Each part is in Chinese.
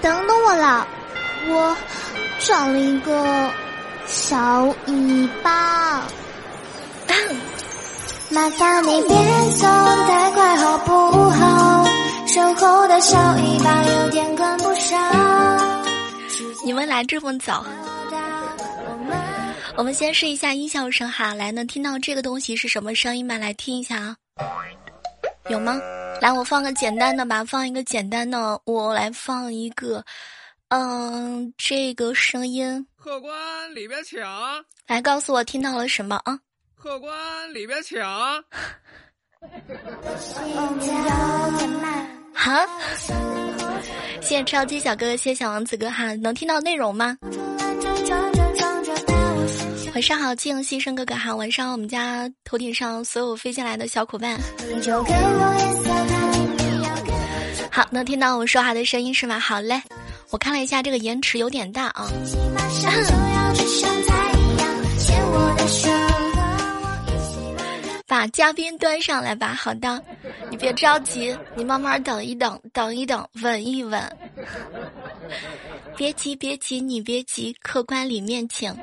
等等我啦，我长了一个小尾巴。麻烦你别走太快好不好？身后的小尾巴有点跟不上。你们来这么早？我们先试一下音效声哈，来能听到这个东西是什么声音吗？来听一下啊，有吗？来，我放个简单的吧，放一个简单的，我来放一个，嗯，这个声音。客官里边请。来告诉我听到了什么啊？客官里边请。哈，谢谢超级小哥哥，谢谢小王子哥哈，能听到内容吗？晚上好，静牺牲哥哥哈，晚上我们家头顶上所有飞进来的小伙伴，好，能听到我说话的声音是吗？好嘞，我看了一下这个延迟有点大啊。把嘉宾端上来吧，好的，你别着急，你慢慢等一等，等一等，稳一稳。别急，别急，你别急，客官里面请。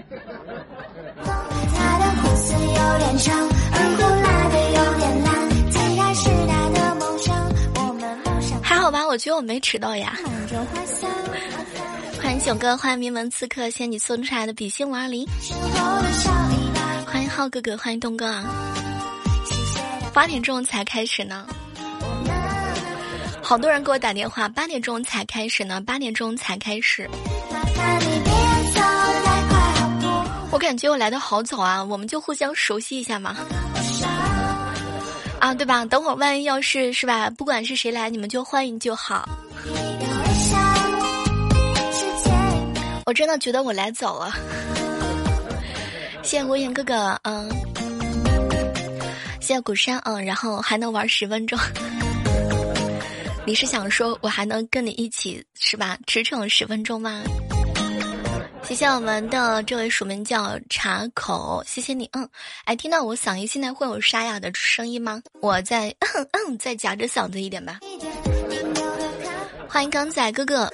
好吧，我觉得我没迟到呀。欢迎九哥，欢迎名门刺客，谢你送出来的比心五二零。欢迎浩哥哥，欢迎东哥啊。八点钟才开始呢，好多人给我打电话。八点钟才开始呢，八点钟才开始。我感觉我来的好早啊，我们就互相熟悉一下嘛。啊，对吧？等会儿万一要是是吧，不管是谁来，你们就欢迎就好。我真的觉得我来早了。谢谢无言哥哥，嗯。谢谢古山，嗯，然后还能玩十分钟。你是想说我还能跟你一起是吧？驰骋十分钟吗？谢谢我们的这位署名叫茶口，谢谢你，嗯，哎，听到我嗓音现在会有沙哑的声音吗？我再嗯嗯再夹着嗓子一点吧。欢迎刚仔哥哥，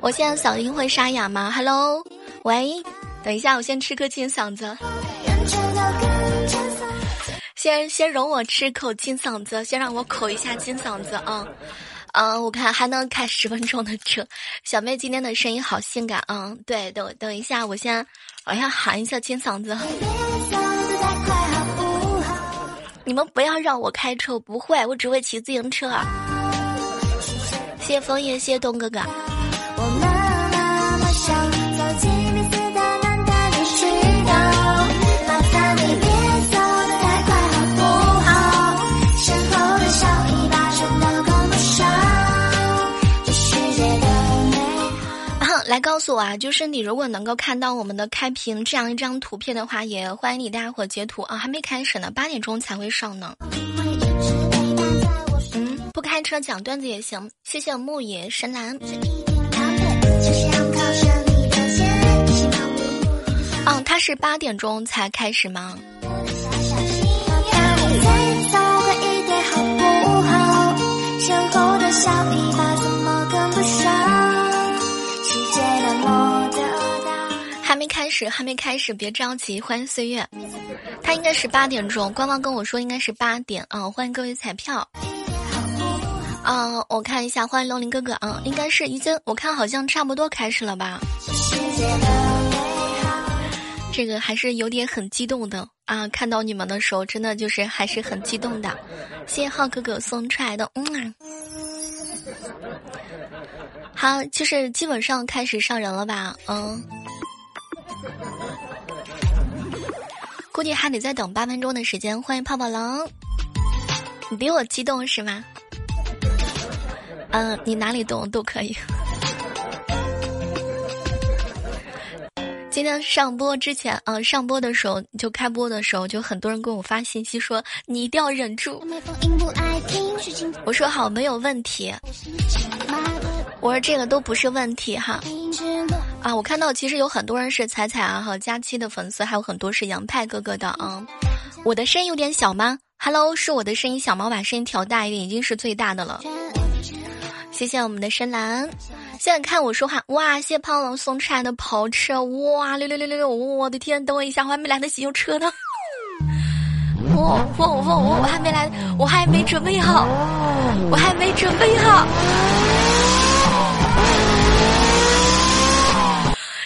我现在嗓音会沙哑吗？Hello，喂，等一下，我先吃颗金嗓子。先先容我吃口金嗓子，先让我口一下金嗓子啊，嗯，嗯我看还能开十分钟的车。小妹今天的声音好性感啊，对，等等一下，我先我要喊一下清嗓子。你们不要让我开车，不会，我只会骑自行车。谢谢枫叶，谢谢东哥哥。来告诉我啊，就是你如果能够看到我们的开屏这样一张图片的话，也欢迎你大家伙截图啊！还没开始呢，八点钟才会上呢。嗯，不开车讲段子也行。谢谢牧野神蓝。嗯，他是八点钟才开始吗？还没开始，还没开始，别着急。欢迎岁月，他应该是八点钟，官方跟我说应该是八点啊。欢迎各位彩票，啊，我看一下，欢迎龙鳞哥哥啊，应该是已经，我看好像差不多开始了吧。这个还是有点很激动的啊，看到你们的时候，真的就是还是很激动的。谢谢浩哥哥送出来的，嗯。好，就是基本上开始上人了吧，嗯。估计还得再等八分钟的时间。欢迎泡泡狼，你比我激动是吗？嗯，你哪里动都可以。今天上播之前，嗯，上播的时候就开播的时候，就很多人给我发信息说你一定要忍住。我说好，没有问题。我说这个都不是问题哈。啊，我看到其实有很多人是彩彩啊和佳期的粉丝，还有很多是杨派哥哥的啊。我的声音有点小吗？Hello，是我的声音小吗？我把声音调大一点，已经是最大的了。谢谢我们的深蓝。现在看我说话，哇！谢胖龙送出来的跑车，哇！六六六六六！我的天，等我一下，我还没来得及用车呢。我我我我我还没来，我还没准备好，我还没准备好。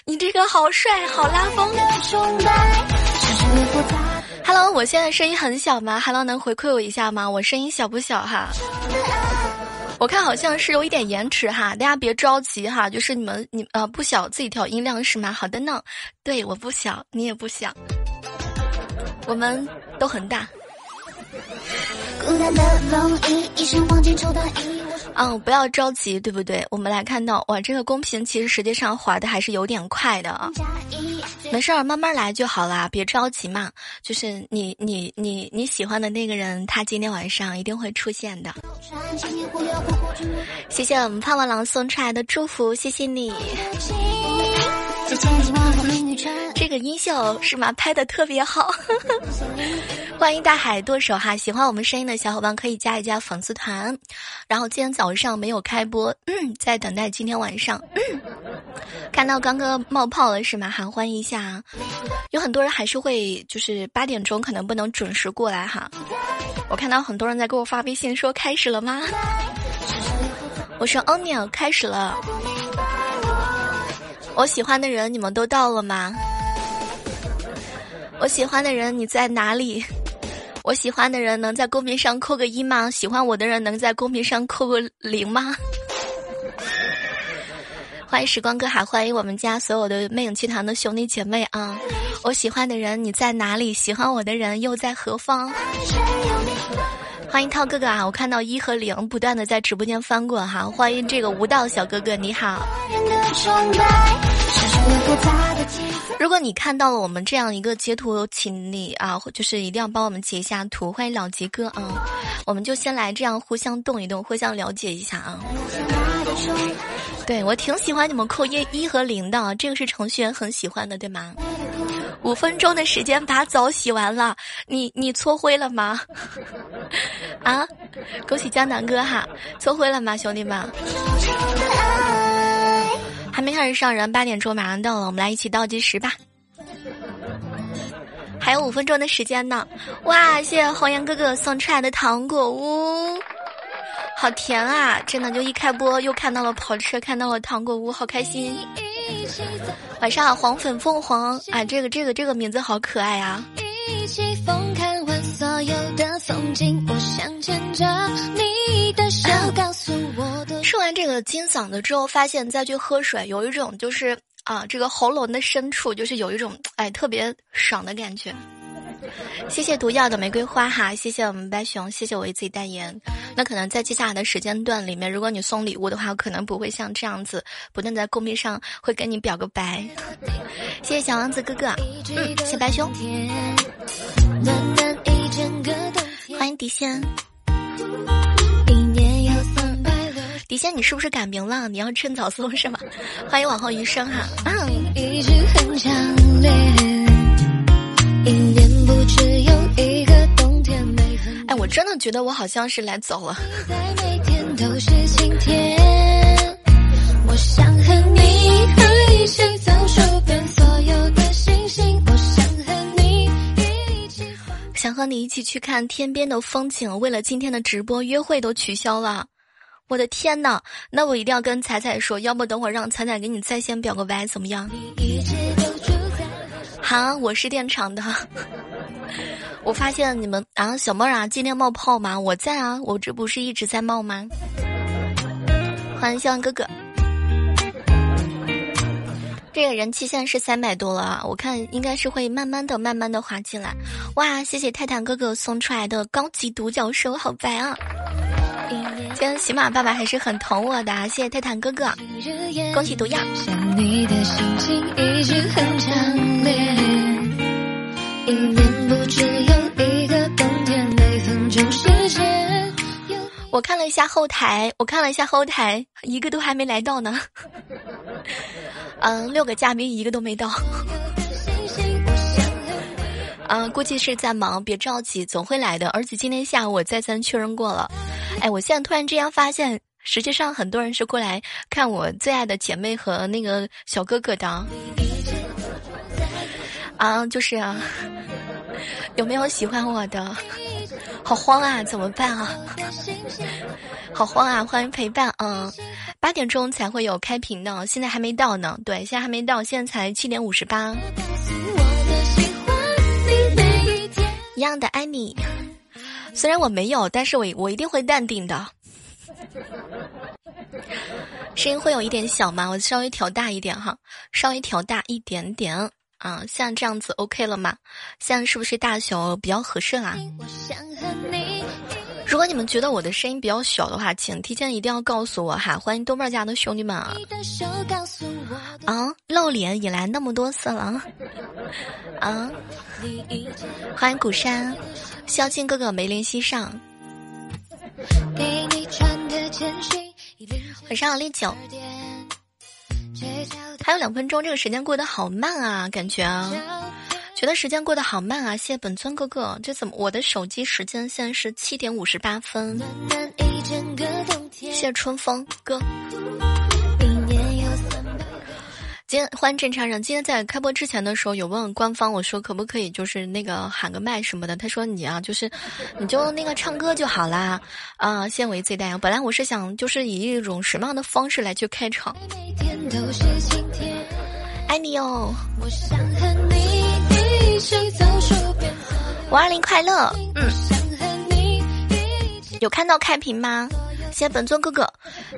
你这个好帅，好拉风。Hello，我现在声音很小吗？Hello，能回馈我一下吗？我声音小不小哈？我看好像是有一点延迟哈，大家别着急哈，就是你们你呃不小自己调音量是吗？好的呢，对，我不小，你也不小，我们都很大。嗯，不要着急，对不对？我们来看到，哇，这个公屏其实实际上滑的还是有点快的啊。没事儿，慢慢来就好啦，别着急嘛。就是你你你你喜欢的那个人，他今天晚上一定会出现的。谢谢我们胖胖狼送出来的祝福，谢谢你。这个音效是吗？拍的特别好。欢迎大海剁手哈！喜欢我们声音的小伙伴可以加一加粉丝团。然后今天早上没有开播，嗯，在等待今天晚上。嗯，看到刚刚冒泡了是吗？喊欢迎一下。有很多人还是会就是八点钟可能不能准时过来哈。我看到很多人在给我发微信说开始了吗？我说欧尼尔开始了。我喜欢的人，你们都到了吗？我喜欢的人你在哪里？我喜欢的人能在公屏上扣个一吗？喜欢我的人能在公屏上扣个零吗？欢迎时光哥，还欢迎我们家所有的魅影奇团的兄弟姐妹啊！我喜欢的人你在哪里？喜欢我的人又在何方？欢迎涛哥哥啊！我看到一和零不断的在直播间翻滚哈，欢迎这个无道小哥哥，你好。如果你看到了我们这样一个截图，请你啊，就是一定要帮我们截一下图。欢迎老吉哥啊，我们就先来这样互相动一动，互相了解一下啊。对我挺喜欢你们扣一一和零的，这个是程序员很喜欢的，对吗？五分钟的时间把澡洗完了，你你搓灰了吗？啊，恭喜江南哥哈，搓灰了吗，兄弟们？还没开始上人，八点钟马上到了，我们来一起倒计时吧。还有五分钟的时间呢，哇！谢谢红颜哥哥送出来的糖果屋，好甜啊！真的，就一开播又看到了跑车，看到了糖果屋，好开心。晚上好，黄粉凤凰啊，这个这个这个名字好可爱啊。吃完这个金嗓子之后，发现再去喝水，有一种就是啊，这个喉咙的深处就是有一种哎特别爽的感觉。谢谢毒药的玫瑰花哈，谢谢我们白熊，谢谢我为自己代言。那可能在接下来的时间段里面，如果你送礼物的话，我可能不会像这样子不断在公屏上会跟你表个白。谢谢小王子哥哥，嗯，谢白熊。欢迎迪仙。迪仙，你是不是改名了？你要趁早送是吗？欢迎往后余生哈。哎，我真的觉得我好像是来走了。想和你一起去看天边的风景，为了今天的直播，约会都取消了。我的天呐，那我一定要跟彩彩说，要不等会儿让彩彩给你在线表个白，怎么样？好，我是电厂的。我发现你们啊，小妹儿啊，今天冒泡吗？我在啊，我这不是一直在冒吗？欢迎望哥哥。这个人气现在是三百多了啊，我看应该是会慢慢的、慢慢的滑进来。哇，谢谢泰坦哥哥送出来的高级独角兽，好白啊！今天喜马爸爸还是很疼我的，谢谢泰坦哥哥，恭喜毒药。我看了一下后台，我看了一下后台，一个都还没来到呢。嗯，六个嘉宾一个都没到。嗯，估计是在忙，别着急，总会来的。而且今天下午我再三确认过了。哎，我现在突然之间发现，实际上很多人是过来看我最爱的姐妹和那个小哥哥的。啊，就是啊，有没有喜欢我的？好慌啊，怎么办啊？好慌啊！欢迎陪伴，嗯，八点钟才会有开屏的，现在还没到呢。对，现在还没到，现在才七点五十八。一样的爱你，虽然我没有，但是我我一定会淡定的。声音会有一点小吗？我稍微调大一点哈，稍微调大一点点。啊，像这样子 OK 了吗？现在是不是大小比较合适啊？如果你们觉得我的声音比较小的话，请提前一定要告诉我哈。欢迎豆瓣家的兄弟们啊！啊，露脸引来那么多次了啊！欢迎古山，肖庆哥哥没联系上。晚上好，烈酒。还有两分钟，这个时间过得好慢啊，感觉啊，觉得时间过得好慢啊。谢谢本尊哥哥，这怎么我的手机时间现在是七点五十八分？谢谢春风哥。今天欢迎正常人。今天在开播之前的时候，有问官方，我说可不可以就是那个喊个麦什么的。他说你啊，就是你就那个唱歌就好啦。啊，先为最大。本来我是想就是以一种什么样的方式来去开场。爱你哦。五二零快乐。嗯。有看到开屏吗？谢本尊哥哥，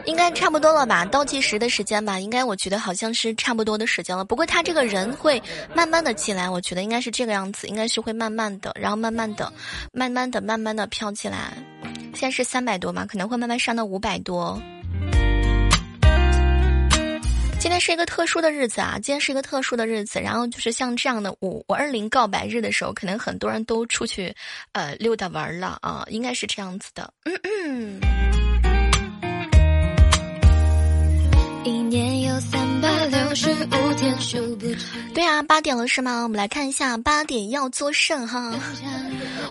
应该差不多了吧？倒计时的时间吧，应该我觉得好像是差不多的时间了。不过他这个人会慢慢的起来，我觉得应该是这个样子，应该是会慢慢的，然后慢慢的、慢慢的、慢慢的飘起来。现在是三百多嘛，可能会慢慢上到五百多。今天是一个特殊的日子啊！今天是一个特殊的日子，然后就是像这样的五五二零告白日的时候，可能很多人都出去，呃，溜达玩了啊，应该是这样子的。嗯嗯。一年有三百六十五天，数不对啊，八点了是吗？我们来看一下，八点要做甚哈？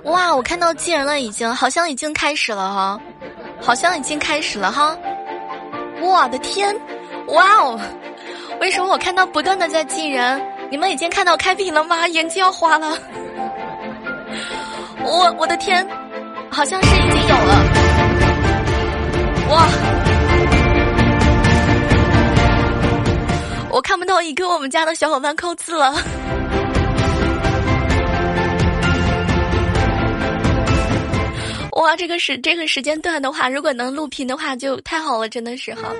哇，我看到进人了，已经，好像已经开始了哈，好像已经开始了哈。我的天！哇哦！为什么我看到不断的在进人？你们已经看到开屏了吗？眼睛要花了！我我的天，好像是已经有了！哇！我看不到你跟我们家的小伙伴扣字了。哇，这个时这个时间段的话，如果能录屏的话，就太好了，真的是哈。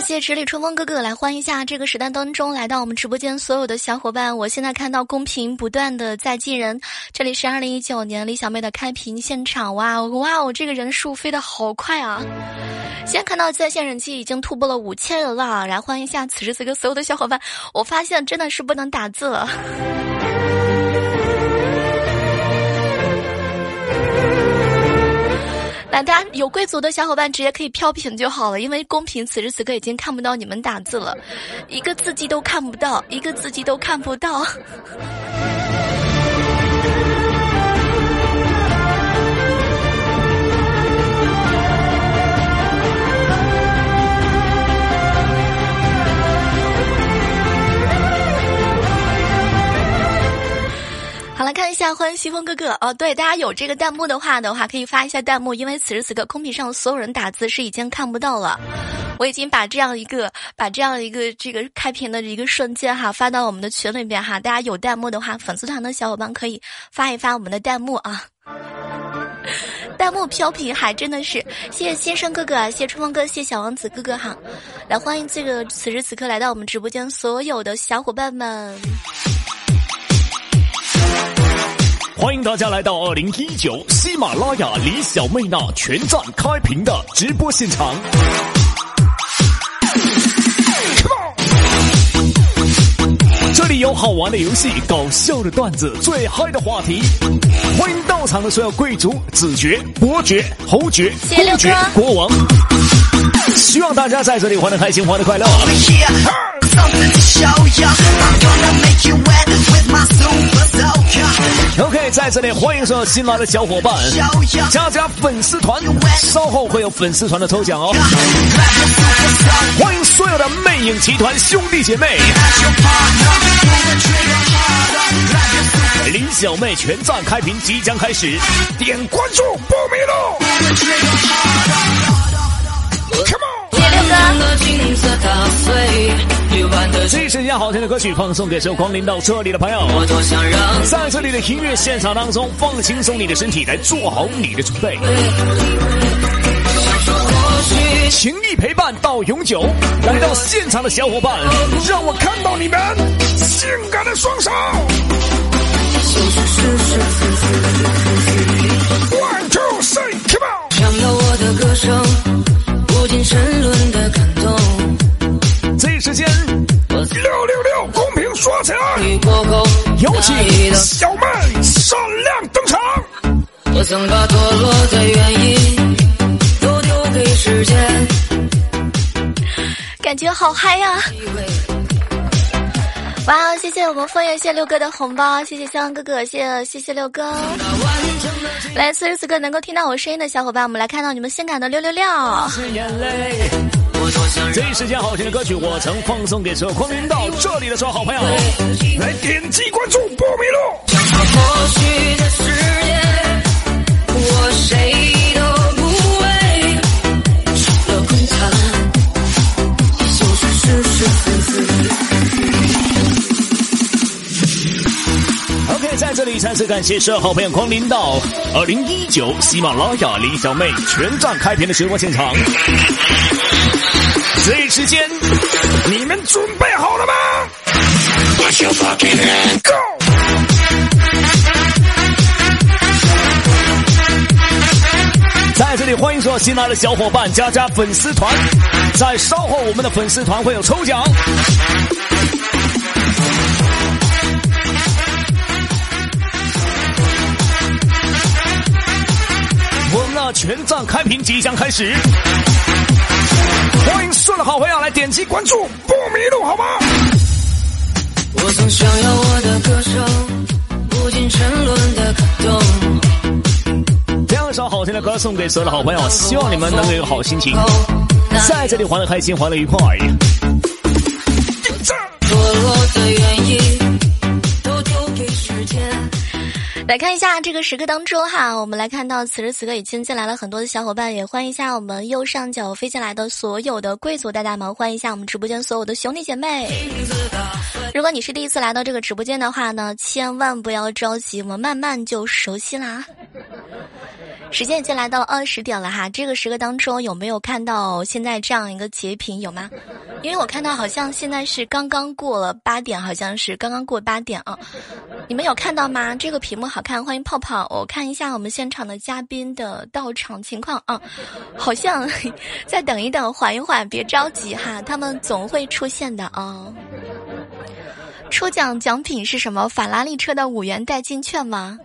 谢谢池里春风哥哥来欢迎一下这个时段当中来到我们直播间所有的小伙伴。我现在看到公屏不断的在进人，这里是二零一九年李小妹的开屏现场。哇哇哦，这个人数飞得好快啊！现在看到在线人气已经突破了五千人了，来欢迎一下此时此刻所有的小伙伴。我发现真的是不能打字了。来，大家有贵族的小伙伴直接可以飘屏就好了，因为公屏此时此刻已经看不到你们打字了，一个字迹都看不到，一个字迹都看不到。好了，看一下，欢迎西风哥哥哦。对，大家有这个弹幕的话的话，可以发一下弹幕，因为此时此刻空屏上所有人打字是已经看不到了。我已经把这样一个把这样一个这个开屏的一个瞬间哈发到我们的群里边哈，大家有弹幕的话，粉丝团的小伙伴可以发一发我们的弹幕啊。弹幕飘屏还真的是，谢谢先生哥哥，谢谢春风哥，谢谢小王子哥哥哈。来欢迎这个此时此刻来到我们直播间所有的小伙伴们。欢迎大家来到二零一九喜马拉雅李小妹那全站开屏的直播现场。这里有好玩的游戏、搞笑的段子、最嗨的话题。欢迎到场的所有贵族、子爵、伯爵、侯爵、公爵、国王。希望大家在这里玩的开心，玩的快乐。OK，在这里欢迎所有新来的小伙伴，加加粉丝团，稍后会有粉丝团的抽奖哦。欢迎所有的魅影集团兄弟姐妹，林小妹全站开屏即将开始，点关注不迷路。这一时间好听的歌曲放送给所有光临到这里的朋友。在这里的音乐现场当中，放轻松你的身体，来做好你的准备。情谊陪伴到永久，来到现场的小伙伴，让我看到你们性感的双手。One two three, come on！想要我的歌声。屏刷起来！有请小妹闪亮登场。我曾把堕落的原因都丢给时间，感觉好嗨呀！哇，谢谢我们枫叶谢六哥的红包，谢谢香香哥哥，谢谢谢谢六哥。来，此时此刻能够听到我声音的小伙伴，我们来看到你们性感的六六六。这一时间好听的歌曲，我曾放送给所有光临到这里的所有好朋友，来点击关注不迷路。我谁？在这里再次感谢所有好朋友光临到二零一九喜马拉雅李小妹全站开屏的直播现场。这一时间，你们准备好了吗？Go！在这里欢迎所有新来的小伙伴加加粉丝团，在稍后我们的粉丝团会有抽奖。我们的全站开屏即将开始，欢迎所有的好朋友来点击关注，不迷路好吗？我曾想要我的歌声，不尽沉沦的感动。这首好听的歌送给所有的好朋友，希望你们能够有好心情，在这里玩的开心，玩的愉快。堕落的原因来看一下这个时刻当中哈，我们来看到此时此刻已经进来了很多的小伙伴，也欢迎一下我们右上角飞进来的所有的贵族大大们，欢迎一下我们直播间所有的兄弟姐妹。如果你是第一次来到这个直播间的话呢，千万不要着急，我们慢慢就熟悉啦。时间已经来到二十点了哈，这个时刻当中有没有看到现在这样一个截屏有吗？因为我看到好像现在是刚刚过了八点，好像是刚刚过八点啊，你们有看到吗？这个屏幕好看，欢迎泡泡，我看一下我们现场的嘉宾的到场情况啊，好像 再等一等，缓一缓，别着急哈，他们总会出现的啊。抽奖奖品是什么？法拉利车的五元代金券吗？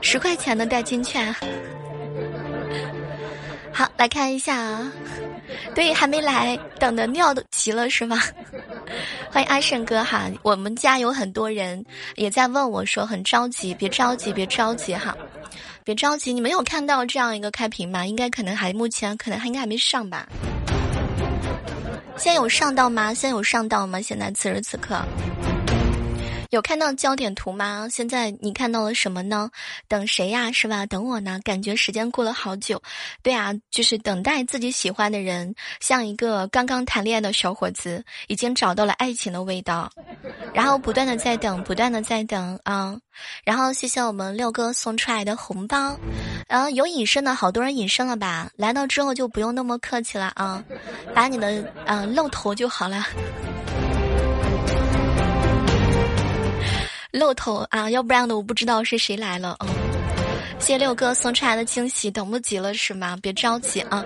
十块钱的代金券。好，来看一下啊，对，还没来，等的尿都急了是吗？欢迎阿胜哥哈，我们家有很多人也在问我说很着急，别着急，别着急哈，别着急，你们有看到这样一个开屏吗？应该可能还目前可能还应该还没上吧？现在有上到吗？现在有上到吗？现在此时此刻。有看到焦点图吗？现在你看到了什么呢？等谁呀？是吧？等我呢？感觉时间过了好久。对啊，就是等待自己喜欢的人，像一个刚刚谈恋爱的小伙子，已经找到了爱情的味道，然后不断的在等，不断的在等啊。然后谢谢我们六哥送出来的红包，然后有隐身的好多人隐身了吧？来到之后就不用那么客气了啊，把你的嗯露头就好了。露头啊，要不然的我不知道是谁来了。嗯，谢六哥送出来的惊喜，等不及了是吗？别着急啊，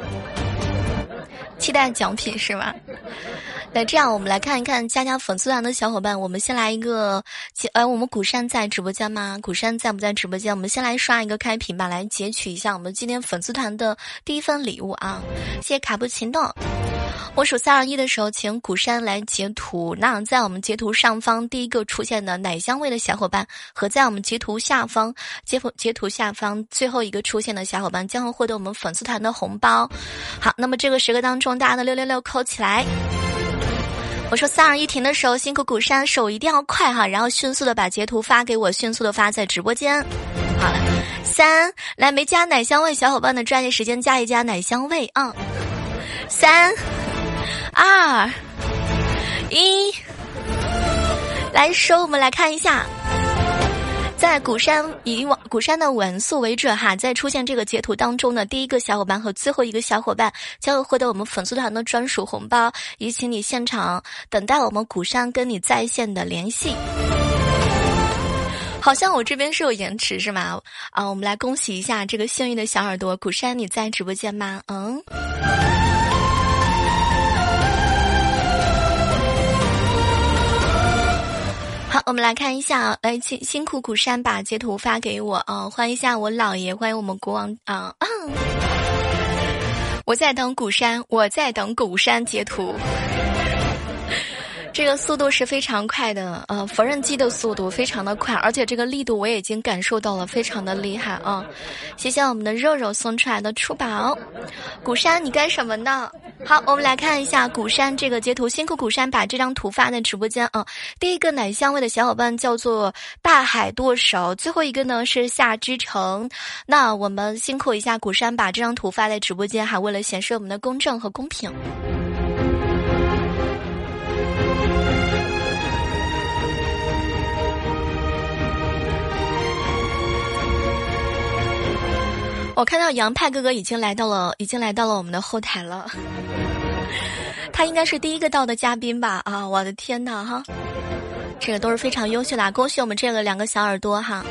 期待奖品是吗？那，这样我们来看一看加加粉丝团的小伙伴。我们先来一个，呃，我们古山在直播间吗？古山在不在直播间？我们先来刷一个开屏吧，来截取一下我们今天粉丝团的第一份礼物啊！谢谢卡布奇诺。我数三二一的时候，请古山来截图。那在我们截图上方第一个出现的奶香味的小伙伴，和在我们截图下方截图截图下方最后一个出现的小伙伴，将会获得我们粉丝团的红包。好，那么这个时刻当中，大家的六六六扣起来。我说三二一停的时候，辛苦鼓山，手一定要快哈，然后迅速的把截图发给我，迅速的发在直播间。好了，三来没加奶香味小伙伴的抓紧时间加一加奶香味啊！三二一，来收，我们来看一下。在鼓山以往鼓山的文素为准哈，在出现这个截图当中的第一个小伙伴和最后一个小伙伴将会获得我们粉丝团的专属红包，也请你现场等待我们鼓山跟你在线的联系。好像我这边是有延迟是吗？啊，我们来恭喜一下这个幸运的小耳朵，鼓山你在直播间吗？嗯。我们来看一下，来辛辛苦苦山把截图发给我啊！欢迎一下我姥爷，欢迎我们国王啊！我在等古山，我在等古山截图。这个速度是非常快的，呃，缝纫机的速度非常的快，而且这个力度我已经感受到了，非常的厉害啊！谢谢我们的肉肉送出来的出宝，古山你干什么呢？好，我们来看一下古山这个截图，辛苦古山把这张图发在直播间啊。第一个奶香味的小伙伴叫做大海剁手，最后一个呢是夏之城。那我们辛苦一下古山把这张图发在直播间，还为了显示我们的公正和公平。我看到杨派哥哥已经来到了，已经来到了我们的后台了。他应该是第一个到的嘉宾吧？啊，我的天呐，哈，这个都是非常优秀的，恭喜我们这个两个小耳朵哈。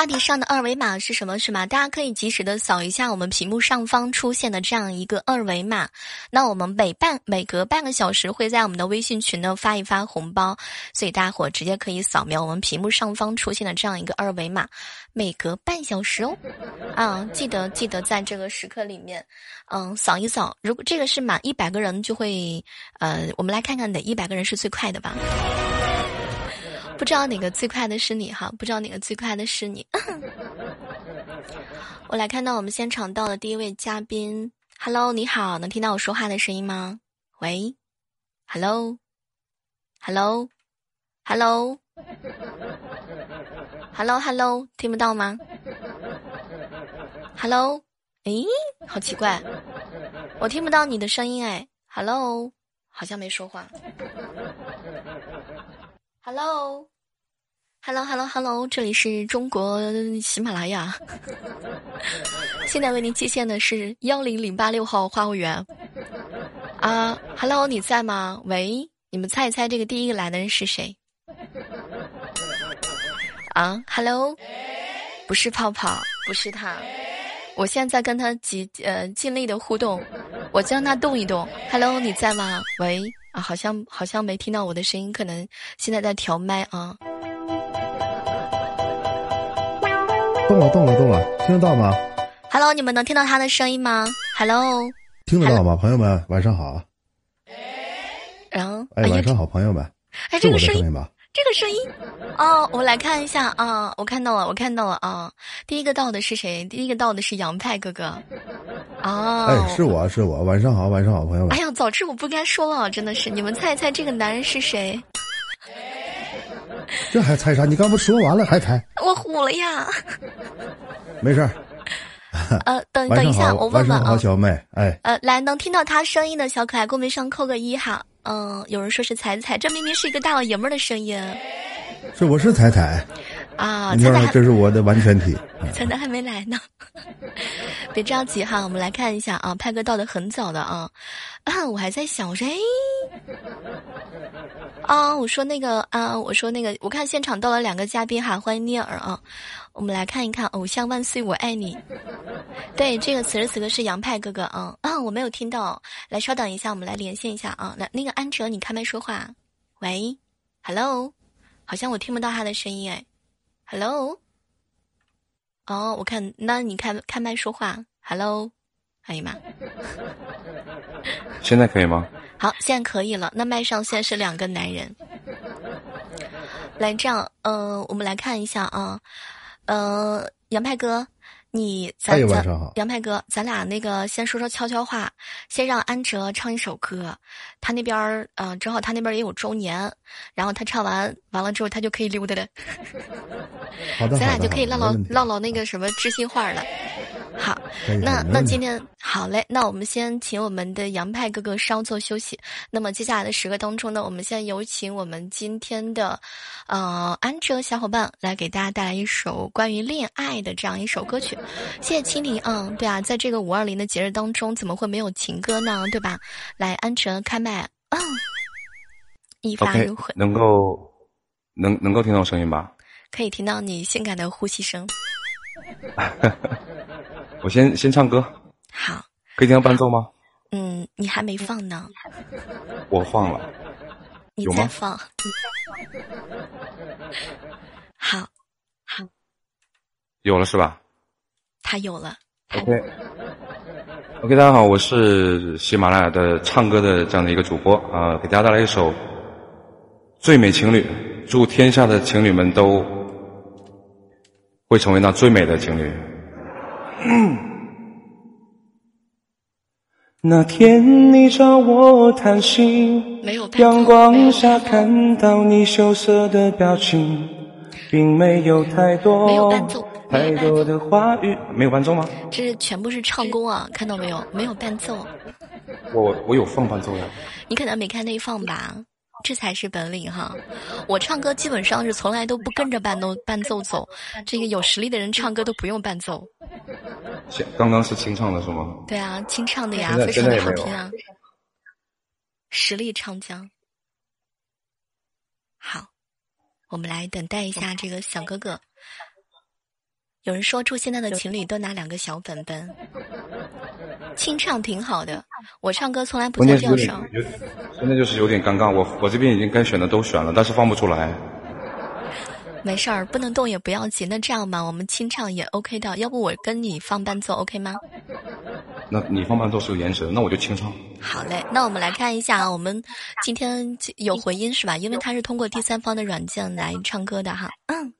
话题上的二维码是什么？是吗？大家可以及时的扫一下我们屏幕上方出现的这样一个二维码。那我们每半每隔半个小时会在我们的微信群呢发一发红包，所以大家伙直接可以扫描我们屏幕上方出现的这样一个二维码。每隔半小时哦，啊，记得记得在这个时刻里面，嗯，扫一扫。如果这个是满一百个人就会，呃，我们来看看哪一百个人是最快的吧。不知道哪个最快的是你哈？不知道哪个最快的是你。我来看到我们现场到的第一位嘉宾，Hello，你好，能听到我说话的声音吗？喂，Hello，Hello，Hello，Hello，Hello，听不到吗？Hello，诶，好奇怪，我听不到你的声音哎，Hello，好像没说话。Hello，Hello，Hello，Hello，这里是中国喜马拉雅，现在为您接线的是幺零零八六号话务员。啊，Hello，你在吗？喂，你们猜一猜这个第一个来的人是谁？啊，Hello，不是泡泡，不是他，我现在跟他极呃尽力的互动，我将他动一动。Hello，你在吗？喂。啊，好像好像没听到我的声音，可能现在在调麦啊。动了，动了，动了，听得到吗？Hello，你们能听到他的声音吗？Hello，听得到吗？朋友们，晚上好。然后，哎，晚上好，朋友们。哎，这个声音吧。这个声音，哦，我来看一下啊，我看到了，我看到了啊，第一个到的是谁？第一个到的是杨派哥哥，哦，哎，是我是我，晚上好，晚上好，朋友们。哎呀，早知我不该说了，真的是，你们猜一猜这个男人是谁？这还猜啥？你刚不说完了还猜？我虎了呀！没事儿。呃，等等一下，我问问啊，小妹，哎，呃，来，能听到他声音的小可爱，公屏上扣个一哈。嗯，有人说是彩彩，这明明是一个大老爷们儿的声音。是，我是彩彩。啊，彩彩，这是我的完全体。彩彩还没来呢，别着急哈，我们来看一下啊，派哥到的很早的啊。啊，我还在想，我说哎，啊，我说那个啊，我说那个，我看现场到了两个嘉宾哈，欢迎聂耳啊，我们来看一看，偶像万岁，我爱你。对，这个此时此刻是杨派哥哥啊啊，我没有听到，来稍等一下，我们来连线一下啊，来那个安哲，你开麦说话，喂，Hello，好像我听不到他的声音哎，Hello，哦，我看那你开开麦说话，Hello，哎呀妈，现在可以吗？好，现在可以了。那麦上现在是两个男人。来，这样，呃，我们来看一下啊，呃，杨派哥，你咱咱杨派哥，咱俩那个先说说悄悄话，先让安哲唱一首歌，他那边儿，呃，正好他那边也有周年，然后他唱完完了之后，他就可以溜达了。好的，咱俩就可以唠唠唠唠那个什么知心话了。好，那那今天好嘞，那我们先请我们的杨派哥哥稍作休息。那么接下来的时刻当中呢，我们现在有请我们今天的，呃，安哲小伙伴来给大家带来一首关于恋爱的这样一首歌曲。谢谢蜻蜓啊，对啊，在这个五二零的节日当中，怎么会没有情歌呢？对吧？来，安哲开麦，一发入魂，能够能能够听到声音吧？可以听到你性感的呼吸声。我先先唱歌，好，可以听到伴奏吗？嗯，你还没放呢。我放了，你再放。好，好，有了是吧？他有了。OK，OK，大家好，我是喜马拉雅的唱歌的这样的一个主播啊，给大家带来一首《最美情侣》，祝天下的情侣们都会成为那最美的情侣。那天你找我谈心，阳光下看到你羞涩的表情，并没有太多太多的话语。没有伴奏吗？这全部是唱功啊！看到没有？没有伴奏。我我有放伴奏呀。你可能没看内放吧？这才是本领哈！我唱歌基本上是从来都不跟着伴奏伴奏走，这个有实力的人唱歌都不用伴奏。刚刚是清唱的是吗？对啊，清唱的呀，非常的好听啊！实力唱将。好，我们来等待一下这个小哥哥。有人说祝现在的情侣都拿两个小本本，清唱挺好的。我唱歌从来不在调上。现在就是有点尴尬，我我这边已经该选的都选了，但是放不出来。没事儿，不能动也不要紧。那这样吧，我们清唱也 OK 的。要不我跟你放伴奏 OK 吗？那你放伴奏是有延迟，那我就清唱。好嘞，那我们来看一下啊，我们今天有回音是吧？因为它是通过第三方的软件来唱歌的哈。嗯。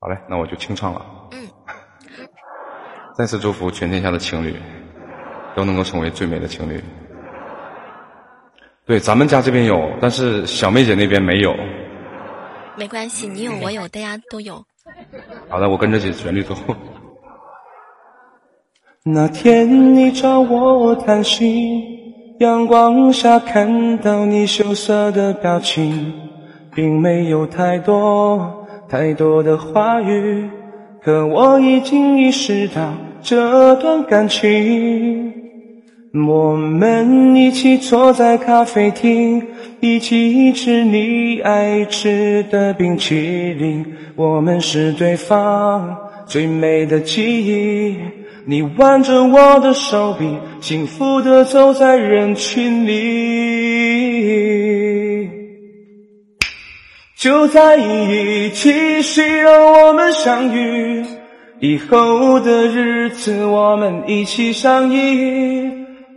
好嘞，那我就清唱了。嗯。再次祝福全天下的情侣都能够成为最美的情侣。对，咱们家这边有，但是小妹姐那边没有。没关系，你有我有，大家都有。好的，我跟着姐旋律走。那天你找我谈心，阳光下看到你羞涩的表情，并没有太多太多的话语，可我已经意识到这段感情。我们一起坐在咖啡厅，一起吃你爱吃的冰淇淋。我们是对方最美的记忆。你挽着我的手臂，幸福的走在人群里。就在一起，谁让我们相遇？以后的日子，我们一起相依。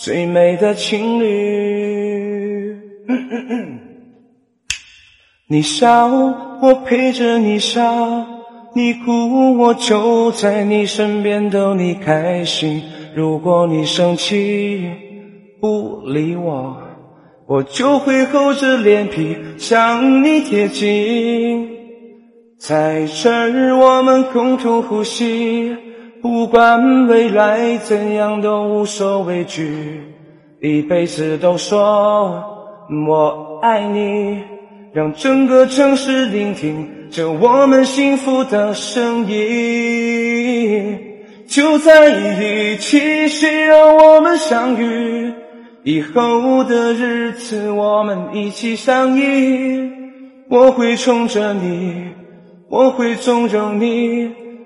最美的情侣，你笑我陪着你笑，你哭我就在你身边逗你开心。如果你生气不理我，我就会厚着脸皮向你贴近。在这儿，我们共同呼吸，不管未来怎样都无所畏惧，一辈子都说我爱你，让整个城市聆听着我们幸福的声音。就在一起，谁让我们相遇？以后的日子，我们一起相依。我会宠着你，我会纵容你。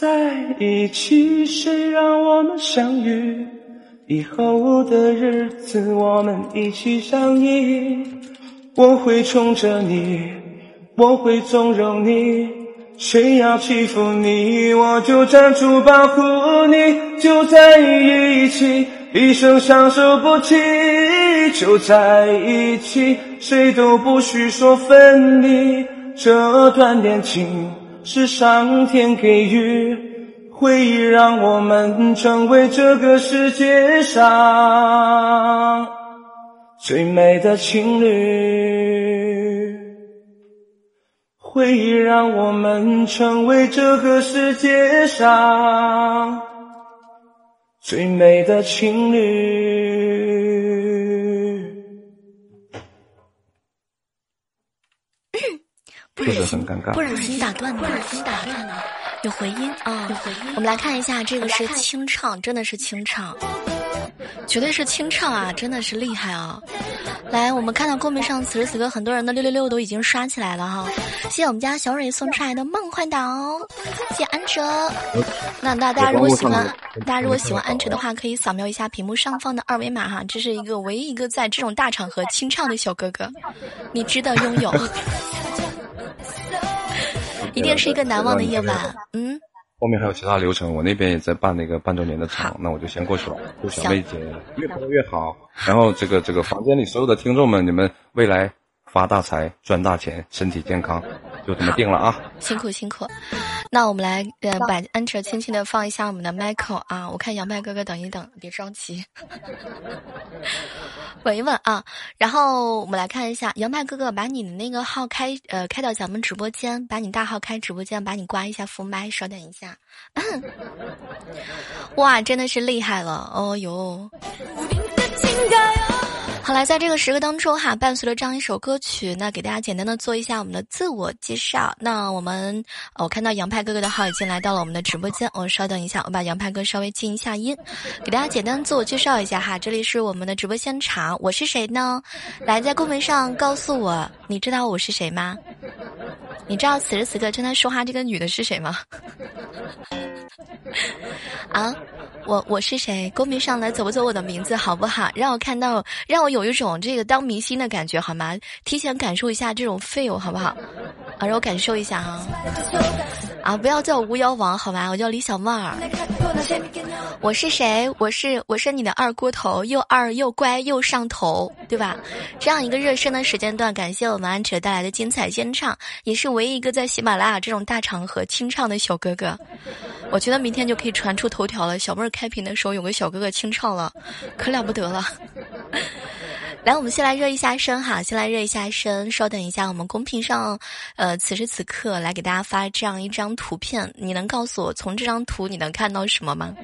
在一起，谁让我们相遇？以后的日子，我们一起相依。我会宠着你，我会纵容你。谁要欺负你，我就站出保护你。就在一起，一生相守不弃。就在一起，谁都不许说分离。这段恋情是上天给予会，让我们成为这个世界上最美的情侣。会让我们成为这个世界上最美的情侣。不忍心，不忍心打断，不忍心打断呢。有回音啊，有回音。我们来看一下，这个是清唱，真的是清唱。绝对是清唱啊，真的是厉害啊！来，我们看到公屏上此时此刻很多人的六六六都已经刷起来了哈，谢谢我们家小蕊送出来的梦幻岛，谢谢安哲。那那大家如果喜欢，大家如果喜欢安哲的话，可以扫描一下屏幕上方的二维码哈，这是一个唯一一个在这种大场合清唱的小哥哥，你值得拥有，一定是一个难忘的夜晚，嗯。后面还有其他流程，我那边也在办那个半周年的场，那我就先过去了。祝小妹姐越播越好，然后这个这个房间里所有的听众们，你们未来发大财、赚大钱、身体健康，就这么定了啊！辛苦辛苦。那我们来呃，把安哲轻轻的放一下我们的 Michael 啊，我看杨麦哥哥等一等，别着急。稳一稳啊，然后我们来看一下杨麦哥哥，把你的那个号开呃开到咱们直播间，把你大号开直播间，把你挂一下副麦，稍等一下。哇，真的是厉害了，哦哟。好来，在这个时刻当中哈，伴随着这样一首歌曲，那给大家简单的做一下我们的自我介绍。那我们，我看到杨派哥哥的号已经来到了我们的直播间，我稍等一下，我把杨派哥稍微静一下音，给大家简单自我介绍一下哈。这里是我们的直播现场，我是谁呢？来，在公屏上告诉我，你知道我是谁吗？你知道此时此刻正在说话这个女的是谁吗？啊，我我是谁？公屏上来走不走我的名字好不好？让我看到，让我有一种这个当明星的感觉好吗？提前感受一下这种 feel 好不好？啊，让我感受一下啊！啊，不要叫我巫妖王好吧？我叫李小妹儿。我是谁？我是我是你的二锅头，又二又乖又上头，对吧？这样一个热身的时间段，感谢我们安哲带来的精彩献唱，也是唯一一个在喜马拉雅这种大场合清唱的小哥哥。我觉得明天就可以传出头条了。小妹儿开屏的时候有个小哥哥清唱了，可了不得了。来，我们先来热一下身哈，先来热一下身。稍等一下，我们公屏上，呃，此时此刻来给大家发这样一张图片，你能告诉我从这张图你能看到什么吗？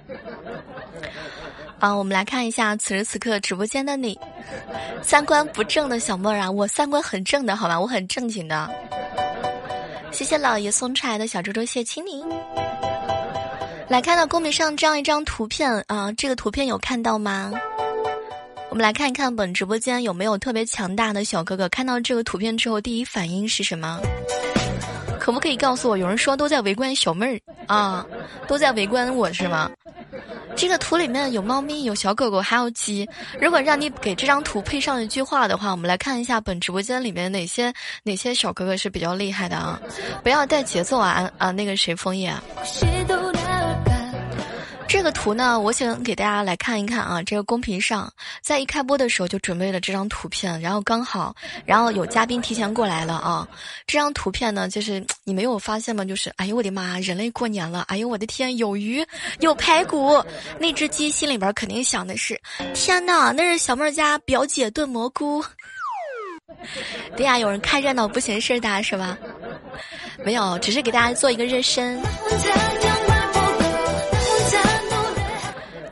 啊，我们来看一下此时此刻直播间的你，三观不正的小妹儿啊，我三观很正的好吧，我很正经的。谢谢老爷送出来的小周周，谢亲你。来看到公屏上这样一张图片啊，这个图片有看到吗？我们来看一看本直播间有没有特别强大的小哥哥，看到这个图片之后第一反应是什么？可不可以告诉我？有人说都在围观小妹儿啊，都在围观我是吗？这个图里面有猫咪、有小狗狗，还有鸡。如果让你给这张图配上一句话的话，我们来看一下本直播间里面哪些哪些小哥哥是比较厉害的啊！不要带节奏啊啊！那个谁，枫叶。这个图呢，我想给大家来看一看啊。这个公屏上，在一开播的时候就准备了这张图片，然后刚好，然后有嘉宾提前过来了啊。这张图片呢，就是你没有发现吗？就是哎呦我的妈，人类过年了！哎呦我的天，有鱼有排骨。那只鸡心里边肯定想的是：天哪，那是小妹家表姐炖蘑菇。对呀，有人看热闹不嫌事大是吧？没有，只是给大家做一个热身。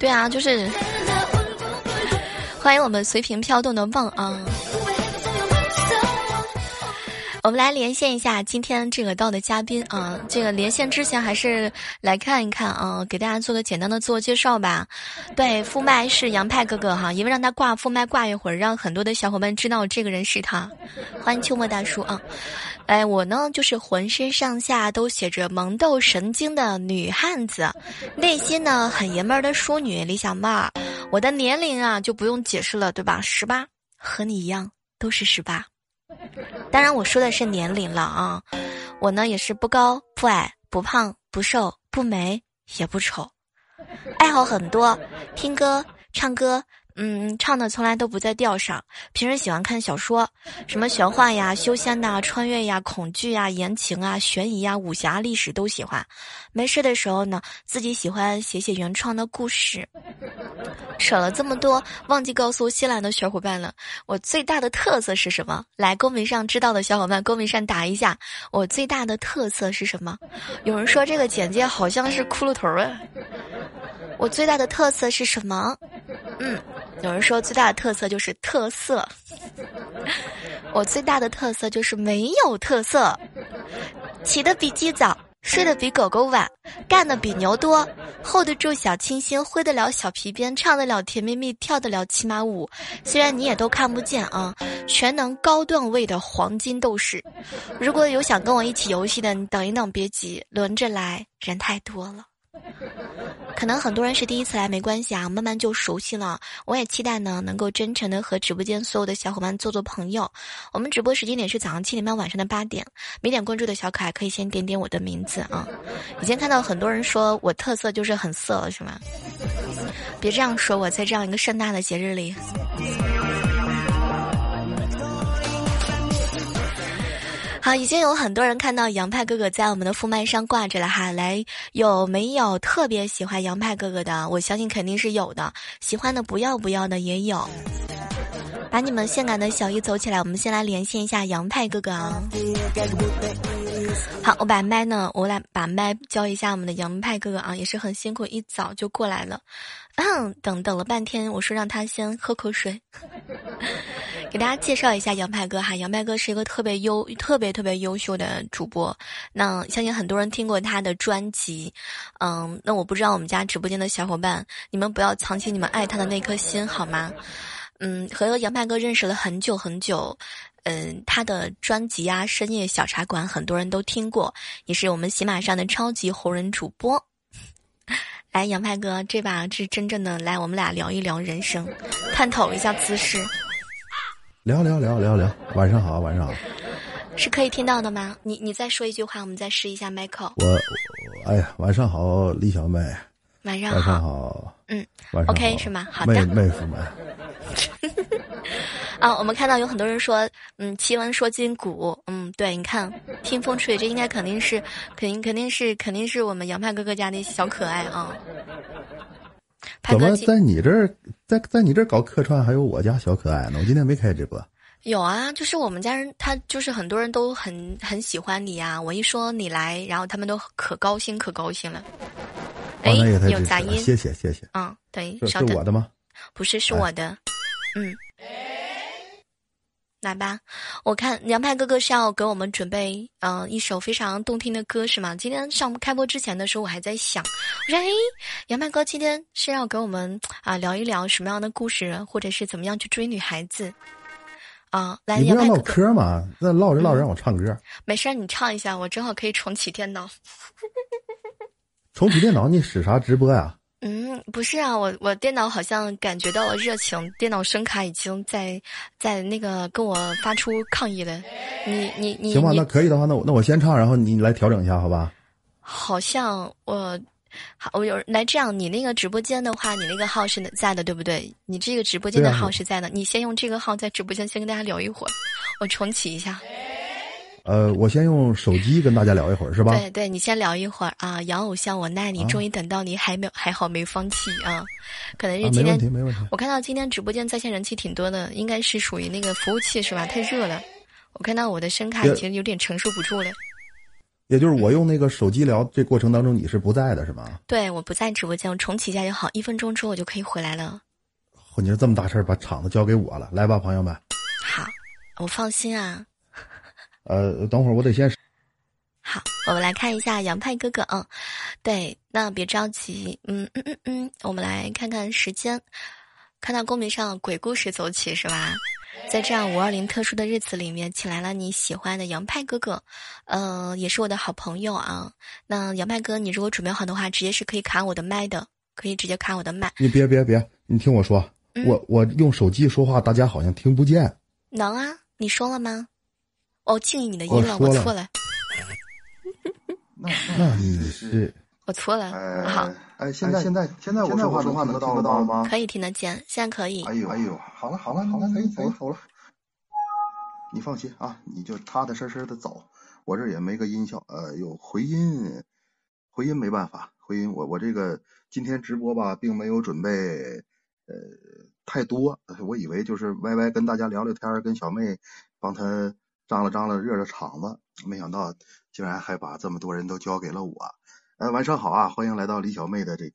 对啊，就是欢迎我们随屏飘动的梦啊！我们来连线一下今天这个到的嘉宾啊。这个连线之前还是来看一看啊，给大家做个简单的自我介绍吧。对，副麦是杨派哥哥哈，因为让他挂副麦挂一会儿，让很多的小伙伴知道这个人是他。欢迎秋末大叔啊！哎，我呢就是浑身上下都写着萌豆神经的女汉子，内心呢很爷们儿的淑女李小妹儿。我的年龄啊就不用解释了，对吧？十八，和你一样都是十八。当然我说的是年龄了啊。我呢也是不高不矮不胖不瘦不美也不丑，爱好很多，听歌唱歌。嗯，唱的从来都不在调上。平时喜欢看小说，什么玄幻呀、修仙呐、穿越呀、恐惧呀、言情啊、悬疑呀、武侠、历史都喜欢。没事的时候呢，自己喜欢写写原创的故事。扯了这么多，忘记告诉新来的小伙伴了，我最大的特色是什么？来公屏上知道的小伙伴，公屏上打一下，我最大的特色是什么？有人说这个简介好像是骷髅头啊。我最大的特色是什么？嗯。有人说最大的特色就是特色，我最大的特色就是没有特色，起的比鸡早，睡得比狗狗晚，干的比牛多，hold 得住小清新，挥得了小皮鞭，唱得了甜蜜蜜，跳得了骑马舞。虽然你也都看不见啊，全能高段位的黄金斗士。如果有想跟我一起游戏的，你等一等，别急，轮着来，人太多了。可能很多人是第一次来，没关系啊，慢慢就熟悉了。我也期待呢，能够真诚的和直播间所有的小伙伴做做朋友。我们直播时间点是早上七点半，晚上的八点。没点关注的小可爱可以先点点我的名字啊。已经看到很多人说我特色就是很色了，是吗？别这样说，我在这样一个盛大的节日里。好，已经有很多人看到杨派哥哥在我们的副麦上挂着了哈。来，有没有特别喜欢杨派哥哥的？我相信肯定是有的，喜欢的不要不要的也有。把你们性感的小一走起来，我们先来连线一下杨派哥哥啊。好，我把麦呢，我来把麦交一下我们的杨派哥哥啊，也是很辛苦，一早就过来了。嗯 等等了半天，我说让他先喝口水。给大家介绍一下杨派哥哈，杨派哥是一个特别优、特别特别优秀的主播。那相信很多人听过他的专辑，嗯，那我不知道我们家直播间的小伙伴，你们不要藏起你们爱他的那颗心好吗？嗯，和杨派哥认识了很久很久，嗯，他的专辑啊，《深夜小茶馆》很多人都听过，也是我们喜马上的超级红人主播。来，杨派哥，这把是真正的来，我们俩聊一聊人生，探讨一下姿势。聊聊聊聊聊，晚上好，晚上好，是可以听到的吗？你你再说一句话，我们再试一下麦克。我，哎呀，晚上好，李小妹。晚上好。晚上好。嗯。晚上 OK 是吗？好的。妹妹夫们。啊，我们看到有很多人说，嗯，奇闻说筋骨，嗯，对，你看，听风吹，这应该肯定是，肯定肯定是肯定是我们杨派哥哥家的小可爱啊。怎么在你这儿，在在你这儿搞客串，还有我家小可爱呢？我今天没开直播。有啊，就是我们家人，他就是很多人都很很喜欢你呀。我一说你来，然后他们都可高兴，可高兴了。哎，有杂音，谢谢谢谢。嗯，对，是我的吗？不是，是我的。嗯。来吧，我看杨派哥哥是要给我们准备嗯一首非常动听的歌是吗？今天上开播之前的时候，我还在想，我说哎，杨派哥今天是要给我们啊聊一聊什么样的故事，或者是怎么样去追女孩子啊？来，杨派哥唠嗑嘛，那唠着唠着让我唱歌。没事你唱一下，我正好可以重启电脑。重启电脑，你使啥直播呀？嗯，嗯，不是啊，我我电脑好像感觉到了热情，电脑声卡已经在在那个跟我发出抗议了。你你你行吧，那可以的话，那我那我先唱，然后你来调整一下，好吧？好像我好，我有来这样，你那个直播间的话，你那个号是在的，对不对？你这个直播间的号是在的，你先用这个号在直播间先跟大家聊一会儿，我重启一下。呃，我先用手机跟大家聊一会儿，是吧？对对，你先聊一会儿啊！杨偶像，我爱你，终于等到你，还没还好没放弃啊！可能是今天。我看到今天直播间在线人气挺多的，应该是属于那个服务器是吧？太热了，我看到我的声卡已经有点承受不住了。也就是我用那个手机聊这过程当中你是不在的是吗？对，我不在直播间，我重启一下就好，一分钟之后我就可以回来了。你说这么大事儿，把场子交给我了，来吧，朋友们。好，我放心啊。呃，等会儿我得先。好，我们来看一下杨派哥哥嗯，对，那别着急，嗯嗯嗯嗯，我们来看看时间，看到公屏上鬼故事走起是吧？在这样五二零特殊的日子里面，请来了你喜欢的杨派哥哥，呃，也是我的好朋友啊。那杨派哥，你如果准备好的话，直接是可以卡我的麦的，可以直接卡我的麦。你别别别，你听我说，我我用手机说话，大家好像听不见。能啊，你说了吗？哦，静音你的音了，我错了。那那你是？我错了。好，哎，现在现在现在我说话说话能听得到吗？可以听得见，现在可以。哎呦哎呦，好了好了好了，可以走了走了。你放心啊，你就踏踏实实的走。我这也没个音效，呃，有回音，回音没办法，回音我我这个今天直播吧，并没有准备呃太多，我以为就是歪歪跟大家聊聊天，跟小妹帮她。张了张了，热热场子，没想到竟然还把这么多人都交给了我。呃，晚上好啊，欢迎来到李小妹的这个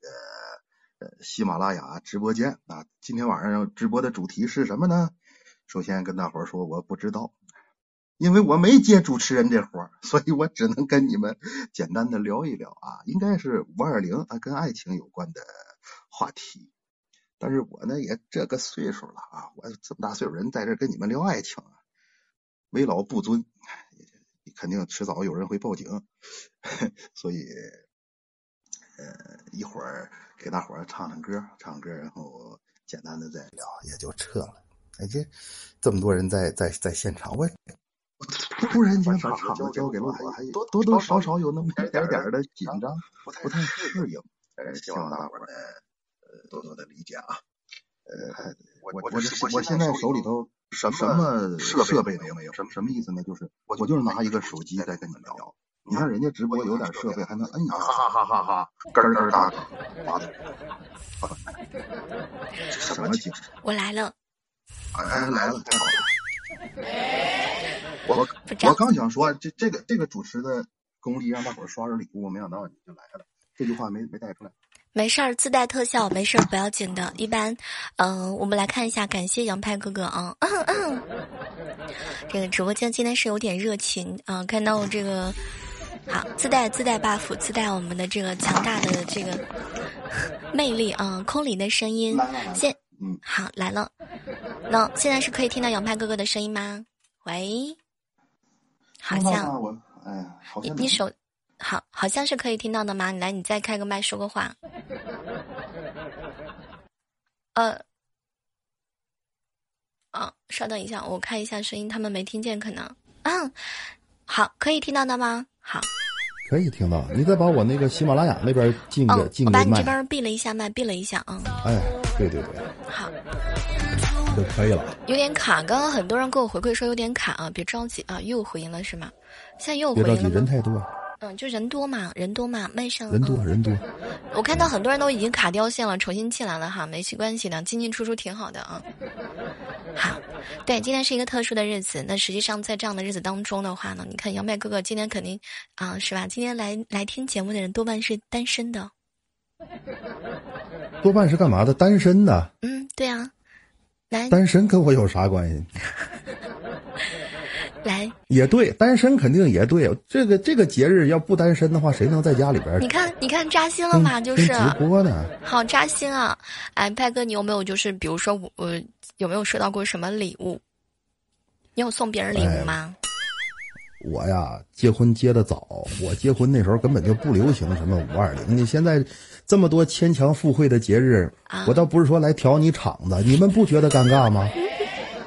喜马拉雅直播间啊。今天晚上直播的主题是什么呢？首先跟大伙儿说，我不知道，因为我没接主持人这活儿，所以我只能跟你们 简单的聊一聊啊。应该是五二零啊，跟爱情有关的话题。但是我呢也这个岁数了啊，我这么大岁数人在这跟你们聊爱情啊。为老不尊，肯定迟早有人会报警，所以，呃，一会儿给大伙儿唱唱歌，唱歌，然后简单的再聊，也就撤了。哎，这这么多人在在在现场，我突然间把场子交给了我，还多多多少少有那么一点点的紧张，不太适应。呃，希望大伙儿呢，呃，多多的理解啊。呃，我我我我现在手里头。什么设备都没有，什么什么意思呢？就是我就是拿一个手机在跟你聊。你看人家直播有点设备，还能摁一下，哈哈哈哈，咯咯哒哒，哇的，什么精神？我来了，哎，来了，太好了。我我刚想说，这这个这个主持的功力让大伙刷刷礼物，没想到你就来了。这句话没没带出来。没事儿，自带特效，没事儿，不要紧的。一般，嗯，我们来看一下，感谢杨派哥哥啊。这个直播间今天是有点热情啊，看到这个，好，自带自带 buff，自带我们的这个强大的这个魅力啊，空灵的声音。现，嗯，好来了。那现在是可以听到杨派哥哥的声音吗？喂，好像，哎，你你手。好，好像是可以听到的吗？你来，你再开个麦说个话。呃，啊，稍等一下，我看一下声音，他们没听见，可能。嗯，好，可以听到的吗？好，可以听到。你再把我那个喜马拉雅那边进个进个麦。我把你这边闭了一下麦，闭了一下啊。哎，对对对。好，就可以了。有点卡，刚刚很多人给我回馈说有点卡啊，别着急啊，又回音了是吗？现在又回音了。别着急，人太多。嗯，就人多嘛，人多嘛，麦上人多人多。我看到很多人都已经卡掉线了，重新进来了哈，没系关系的，进进出出挺好的啊。好，对，今天是一个特殊的日子。那实际上在这样的日子当中的话呢，你看杨麦哥哥今天肯定啊，是吧？今天来来听节目的人多半是单身的。多半是干嘛的？单身的。嗯，对啊。来，单身跟我有啥关系？来，也对，单身肯定也对。这个这个节日要不单身的话，谁能在家里边？你看，你看扎心了吧？就是直播呢，好扎心啊！哎，派哥，你有没有就是比如说我有没有收到过什么礼物？你有送别人礼物吗？我呀，结婚结的早，我结婚那时候根本就不流行什么五二零。你现在这么多牵强附会的节日，我倒不是说来调你场子，你们不觉得尴尬吗？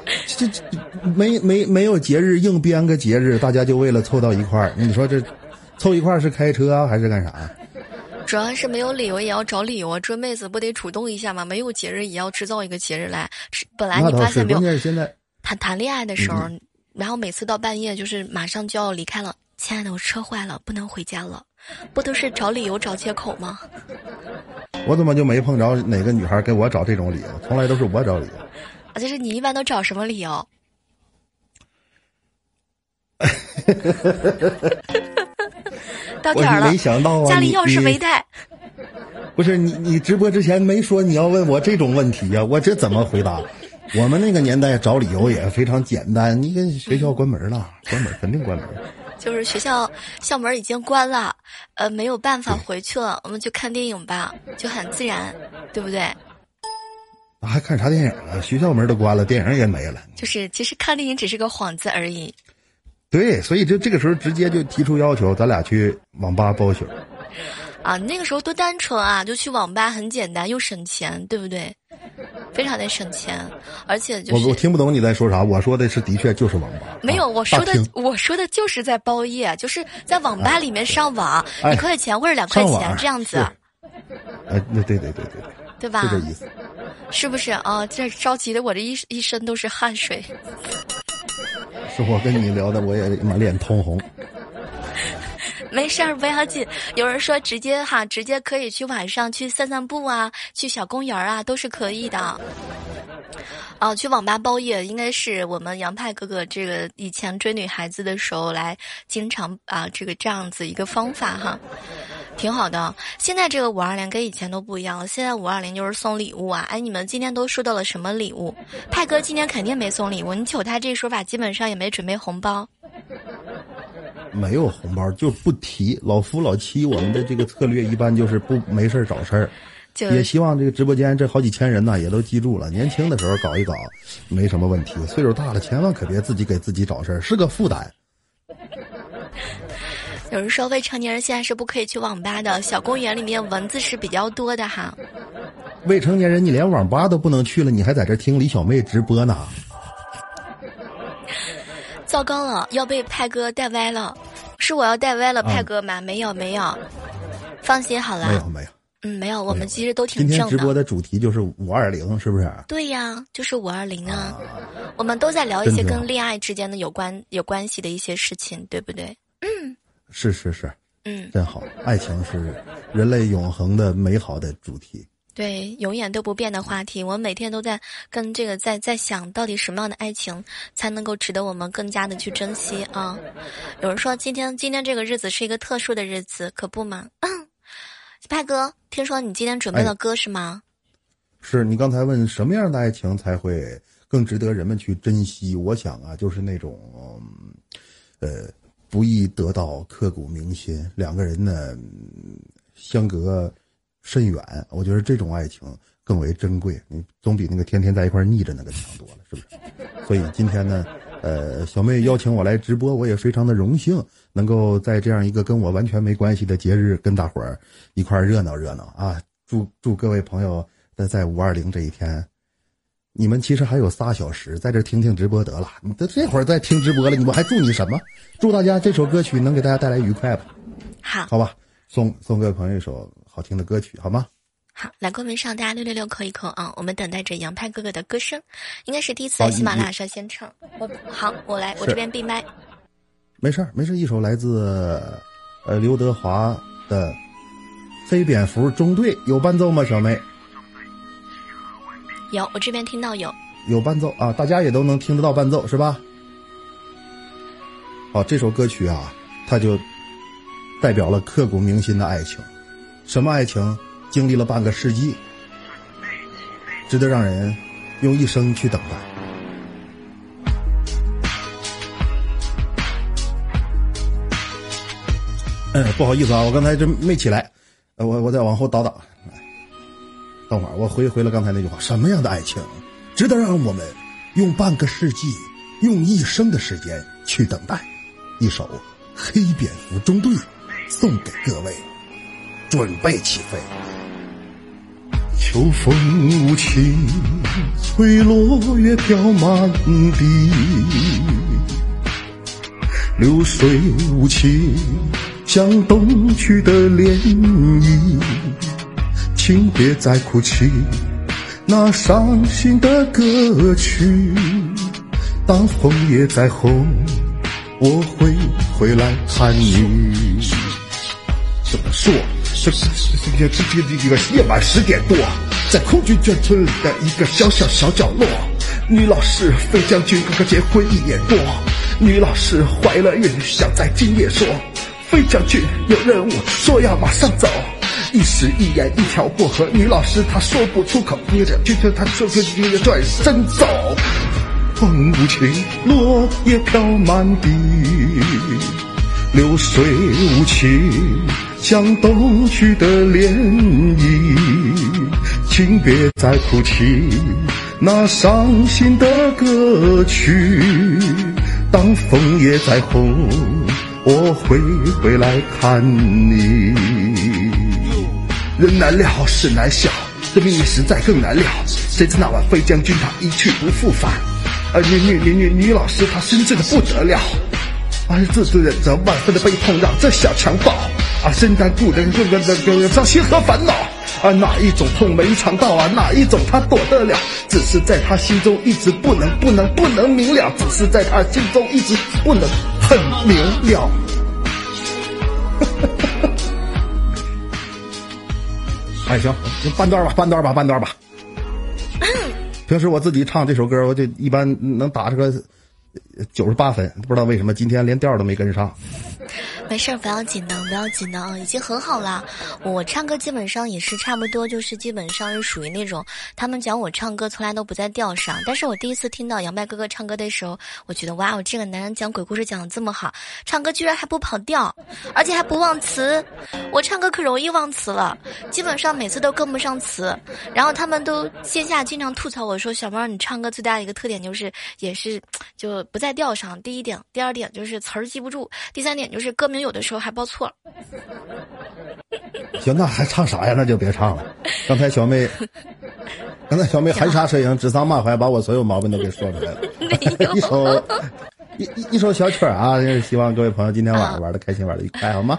这这没没没有节日，硬编个节日，大家就为了凑到一块儿。你说这凑一块儿是开车还是干啥？主要是没有理由也要找理由啊！追妹子不得主动一下吗？没有节日也要制造一个节日来。本来你发现没有？谈谈恋爱的时候，然后每次到半夜就是马上就要离开了。亲爱的，我车坏了，不能回家了，不都是找理由找借口吗？我怎么就没碰着哪个女孩给我找这种理由？从来都是我找理由。啊，就是你一般都找什么理由？到点儿了，没想到啊！家里钥匙没带。不是你，你直播之前没说你要问我这种问题呀？我这怎么回答？我们那个年代找理由也非常简单，你跟学校关门了，关门肯定关门。就是学校校门已经关了，呃，没有办法回去了，我们就看电影吧，就很自然，对不对？那还看啥电影啊？学校门都关了，电影也没了。就是其实看电影只是个幌子而已。对，所以就这个时候直接就提出要求，咱俩去网吧包宿。啊，那个时候多单纯啊，就去网吧很简单又省钱，对不对？非常的省钱，而且就是我我听不懂你在说啥。我说的是的确就是网吧，没有我说的我说的就是在包夜，就是在网吧里面上网，一块钱或者两块钱这样子。哎，那对对对对对，对吧？是这意思，是不是啊？这着急的我这一一身都是汗水。是我跟你聊的，我也满脸通红。没事儿，不要紧。有人说直接哈，直接可以去晚上去散散步啊，去小公园啊，都是可以的。哦，去网吧包夜应该是我们杨派哥哥这个以前追女孩子的时候来经常啊，这个这样子一个方法哈，挺好的。现在这个五二零跟以前都不一样了，现在五二零就是送礼物啊。哎，你们今天都收到了什么礼物？派哥今天肯定没送礼物，你瞅他这说法，基本上也没准备红包。没有红包就不提。老夫老妻，我们的这个策略一般就是不没事找事儿。也希望这个直播间这好几千人呢，也都记住了。年轻的时候搞一搞，没什么问题。岁数大了，千万可别自己给自己找事儿，是个负担。有人说未成年人现在是不可以去网吧的，小公园里面蚊子是比较多的哈。未成年人你连网吧都不能去了，你还在这听李小妹直播呢？糟糕了，要被派哥带歪了，是我要带歪了派哥吗？没有没有，放心好了。没有没有，嗯，没有，我们其实都挺正的。今天直播的主题就是五二零，是不是？对呀，就是五二零啊，我们都在聊一些跟恋爱之间的有关有关系的一些事情，对不对？嗯，是是是，嗯，真好，爱情是人类永恒的美好的主题。对，永远都不变的话题。我每天都在跟这个在在想到底什么样的爱情才能够值得我们更加的去珍惜啊？有人说今天今天这个日子是一个特殊的日子，可不吗？派哥，听说你今天准备了歌是吗？是你刚才问什么样的爱情才会更值得人们去珍惜？我想啊，就是那种呃不易得到、刻骨铭心，两个人呢相隔。甚远，我觉得这种爱情更为珍贵，你总比那个天天在一块腻着那个强多了，是不是？所以今天呢，呃，小妹邀请我来直播，我也非常的荣幸，能够在这样一个跟我完全没关系的节日，跟大伙儿一块热闹热闹啊！祝祝各位朋友在在五二零这一天，你们其实还有仨小时，在这听听直播得了。你这这会儿在听直播了，你们还祝你什么？祝大家这首歌曲能给大家带来愉快吧。好，好吧，送送各位朋友一首。好听的歌曲，好吗？好，来公屏上大家六六六扣一扣啊！我们等待着杨派哥哥的歌声，应该是第一次在喜马拉雅上先唱。我好，我来，我这边闭麦。没事儿，没事儿，一首来自呃刘德华的《飞蝙蝠中队》，有伴奏吗？小妹？有，我这边听到有。有伴奏啊，大家也都能听得到伴奏是吧？好，这首歌曲啊，它就。代表了刻骨铭心的爱情，什么爱情？经历了半个世纪，值得让人用一生去等待。嗯，不好意思啊，我刚才这没起来，我我再往后倒倒。等会儿我回回了刚才那句话：什么样的爱情，值得让我们用半个世纪、用一生的时间去等待？一首《黑蝙蝠中队》送给各位，准备起飞。秋风无情，吹落叶飘满地，流水无情，像东去的涟漪。请别再哭泣，那伤心的歌曲。当枫叶再红，我会回来看你。怎么说？这这这这这这个夜晚十点多，在空军眷村里的一个小小小角落，女老师飞将军刚刚结婚一年多，女老师怀了孕，想在今夜说，飞将军有任务，说要马上走。一时一言一条过河，女老师她说不出口，捏着军车她说着捏着转身走。风无情，落叶飘满地，流水无情，像冬去的涟漪。请别再哭泣，那伤心的歌曲。当枫叶再红，我会回来看你。人难料，事难消，这命运实在更难料。谁知那晚飞将军他一去不复返，而女女女女女老师她深挚的不得了，而自自忍着万分的悲痛，让这小强暴啊身担故人个个个个伤心和烦恼啊哪一种痛没尝到啊哪一种他躲得了？只是在他心中一直不能不能不能明了，只是在他心中一直不能很明了。哎，行，就半段吧，半段吧，半段吧。平时我自己唱这首歌，我就一般能打这个九十八分，不知道为什么今天连调都没跟上。没事儿，不要紧的，不要紧的啊，已经很好了。我唱歌基本上也是差不多，就是基本上是属于那种他们讲我唱歌从来都不在调上。但是我第一次听到杨麦哥哥唱歌的时候，我觉得哇，我这个男人讲鬼故事讲的这么好，唱歌居然还不跑调，而且还不忘词。我唱歌可容易忘词了，基本上每次都跟不上词。然后他们都线下经常吐槽我说：“小猫，你唱歌最大的一个特点就是也是就不在调上。第一点，第二点就是词儿记不住，第三点就是歌名。”有的时候还报错了。行，那还唱啥呀？那就别唱了。刚才小妹，刚才小妹含沙射影、指桑骂槐，把我所有毛病都给说出来了。一首一一一首小曲儿啊，希望各位朋友今天晚上玩的开心，玩的愉快，好吗？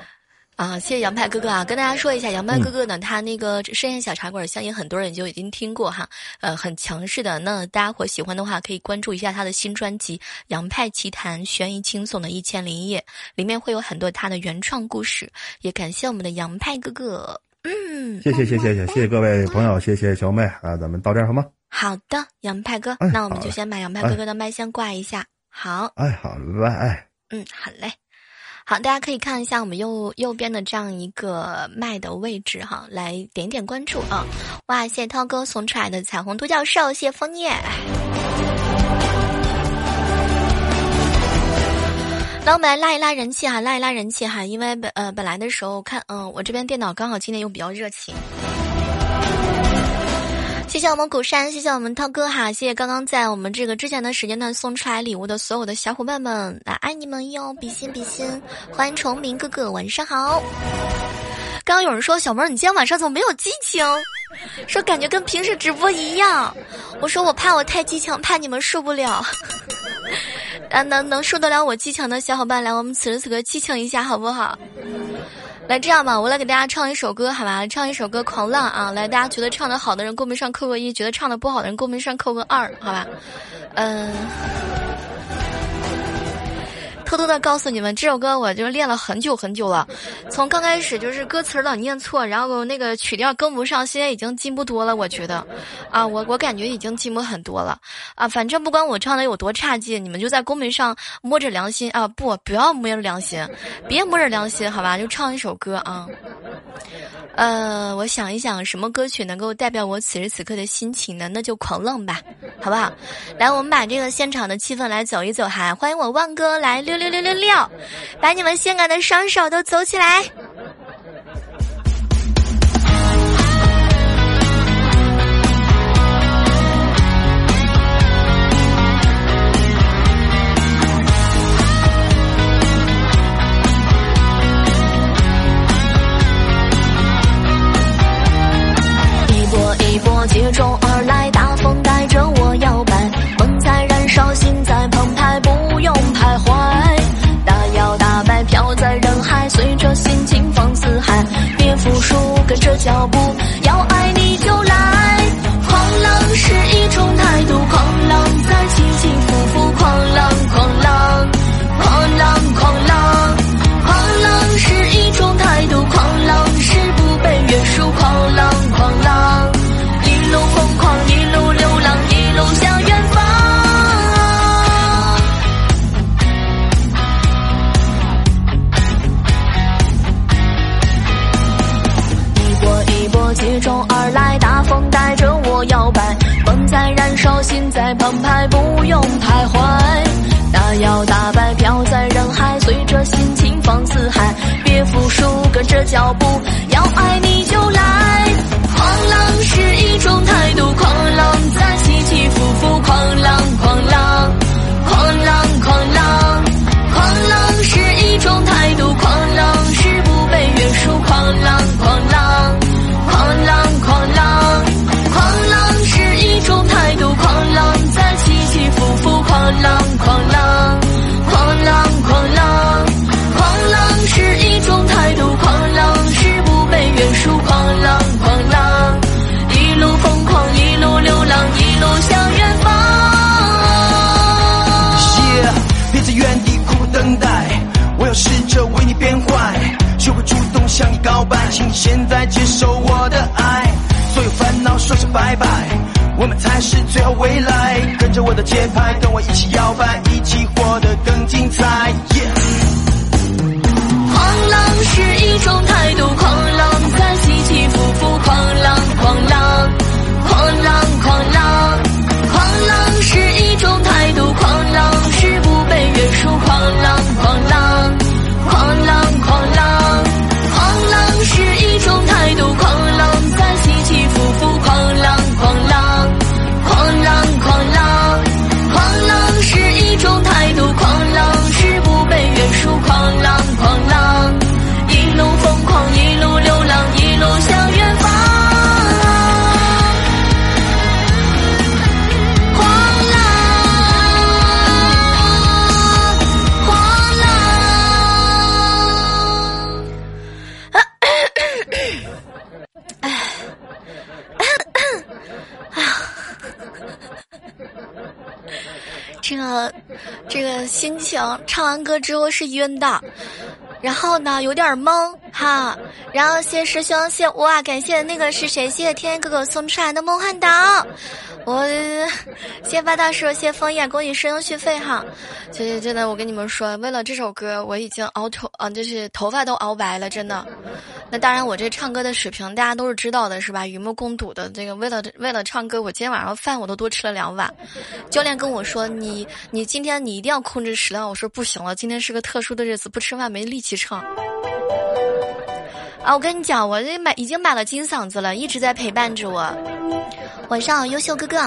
啊，谢谢杨派哥哥啊！跟大家说一下，杨派哥哥呢，他那个深夜小茶馆，相信很多人就已经听过哈。呃，很强势的，那大家伙喜欢的话，可以关注一下他的新专辑《杨派奇谈》，悬疑轻松的一千零一夜，里面会有很多他的原创故事。也感谢我们的杨派哥哥，嗯，谢谢谢谢谢谢谢各位朋友，谢谢小妹啊，咱们到这儿好吗？好的，杨派哥，那我们就先把杨派哥哥的麦先挂一下。好，哎，好嘞，哎，嗯，好嘞。好，大家可以看一下我们右右边的这样一个麦的位置哈，来点点关注啊！哇，谢谢涛哥送出来的彩虹独角兽，谢枫叶。那我们来拉一拉人气哈，拉一拉人气哈，因为本呃本来的时候看，嗯，我这边电脑刚好今天又比较热情。谢谢我们古山，谢谢我们涛哥哈，谢谢刚刚在我们这个之前的时间段送出来礼物的所有的小伙伴们，来爱你们哟，比心比心，欢迎崇明哥哥，晚上好。刚刚有人说小妹儿，你今天晚上怎么没有激情？说感觉跟平时直播一样。我说我怕我太激情，怕你们受不了。啊，能能受得了我激情的小伙伴来，我们此时此刻激情一下好不好？来这样吧，我来给大家唱一首歌，好吧？唱一首歌《狂浪》啊！来，大家觉得唱的好的人公屏上扣个一，觉得唱的不好的人公屏上扣个二，好吧？嗯。偷偷的告诉你们，这首歌我就练了很久很久了，从刚开始就是歌词老念错，然后那个曲调跟不上，现在已经进步多了。我觉得，啊，我我感觉已经进步很多了，啊，反正不管我唱的有多差劲，你们就在公屏上摸着良心啊，不，不要摸着良心，别摸着良心，好吧，就唱一首歌啊。呃，我想一想，什么歌曲能够代表我此时此刻的心情呢？那就狂浪吧，好不好？来，我们把这个现场的气氛来走一走哈，欢迎我万哥来六六六六六把你们性感的双手都走起来一波一波接踵完歌之后是晕的，然后呢有点懵哈，然后谢师兄，谢哇，感谢那个是谁？谢谢天天哥哥送出来的梦幻岛，我谢八大叔，谢谢枫叶，恭喜师兄续费哈。其实真的，我跟你们说，为了这首歌，我已经熬头啊，就是头发都熬白了，真的。那当然，我这唱歌的水平大家都是知道的，是吧？与目共睹的。这个为了为了唱歌，我今天晚上饭我都多吃了两碗。教练跟我说：“你你今天你一定要控制食量。”我说：“不行了，今天是个特殊的日子，不吃饭没力气唱。”啊，我跟你讲，我这买已经买了金嗓子了，一直在陪伴着我。晚上，优秀哥哥。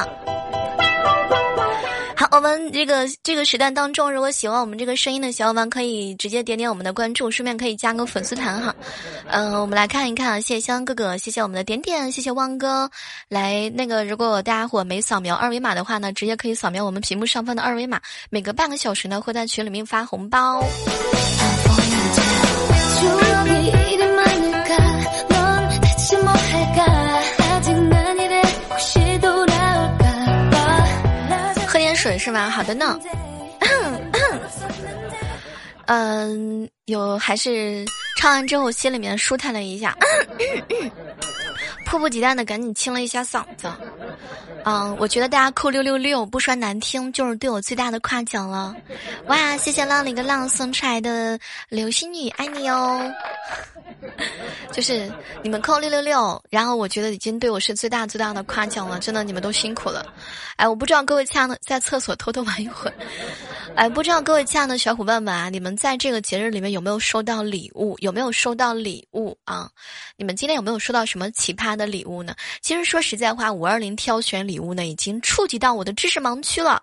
好，我们这个这个时段当中，如果喜欢我们这个声音的小伙伴，可以直接点点我们的关注，顺便可以加个粉丝团哈。嗯、我们来看一看，谢谢香哥哥，谢谢我们的点点，谢谢汪哥。来，那个如果大家伙没扫描二维码的话呢，直接可以扫描我们屏幕上方的二维码，每隔半个小时呢会在群里面发红包。水是吧？好的呢。嗯，有还是唱完之后心里面舒坦了一下，迫不及待的赶紧清了一下嗓子。嗯，我觉得大家扣六六六不说难听，就是对我最大的夸奖了。哇，谢谢浪里个浪送出来的流星雨，爱你哦。就是你们扣六六六，然后我觉得已经对我是最大最大的夸奖了，真的你们都辛苦了。哎，我不知道各位亲爱的在厕所偷偷玩一会儿。哎，不知道各位亲爱的小伙伴们啊，你们在这个节日里面有没有收到礼物？有没有收到礼物啊？你们今天有没有收到什么奇葩的礼物呢？其实说实在话，五二零挑选礼物呢，已经触及到我的知识盲区了。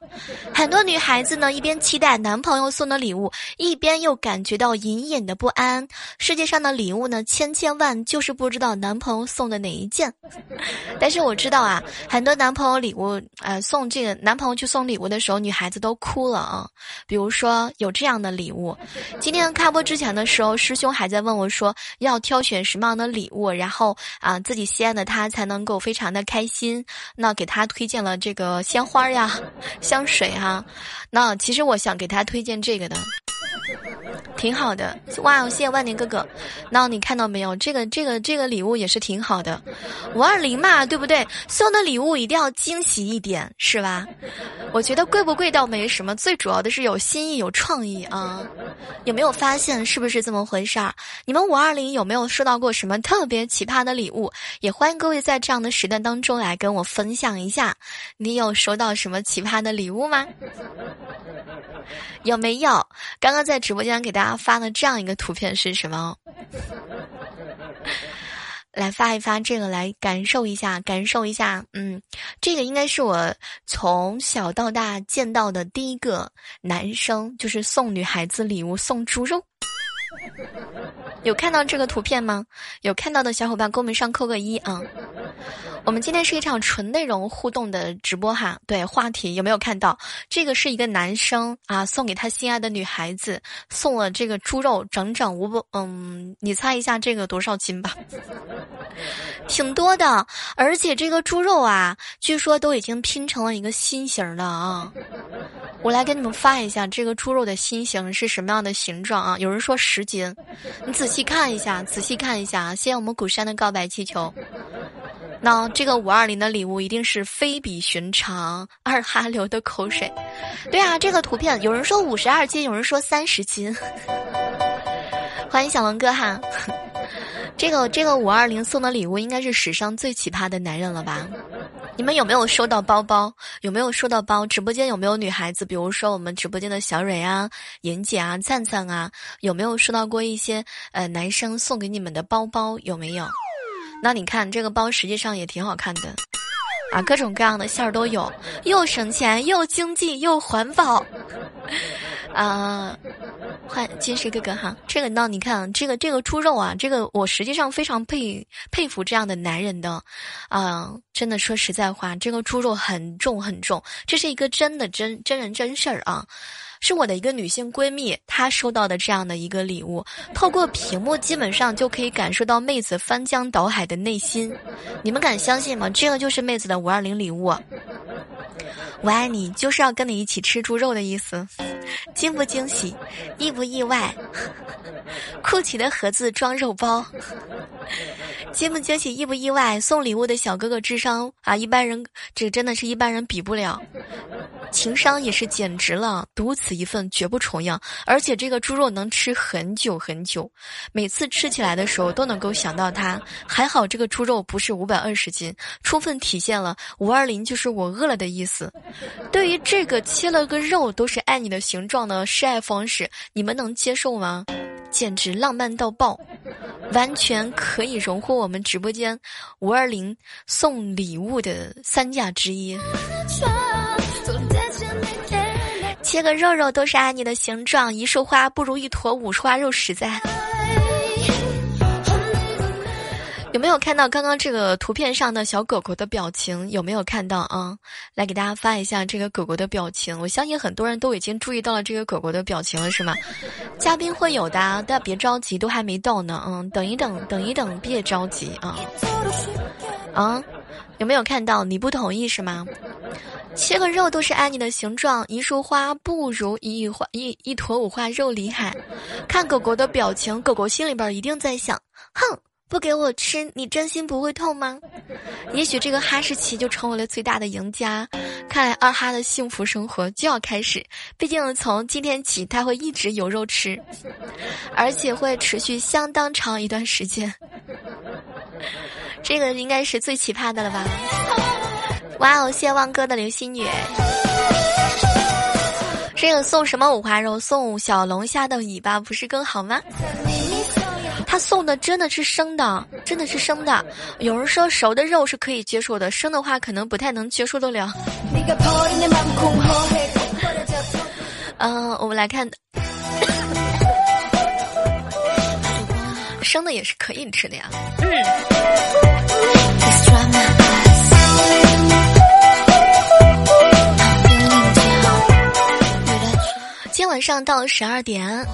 很多女孩子呢，一边期待男朋友送的礼物，一边又感觉到隐隐的不安。世界上的礼物呢，千千万，就是不知道男朋友送的哪一件。但是我知道啊，很多男朋友礼物，呃，送这个男朋友去送礼物的时候，女孩子都哭了啊。比如说有这样的礼物，今天开播之前的时候，师兄还在问我说要挑选什么样的礼物，然后啊自己心爱的他才能够非常的开心。那给他推荐了这个鲜花呀、香水哈、那其实我想给他推荐这个的。挺好的。哇，谢谢万年哥哥。那你看到没有？这个这个这个礼物也是挺好的。五二零嘛，对不对？送的礼物一定要惊喜一点，是吧？我觉得贵不贵倒没什么，最主要的是有新意、有创意啊！有没有发现是不是这么回事儿？你们五二零有没有收到过什么特别奇葩的礼物？也欢迎各位在这样的时段当中来跟我分享一下，你有收到什么奇葩的礼物吗？有没有？刚刚在直播间给大家发的这样一个图片是什么？来发一发这个，来感受一下，感受一下。嗯，这个应该是我从小到大见到的第一个男生，就是送女孩子礼物送猪肉。有看到这个图片吗？有看到的小伙伴，给我们上扣个一啊！我们今天是一场纯内容互动的直播哈。对，话题有没有看到？这个是一个男生啊，送给他心爱的女孩子送了这个猪肉，整整五百，嗯，你猜一下这个多少斤吧？挺多的，而且这个猪肉啊，据说都已经拼成了一个心型的啊。我来给你们发一下这个猪肉的心型是什么样的形状啊？有人说十斤，你仔细看一下，仔细看一下。谢谢我们古山的告白气球。那这个五二零的礼物一定是非比寻常。二哈流的口水，对啊，这个图片有人说五十二斤，有人说三十斤。欢迎小龙哥哈。这个这个五二零送的礼物应该是史上最奇葩的男人了吧？你们有没有收到包包？有没有收到包？直播间有没有女孩子？比如说我们直播间的小蕊啊、妍姐啊、灿灿啊，有没有收到过一些呃男生送给你们的包包？有没有？那你看这个包实际上也挺好看的，啊，各种各样的馅儿都有，又省钱又经济又环保，啊。欢金石哥哥哈，这个呢，你看这个这个猪肉啊，这个我实际上非常佩佩服这样的男人的，啊，真的说实在话，这个猪肉很重很重，这是一个真的真真人真事儿啊，是我的一个女性闺蜜，她收到的这样的一个礼物，透过屏幕基本上就可以感受到妹子翻江倒海的内心，你们敢相信吗？这个就是妹子的五二零礼物。我爱你，就是要跟你一起吃猪肉的意思，惊不惊喜，意不意外？酷奇的盒子装肉包，惊不惊喜，意不意外？送礼物的小哥哥智商啊，一般人这真的是一般人比不了，情商也是简直了，独此一份，绝不重样。而且这个猪肉能吃很久很久，每次吃起来的时候都能够想到它。还好这个猪肉不是五百二十斤，充分体现了五二零就是我饿了的意思。对于这个切了个肉都是爱你的形状的示爱方式，你们能接受吗？简直浪漫到爆，完全可以荣获我们直播间五二零送礼物的三甲之一。切个肉肉都是爱你的形状，一束花不如一坨五花肉实在。有没有看到刚刚这个图片上的小狗狗的表情？有没有看到啊？来给大家发一下这个狗狗的表情。我相信很多人都已经注意到了这个狗狗的表情了，是吗？嘉宾会有的，大家别着急，都还没到呢。嗯，等一等，等一等，别着急啊。啊，有没有看到？你不同意是吗？切个肉都是爱你的形状，一束花不如一花一一坨五花肉厉害。看狗狗的表情，狗狗心里边一定在想：哼。不给我吃，你真心不会痛吗？也许这个哈士奇就成为了最大的赢家。看来二哈的幸福生活就要开始。毕竟从今天起，他会一直有肉吃，而且会持续相当长一段时间。这个应该是最奇葩的了吧？哇哦，谢望哥的流星雨。这个送什么五花肉？送小龙虾的尾巴不是更好吗？他送的真的是生的，真的是生的。有人说熟的肉是可以接受的，生的话可能不太能接受得了。嗯，我们来看，生的也是可以吃的呀。嗯。今天晚上到十二点。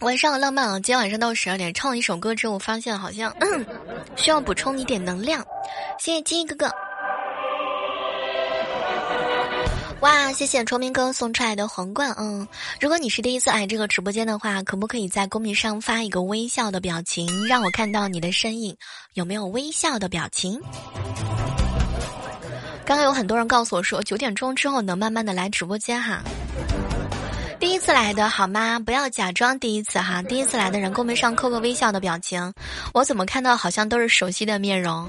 晚上浪漫啊！今天晚上到十二点唱一首歌之后，我发现好像嗯需要补充一点能量。谢谢金哥哥。哇，谢谢崇明哥送出来的皇冠。嗯，如果你是第一次来这个直播间的话，可不可以在公屏上发一个微笑的表情，让我看到你的身影？有没有微笑的表情？刚刚有很多人告诉我说，九点钟之后能慢慢的来直播间哈。第一次来的好吗？不要假装第一次哈。第一次来的人，公屏上扣个微笑的表情。我怎么看到好像都是熟悉的面容？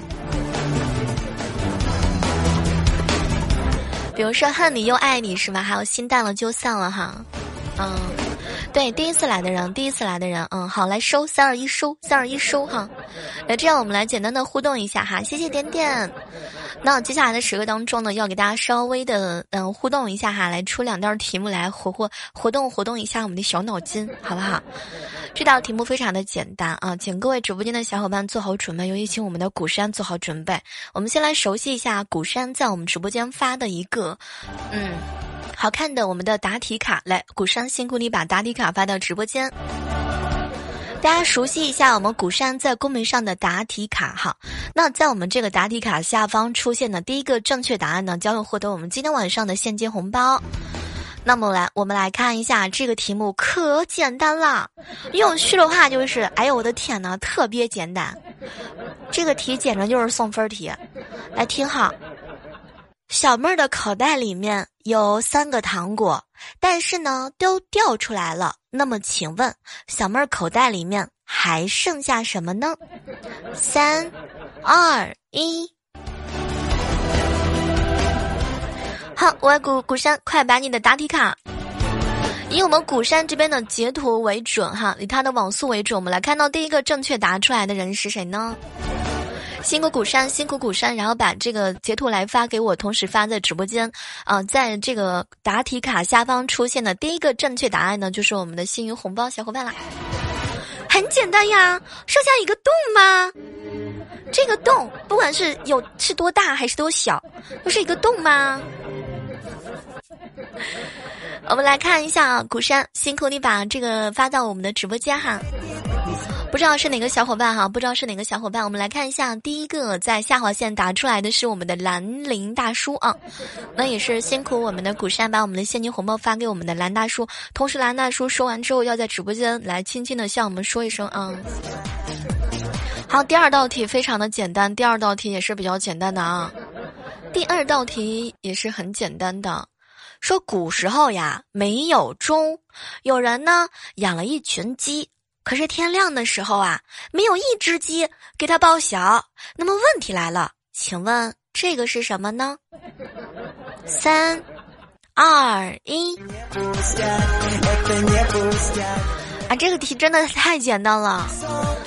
比如说恨你又爱你是吧？还有心淡了就散了哈。嗯，对，第一次来的人，第一次来的人，嗯，好，来收三二一收三二一收哈。那这样我们来简单的互动一下哈，谢谢点点。那接下来的时刻当中呢，要给大家稍微的嗯互动一下哈，来出两道题目来活活活动活动一下我们的小脑筋，好不好？这道题目非常的简单啊，请各位直播间的小伙伴做好准备，尤其请我们的古山做好准备。我们先来熟悉一下古山在我们直播间发的一个嗯好看的我们的答题卡，来，古山辛苦你把答题卡发到直播间。大家熟悉一下我们古山在公屏上的答题卡哈，那在我们这个答题卡下方出现的第一个正确答案呢，将会获得我们今天晚上的现金红包。那么来，我们来看一下这个题目，可简单了，用虚的话就是，哎呦我的天呐，特别简单，这个题简直就是送分题。来听哈，小妹儿的口袋里面有三个糖果，但是呢都掉出来了。那么，请问小妹儿口袋里面还剩下什么呢？三、二、一，好，我古古山，快把你的答题卡以我们古山这边的截图为准哈，以他的网速为准。我们来看到第一个正确答出来的人是谁呢？辛苦古山，辛苦古山，然后把这个截图来发给我，同时发在直播间。啊，在这个答题卡下方出现的第一个正确答案呢，就是我们的幸运红包小伙伴啦。很简单呀，剩下一个洞吗？这个洞不管是有是多大还是多小，不是一个洞吗？我们来看一下啊，古山，辛苦你把这个发到我们的直播间哈。不知道是哪个小伙伴哈，不知道是哪个小伙伴，我们来看一下，第一个在下划线答出来的是我们的兰陵大叔啊，那也是辛苦我们的古山把我们的现金红包发给我们的兰大叔，同时兰大叔说完之后要在直播间来轻轻的向我们说一声啊。好，第二道题非常的简单，第二道题也是比较简单的啊，第二道题也是很简单的，说古时候呀没有钟，有人呢养了一群鸡。可是天亮的时候啊，没有一只鸡给它报晓。那么问题来了，请问这个是什么呢？三、二、一。啊，这个题真的太简单了。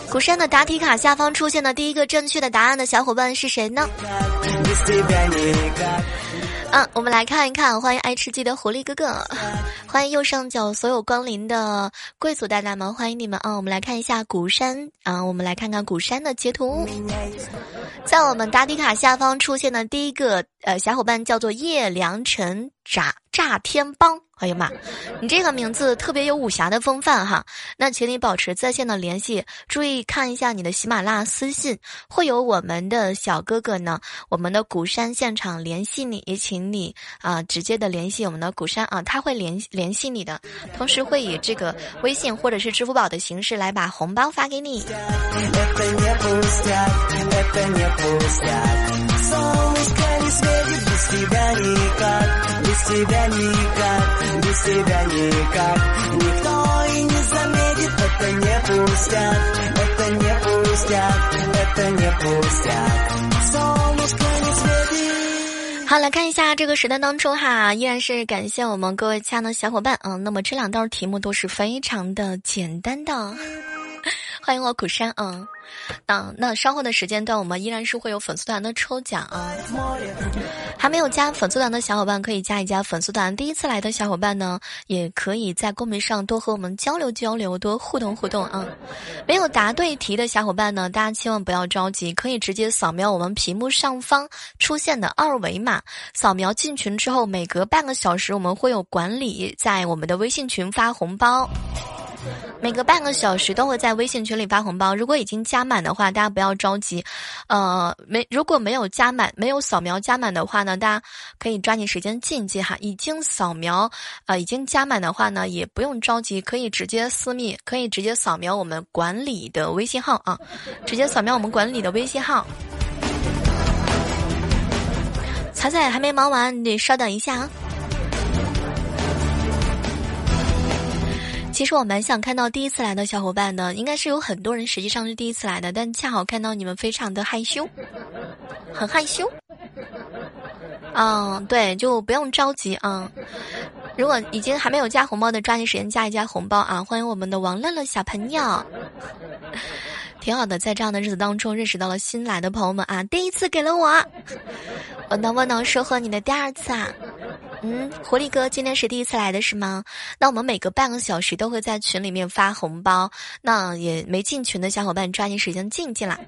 古山的答题卡下方出现的第一个正确的答案的小伙伴是谁呢？啊，我们来看一看，欢迎爱吃鸡的狐狸哥哥，欢迎右上角所有光临的贵族大大们，欢迎你们啊！我们来看一下古山啊，我们来看看古山的截图，在我们答题卡下方出现的第一个呃小伙伴叫做叶良辰炸炸天帮。哎呀妈，你这个名字特别有武侠的风范哈。那请你保持在线的联系，注意看一下你的喜马拉雅私信，会有我们的小哥哥呢，我们的古山现场联系你，也请你啊直接的联系我们的古山啊，他会联联系你的，同时会以这个微信或者是支付宝的形式来把红包发给你。好，来看一下这个时段当中哈，依然是感谢我们各位亲爱的小伙伴，嗯，那么这两道题目都是非常的简单的。欢迎我苦山啊，那那稍后的时间段我们依然是会有粉丝团的抽奖啊，还没有加粉丝团的小伙伴可以加一加粉丝团，第一次来的小伙伴呢也可以在公屏上多和我们交流交流，多互动互动啊。没有答对题的小伙伴呢，大家千万不要着急，可以直接扫描我们屏幕上方出现的二维码，扫描进群之后，每隔半个小时我们会有管理在我们的微信群发红包。每隔半个小时都会在微信群里发红包。如果已经加满的话，大家不要着急。呃，没如果没有加满，没有扫描加满的话呢，大家可以抓紧时间进去哈。已经扫描啊，已经加满的话呢，也不用着急，可以直接私密，可以直接扫描我们管理的微信号啊，直接扫描我们管理的微信号。彩彩还没忙完，你得稍等一下啊。其实我蛮想看到第一次来的小伙伴的，应该是有很多人实际上是第一次来的，但恰好看到你们非常的害羞，很害羞。嗯，对，就不用着急啊。如果已经还没有加红包的，抓紧时间加一加红包啊！欢迎我们的王乐乐小朋友，挺好的，在这样的日子当中认识到了新来的朋友们啊！第一次给了我，我能不能收获你的第二次啊？嗯，狐狸哥今天是第一次来的是吗？那我们每隔半个小时都会在群里面发红包，那也没进群的小伙伴抓紧时间进进来。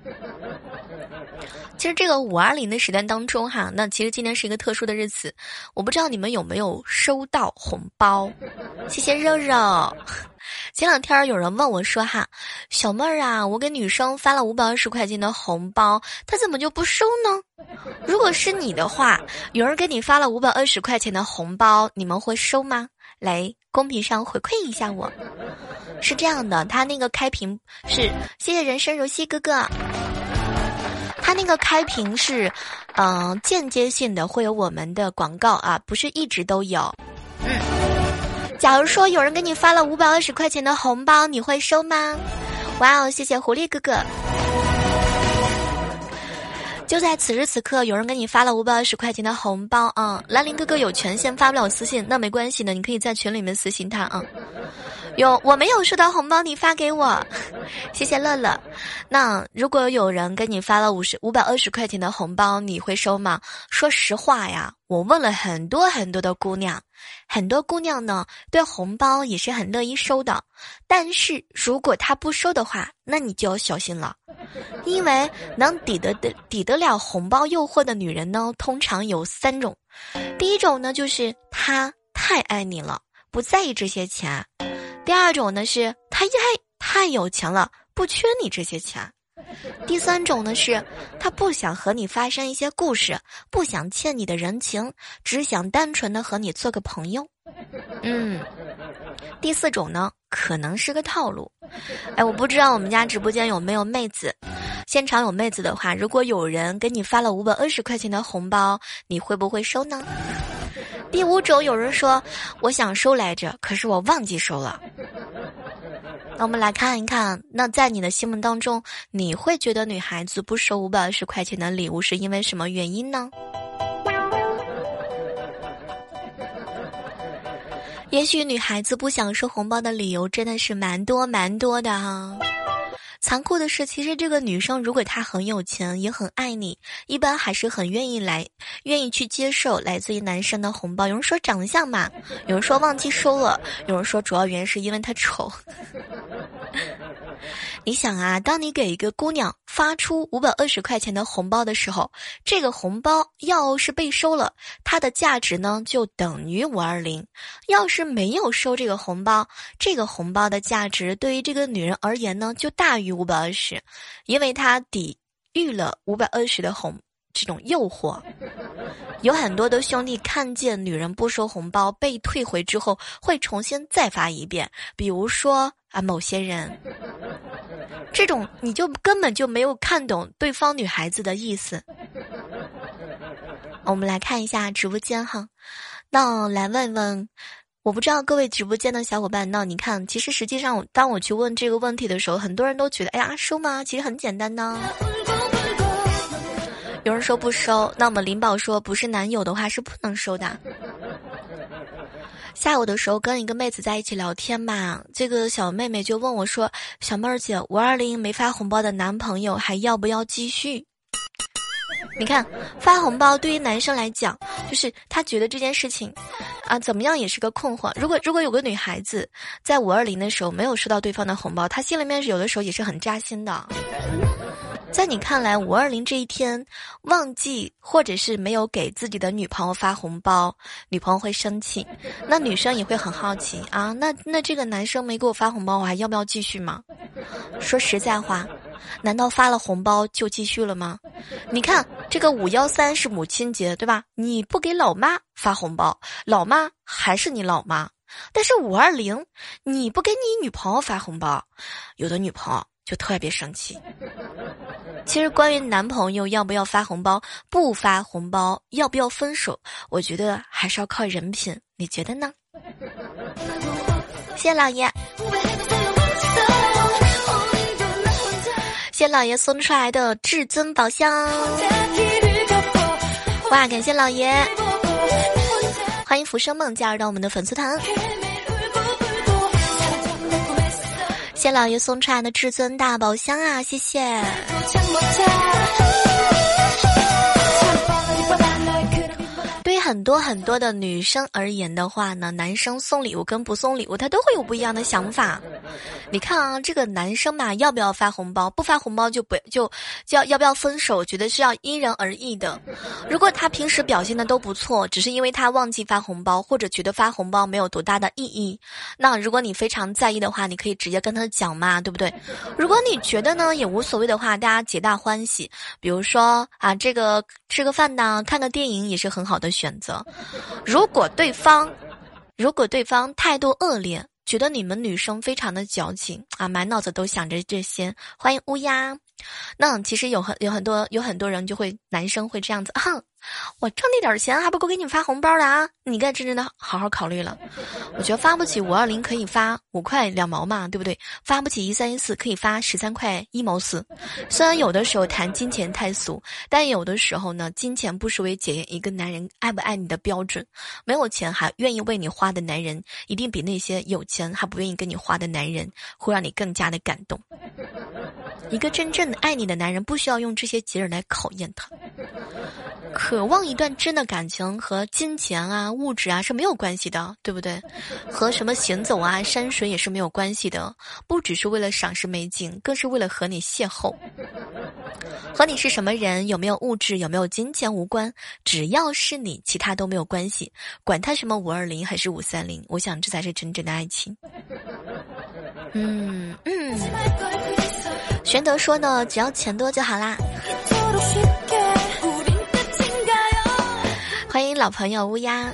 其实这个五二零的时段当中哈，那其实今天是一个特殊的日子，我不知道你们有没有收到红包？谢谢肉肉。前两天有人问我说哈，小妹儿啊，我给女生发了五百二十块钱的红包，她怎么就不收呢？如果是你的话，有人给你发了五百二十块钱的红包，你们会收吗？来公屏上回馈一下我。是这样的，他那个开屏是谢谢人生如戏哥哥。他那个开屏是，嗯，间接性的会有我们的广告啊，不是一直都有。嗯，假如说有人给你发了五百二十块钱的红包，你会收吗？哇哦，谢谢狐狸哥哥。就在此时此刻，有人给你发了五百二十块钱的红包啊！兰陵哥哥有权限发不了私信，那没关系的，你可以在群里面私信他啊。有我没有收到红包，你发给我，谢谢乐乐。那如果有人给你发了五十五百二十块钱的红包，你会收吗？说实话呀，我问了很多很多的姑娘，很多姑娘呢对红包也是很乐意收的。但是如果她不收的话，那你就要小心了，因为能抵得的抵得了红包诱惑的女人呢，通常有三种。第一种呢，就是她太爱你了，不在意这些钱。第二种呢是她太太有钱了，不缺你这些钱。第三种呢是他不想和你发生一些故事，不想欠你的人情，只想单纯的和你做个朋友。嗯，第四种呢可能是个套路。哎，我不知道我们家直播间有没有妹子，现场有妹子的话，如果有人给你发了五百二十块钱的红包，你会不会收呢？第五种，有人说我想收来着，可是我忘记收了。那我们来看一看，那在你的心目当中，你会觉得女孩子不收五百二十块钱的礼物是因为什么原因呢？也许女孩子不想收红包的理由真的是蛮多蛮多的哈。残酷的是，其实这个女生如果她很有钱，也很爱你，一般还是很愿意来，愿意去接受来自于男生的红包。有人说长相嘛，有人说忘记收了，有人说主要原因是因为她丑。你想啊，当你给一个姑娘发出五百二十块钱的红包的时候，这个红包要是被收了，它的价值呢就等于五二零；要是没有收这个红包，这个红包的价值对于这个女人而言呢就大于五百二十，因为它抵御了五百二十的红这种诱惑。有很多的兄弟看见女人不收红包被退回之后，会重新再发一遍，比如说。啊，某些人，这种你就根本就没有看懂对方女孩子的意思。我们来看一下直播间哈，那来问问，我不知道各位直播间的小伙伴，那你看，其实实际上，当我去问这个问题的时候，很多人都觉得，哎呀，收吗？其实很简单呢。有人说不收，那么林宝说，不是男友的话是不能收的。下午的时候跟一个妹子在一起聊天嘛，这个小妹妹就问我说：“小妹儿姐，五二零没发红包的男朋友还要不要继续？”你看，发红包对于男生来讲，就是他觉得这件事情，啊，怎么样也是个困惑。如果如果有个女孩子在五二零的时候没有收到对方的红包，她心里面有的时候也是很扎心的。在你看来，五二零这一天忘记或者是没有给自己的女朋友发红包，女朋友会生气，那女生也会很好奇啊。那那这个男生没给我发红包，我还要不要继续吗？说实在话，难道发了红包就继续了吗？你看这个五幺三是母亲节，对吧？你不给老妈发红包，老妈还是你老妈。但是五二零你不给你女朋友发红包，有的女朋友。就特别生气。其实关于男朋友要不要发红包，不发红包要不要分手，我觉得还是要靠人品。你觉得呢？谢 谢老爷，谢老爷送出来的至尊宝箱。哇，感谢老爷！欢迎浮生梦加入到我们的粉丝团。谢老爷送出来的至尊大宝箱啊，谢谢。很多很多的女生而言的话呢，男生送礼物跟不送礼物，他都会有不一样的想法。你看啊，这个男生嘛，要不要发红包？不发红包就不就就要要不要分手？觉得是要因人而异的。如果他平时表现的都不错，只是因为他忘记发红包，或者觉得发红包没有多大的意义，那如果你非常在意的话，你可以直接跟他讲嘛，对不对？如果你觉得呢也无所谓的话，大家皆大欢喜。比如说啊，这个吃个饭呢，看个电影也是很好的选。择，如果对方，如果对方态度恶劣，觉得你们女生非常的矫情啊，满脑子都想着这些，欢迎乌鸦。那其实有很有很多有很多人就会男生会这样子，哼。我挣那点钱还不够给你们发红包的啊！你该真正的好好考虑了。我觉得发不起五二零可以发五块两毛嘛，对不对？发不起一三一四可以发十三块一毛四。虽然有的时候谈金钱太俗，但有的时候呢，金钱不失为检验一个男人爱不爱你的标准。没有钱还愿意为你花的男人，一定比那些有钱还不愿意跟你花的男人，会让你更加的感动。一个真正的爱你的男人，不需要用这些节日来考验他。渴望一段真的感情和金钱啊、物质啊是没有关系的，对不对？和什么行走啊、山水也是没有关系的。不只是为了赏识美景，更是为了和你邂逅。和你是什么人、有没有物质、有没有金钱无关，只要是你，其他都没有关系。管他什么五二零还是五三零，我想这才是真正的爱情。嗯嗯，玄德说呢，只要钱多就好啦。欢迎老朋友乌鸦，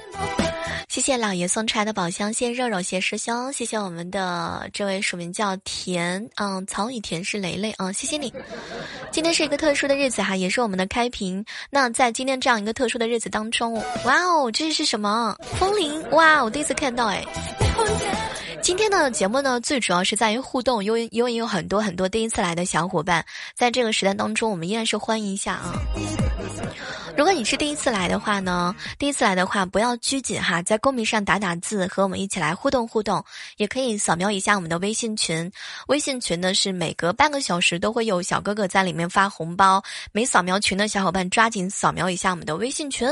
谢谢老爷送出来的宝箱，谢谢肉肉，谢师兄，谢谢我们的这位署名叫田，嗯，曹雨田是雷雷啊，谢谢你。今天是一个特殊的日子哈，也是我们的开屏。那在今天这样一个特殊的日子当中，哇哦，这是什么？风铃？哇，我第一次看到哎。今天的节目呢，最主要是在于互动，因为因为有很多很多第一次来的小伙伴，在这个时代当中，我们依然是欢迎一下啊。如果你是第一次来的话呢，第一次来的话不要拘谨哈，在公屏上打打字，和我们一起来互动互动，也可以扫描一下我们的微信群。微信群呢是每隔半个小时都会有小哥哥在里面发红包，没扫描群的小伙伴抓紧扫描一下我们的微信群。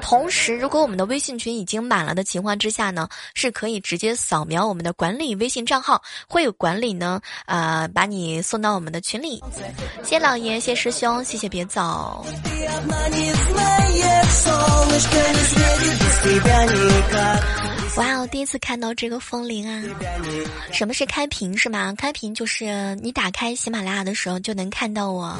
同时，如果我们的微信群已经满了的情况之下呢，是可以直接扫描我们的管理微信账号，会有管理呢呃把你送到我们的群里。谢老爷，谢师兄，谢谢别走。哇哦！第一次看到这个风铃啊！什么是开屏是吗？开屏就是你打开喜马拉雅的时候就能看到我。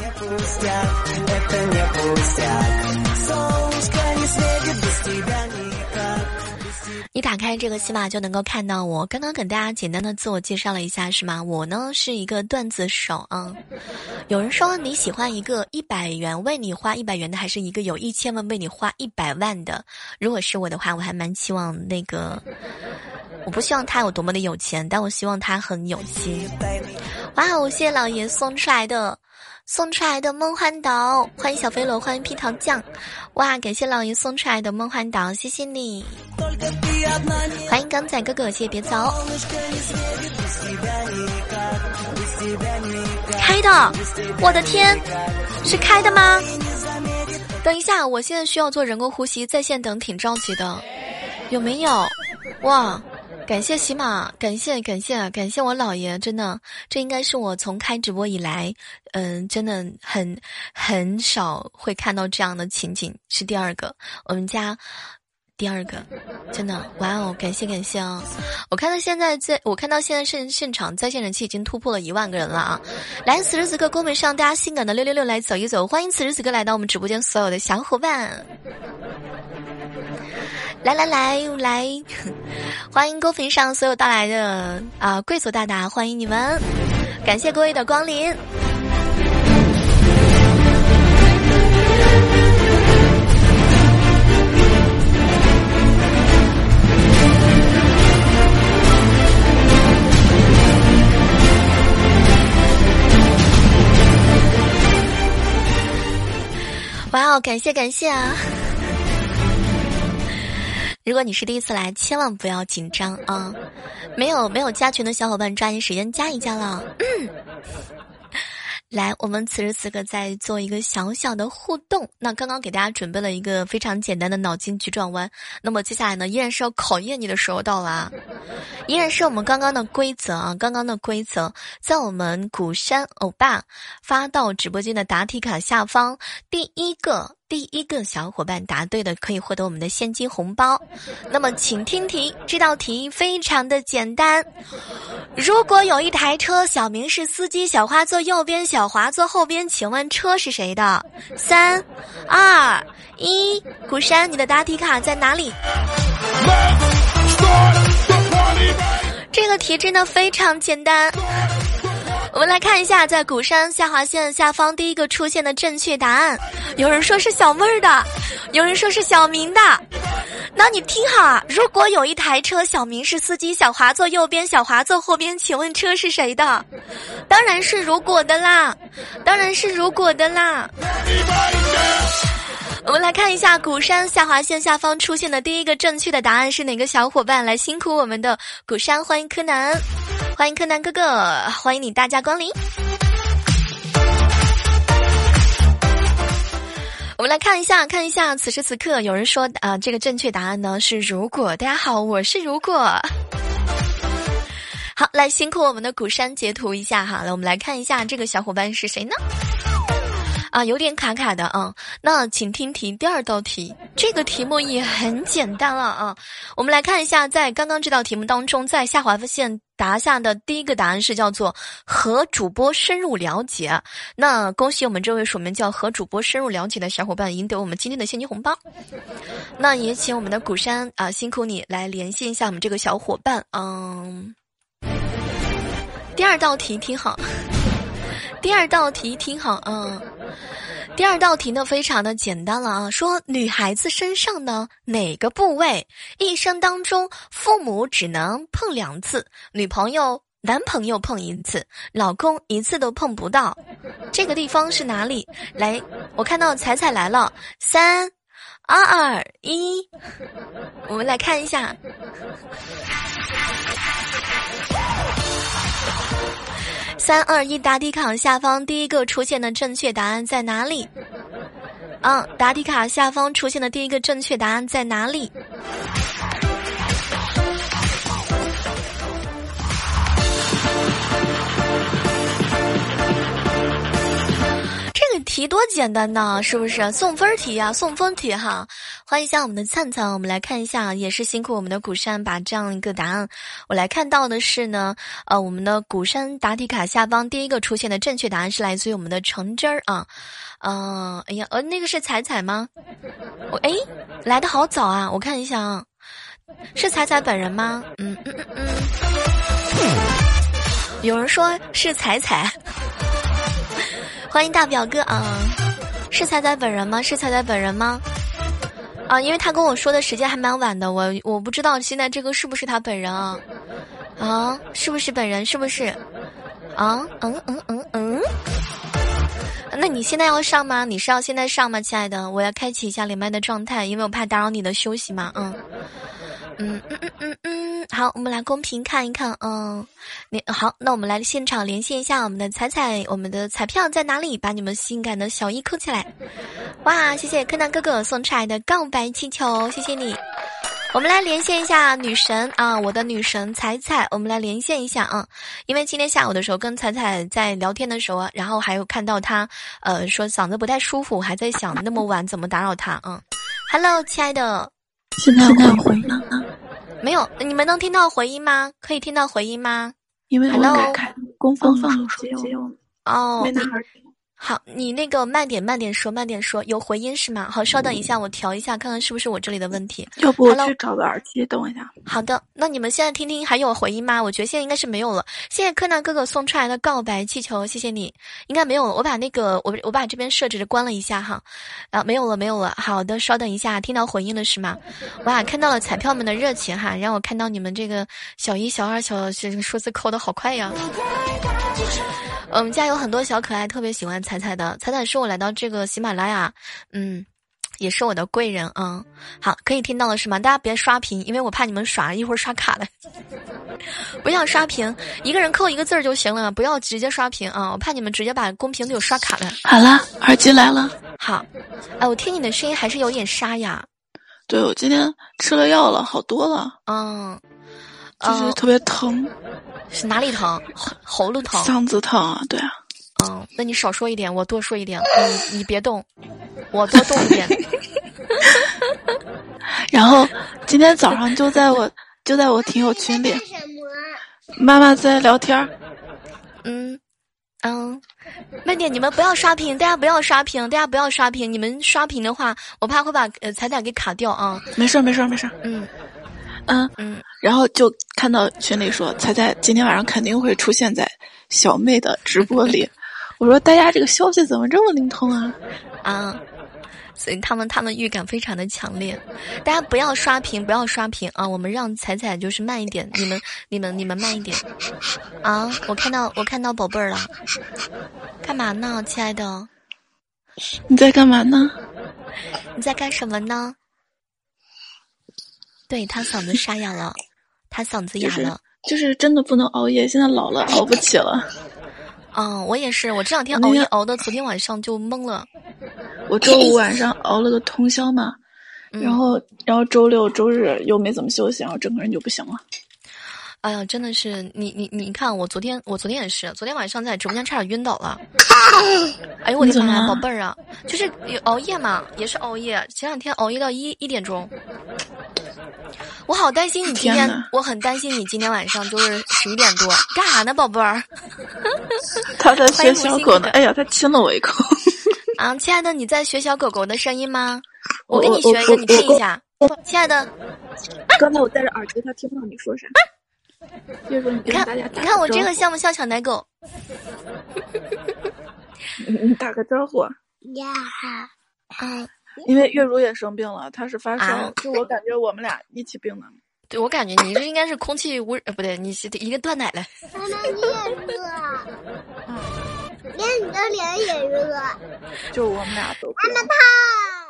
你打开这个喜马就能够看到我。刚刚给大家简单的自我介绍了一下，是吗？我呢是一个段子手啊。有人说你喜欢一个一百元为你花一百元的，还是一个有一千万为你花一百万的？如果是我的话，我还蛮期望那个。我不希望他有多么的有钱，但我希望他很有心。哇哦！谢谢老爷送出来的。送出来的梦幻岛，欢迎小飞罗，欢迎蜜桃酱，哇！感谢老爷送出来的梦幻岛，谢谢你。欢迎刚仔哥哥，谢谢别走。开的，我的天，是开的吗？等一下，我现在需要做人工呼吸，在线等，挺着急的，有没有？哇！感谢喜马，感谢感谢感谢我姥爷，真的，这应该是我从开直播以来，嗯，真的很很少会看到这样的情景，是第二个，我们家第二个，真的，哇哦，感谢感谢啊！我看到现在在，我看到现在现现场在线人气已经突破了一万个人了啊！来，此时此刻公屏上大家性感的六六六来走一走，欢迎此时此刻来到我们直播间所有的小伙伴。来来来来，欢迎公屏上所有到来的啊贵族大大，欢迎你们，感谢各位的光临。哇哦，感谢感谢啊！如果你是第一次来，千万不要紧张啊！没有没有加群的小伙伴，抓紧时间加一加了。来，我们此时此刻在做一个小小的互动。那刚刚给大家准备了一个非常简单的脑筋急转弯。那么接下来呢，依然是要考验你的时候到了啊，依然是我们刚刚的规则啊，刚刚的规则，在我们鼓山欧巴发到直播间的答题卡下方，第一个第一个小伙伴答对的可以获得我们的现金红包。那么请听题，这道题非常的简单。如果有一台车，小明是司机，小花坐右边，小华坐后边，请问车是谁的？三、二、一，古山，你的答题卡在哪里？这个题真的非常简单。我们来看一下，在鼓山下划线下方第一个出现的正确答案。有人说是小妹儿的，有人说是小明的。那你听好啊，如果有一台车，小明是司机，小华坐右边，小华坐后边，请问车是谁的？当然是如果的啦，当然是如果的啦。我们来看一下鼓山下划线下方出现的第一个正确的答案是哪个小伙伴？来辛苦我们的鼓山，欢迎柯南，欢迎柯南哥哥，欢迎你大驾光临。我们来看一下，看一下，此时此刻有人说啊，这个正确答案呢是如果。大家好，我是如果。好，来辛苦我们的鼓山截图一下哈，来我们来看一下这个小伙伴是谁呢？啊，有点卡卡的啊。那请听题，第二道题，这个题目也很简单了啊。我们来看一下，在刚刚这道题目当中，在下划线答下的第一个答案是叫做和主播深入了解。那恭喜我们这位署名叫和主播深入了解的小伙伴赢得我们今天的现金红包。那也请我们的古山啊，辛苦你来联系一下我们这个小伙伴。嗯，第二道题听好。第二道题听好啊，第二道题呢非常的简单了啊，说女孩子身上呢哪个部位一生当中父母只能碰两次，女朋友、男朋友碰一次，老公一次都碰不到，这个地方是哪里？来，我看到彩彩来了，三、二、一，我们来看一下。三二一，答题卡下方第一个出现的正确答案在哪里？嗯，答题卡下方出现的第一个正确答案在哪里？题多简单呐，是不是？送分题呀，送分题哈！欢迎一下我们的灿灿，我们来看一下，也是辛苦我们的古山把这样一个答案。我来看到的是呢，呃，我们的古山答题卡下方第一个出现的正确答案是来自于我们的橙汁儿啊，嗯，哎呀，呃，那个是彩彩吗？我哎，来的好早啊！我看一下啊，是彩彩本人吗？嗯嗯嗯嗯，有人说是彩彩。欢迎大表哥啊！是彩彩本人吗？是彩彩本人吗？啊，因为他跟我说的时间还蛮晚的，我我不知道现在这个是不是他本人啊？啊，是不是本人？是不是？啊，嗯嗯嗯嗯。那你现在要上吗？你是要现在上吗，亲爱的？我要开启一下连麦的状态，因为我怕打扰你的休息嘛。嗯。嗯嗯嗯嗯嗯，好，我们来公屏看一看，嗯，你好，那我们来现场连线一下我们的彩彩，我们的彩票在哪里？把你们性感的小一扣起来！哇，谢谢柯南哥哥送出来的告白气球，谢谢你！我们来连线一下女神啊，我的女神彩彩，我们来连线一下啊，因为今天下午的时候跟彩彩在聊天的时候，然后还有看到她呃说嗓子不太舒服，还在想那么晚怎么打扰她啊。Hello，亲爱的，现在有回音吗？没有，你们能听到回音吗？可以听到回音吗？因为我改开公放手机哦，没拿好，你那个慢点，慢点说，慢点说，有回音是吗？好，稍等一下，我调一下，看看是不是我这里的问题。要不我去找个耳机，等我一下。好的，那你们现在听听还有回音吗？我觉得现在应该是没有了。谢谢柯南哥哥送出来的告白气球，谢谢你，应该没有了。我把那个我我把这边设置的关了一下哈，啊，没有了，没有了。好的，稍等一下，听到回音了是吗？哇，看到了彩票们的热情哈，让我看到你们这个小一、小二、小这个数字扣的好快呀。我们家有很多小可爱，特别喜欢彩彩的。彩彩是我来到这个喜马拉雅，嗯，也是我的贵人啊。好，可以听到了是吗？大家别刷屏，因为我怕你们耍一会儿刷卡了。不要刷屏，一个人扣一个字儿就行了，不要直接刷屏啊！我怕你们直接把公屏给我刷卡了。好了，耳机来了。好，哎，我听你的声音还是有点沙哑。对，我今天吃了药了，好多了。嗯。就是特别疼，是哪里疼？喉喉咙疼，嗓子疼啊？对啊。嗯，那你少说一点，我多说一点。你你别动，我多动一点。然后今天早上就在我就在我听友群里，妈妈在聊天儿。嗯嗯，慢点，你们不要刷屏，大家不要刷屏，大家不要刷屏。你们刷屏的话，我怕会把呃彩彩给卡掉啊。没事儿，没事儿，没事儿。嗯。嗯嗯，然后就看到群里说彩彩今天晚上肯定会出现在小妹的直播里。我说大家这个消息怎么这么灵通啊？啊，所以他们他们预感非常的强烈。大家不要刷屏，不要刷屏啊！我们让彩彩就是慢一点，你们你们你们慢一点啊！我看到我看到宝贝儿了，干嘛呢，亲爱的？你在干嘛呢？你在干什么呢？对他嗓子沙哑了，他嗓子哑了，就是真的不能熬夜。现在老了，熬不起了。嗯，我也是，我这两天熬夜熬的，昨天晚上就懵了。我周五晚上熬了个通宵嘛，然后然后周六周日又没怎么休息，然后整个人就不行了。哎呀，真的是你你你看，我昨天我昨天也是，昨天晚上在直播间差点晕倒了。哎呦我的妈呀，宝贝儿啊，就是熬夜嘛，也是熬夜。前两天熬夜到一一点钟。我好担心你今天，我很担心你今天晚上就是十一点多干啥呢，宝贝儿？他在学小狗呢。哎呀，他亲了我一口。啊，亲爱的，你在学小狗狗的声音吗？我给你学一个，你听一下。亲爱的，刚才我戴着耳机，他听不到你说啥。你看，你看我这个像不像小奶狗？你打个招呼。呀，啊。因为月如也生病了，她是发烧，就我感觉我们俩一起病的。对，我感觉你这应该是空气污呃不对，你是一个断奶了。妈妈你也热，嗯，连你的脸也热，就我们俩都。妈妈烫。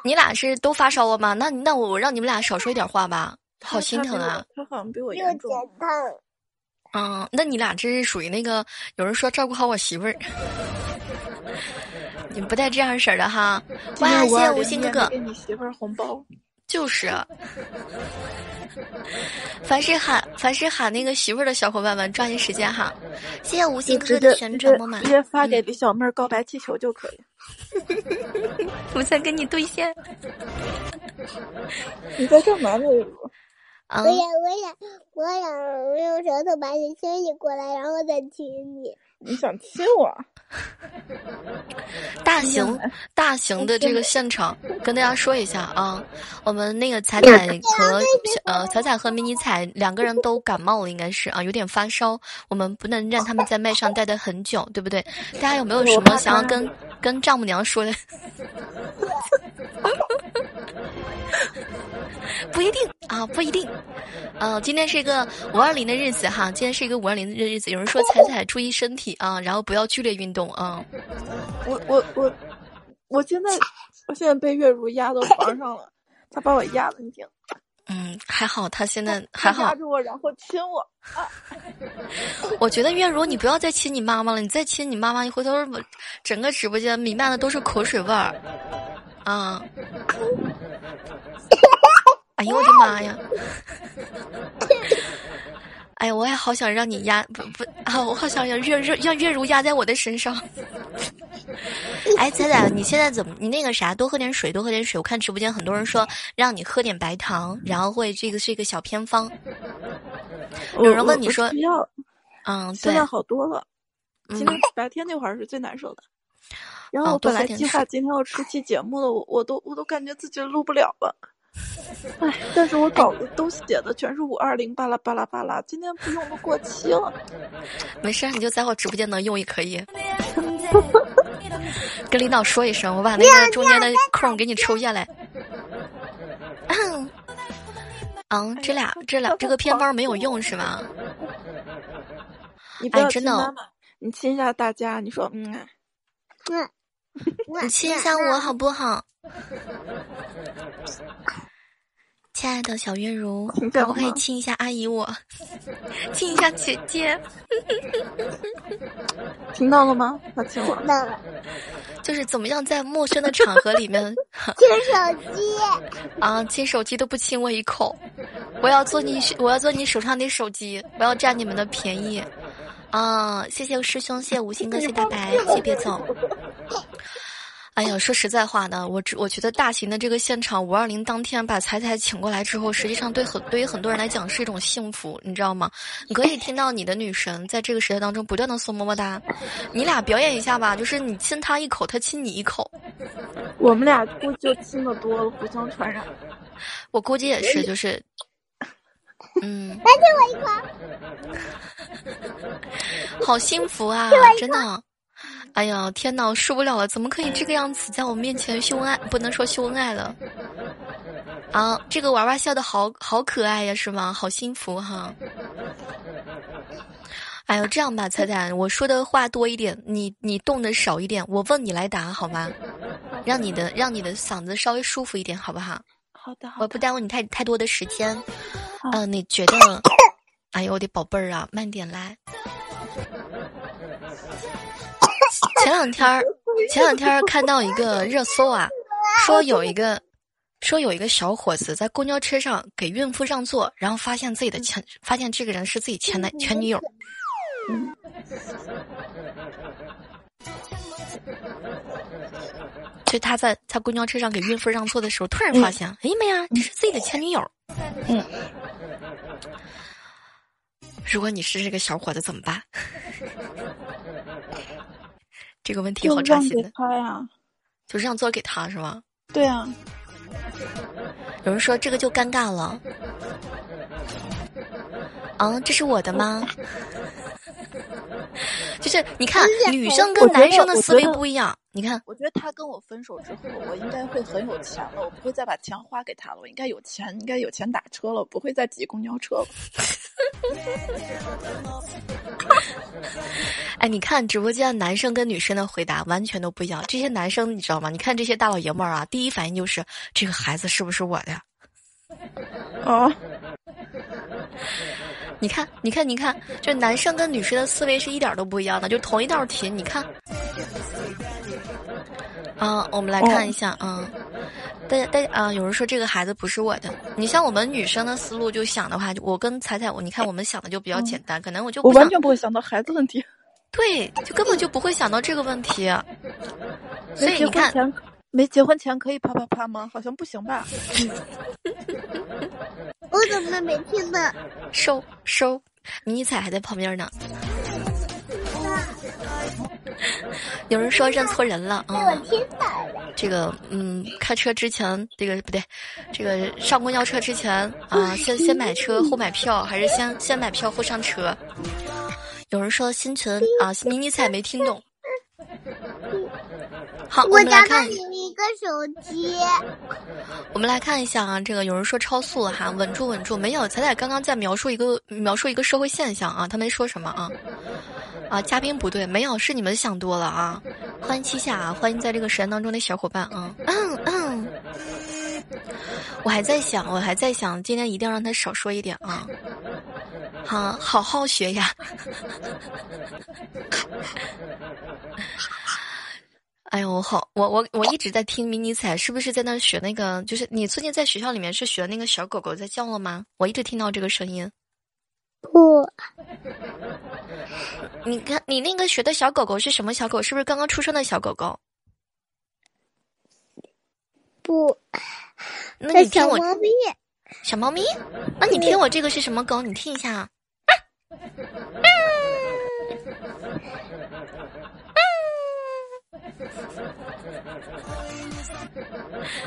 你俩是都发烧了吗？那那我我让你们俩少说一点话吧，好心疼啊。他好像比我严重。嗯，那你俩这是属于那个有人说照顾好我媳妇儿。你不带这样式儿的哈！哇，谢谢无心哥哥，给你媳妇儿红包。就是，凡是喊凡是喊那个媳妇儿的小伙伴们，抓紧时间哈！谢谢无心哥哥的旋转木马，直接发给李小妹儿告白气球就可以。我在跟你对线。你在干嘛呢？我想，我想，我想用舌头把你牵引过来，然后再亲你。你想亲我？大型大型的这个现场，跟大家说一下啊，我们那个彩彩和呃彩彩和迷你彩两个人都感冒了，应该是啊，有点发烧。我们不能让他们在麦上待的很久，对不对？大家有没有什么想要跟跟丈母娘说的？不一定啊，不一定。嗯，今天是一个五二零的日子哈，今天是一个五二零的日子。有人说彩彩注意身体啊，然后不要剧烈运动啊。我我我，我现在我现在被月如压到床上了，他把我压的，你听。嗯，还好他现在还好。压住我，然后亲我。我觉得月如你不要再亲你妈妈了，你再亲你妈妈，你回头整个直播间弥漫的都是口水味儿。啊。哎呦我的妈呀！哎呀，我也好想让你压不不啊！我好想让月月让月如压在我的身上。哎，仔仔，你现在怎么？你那个啥，多喝点水，多喝点水。我看直播间很多人说让你喝点白糖，然后会这个是一个小偏方。有人问你说，要，嗯，现在好多了。今天白天那会儿是最难受的。然后我本来计划今天要出期节目的，我我都我都感觉自己录不了了。哎，但是我稿子都写的全是五二零巴拉巴拉巴拉，今天不用都过期了。没事，你就在我直播间能用也可以。跟领导说一声，我把那个中间的空给你抽下来。嗯，这俩这俩这个偏方没有用是吗？哎，真的，你亲一下大家，你说嗯，嗯，你亲一下我好不好？亲爱的小月如，可不可以亲一下阿姨我？亲一下姐姐。听到了吗？他亲我。到了。就是怎么样在陌生的场合里面亲手机啊？亲手机都不亲我一口。我要做你，我要做你手上的手机，我要占你们的便宜。啊！谢谢师兄，谢谢五星哥，谢大白，谢别走。哎呀，说实在话呢，我我觉得大型的这个现场五二零当天把彩彩请过来之后，实际上对很对于很多人来讲是一种幸福，你知道吗？你可以听到你的女神在这个时代当中不断的送么么哒，你俩表演一下吧，就是你亲她一口，她亲你一口，我们俩估计就亲的多了，互相传染。我估计也是，就是，嗯，来亲我一口，好幸福啊，真的。哎呀，天哪，受不了了！怎么可以这个样子在我面前秀恩爱？不能说秀恩爱了。啊，这个娃娃笑的好好可爱呀，是吗？好幸福哈。哎呦，这样吧，彩彩，我说的话多一点，你你动的少一点，我问你来答好吗？让你的让你的嗓子稍微舒服一点，好不好？好的，我不耽误你太太多的时间。嗯，你觉得？哎呦，我的宝贝儿啊，慢点来。前两天儿，前两天看到一个热搜啊，说有一个，说有一个小伙子在公交车上给孕妇让座，然后发现自己的前，发现这个人是自己前男前女友。就他在在公交车上给孕妇让座的时候，突然发现，哎呀妈呀，这是自己的前女友。嗯。如果你是这个小伙子怎么办？这个问题好扎心的。他呀，就让座给他是吗？对啊。有人说这个就尴尬了。嗯，这是我的吗？就是你看，女生跟男生的思维不一样。你看，我觉得他跟我分手之后，我应该会很有钱了。我不会再把钱花给他了。我应该有钱，应该有钱打车了，不会再挤公交车了。哎，你看直播间男生跟女生的回答完全都不一样。这些男生你知道吗？你看这些大老爷们儿啊，第一反应就是这个孩子是不是我的？哦。你看，你看，你看，就男生跟女生的思维是一点都不一样的，就同一道题，你看。啊，我们来看一下啊，大家，大家啊，有人说这个孩子不是我的。你像我们女生的思路就想的话，我跟彩彩，我你看我们想的就比较简单，可能我就我完全不会想到孩子问题。对，就根本就不会想到这个问题。所以你看，没结婚前可以啪啪啪吗？好像不行吧。我怎么没听呢？收收，迷彩还在旁边呢。有人说认错人了啊！这个嗯，开车之前这个不对，这个上公交车之前啊，先 先买车后买票，还是先先买票后上车？有人说星辰啊，迷你彩没听懂。好，我们来看一个手机。我们来看一下啊，这个有人说超速了哈，稳住稳住，没有，彩彩刚刚在描述一个描述一个社会现象啊，他没说什么啊。啊，嘉宾不对，没有，是你们想多了啊！欢迎七夏啊，欢迎在这个时间当中的小伙伴啊！我还在想，我还在想，今天一定要让他少说一点啊！好，好好学呀！哎呦，我好，我我我一直在听迷你彩，是不是在那学那个？就是你最近在学校里面是学那个小狗狗在叫了吗？我一直听到这个声音。不，你看你那个学的小狗狗是什么小狗？是不是刚刚出生的小狗狗？不，那你听我小猫咪。小猫咪？那你听我这个是什么狗？你听一下。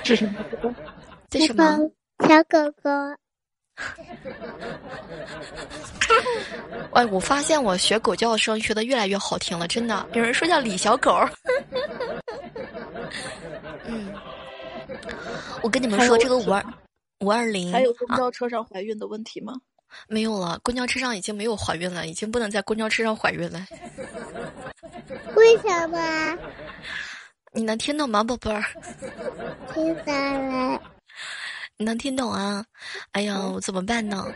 这是什么？这是什么？小狗狗。哎，我发现我学狗叫的声学的越来越好听了，真的。有人说叫李小狗。嗯，我跟你们说，这个五二五二零还有公交车上怀孕的问题吗？没有了，公交车上已经没有怀孕了，已经不能在公交车上怀孕了。为什么？你能听懂吗，宝贝儿？听到了。你能听懂啊？哎呀，怎么办呢？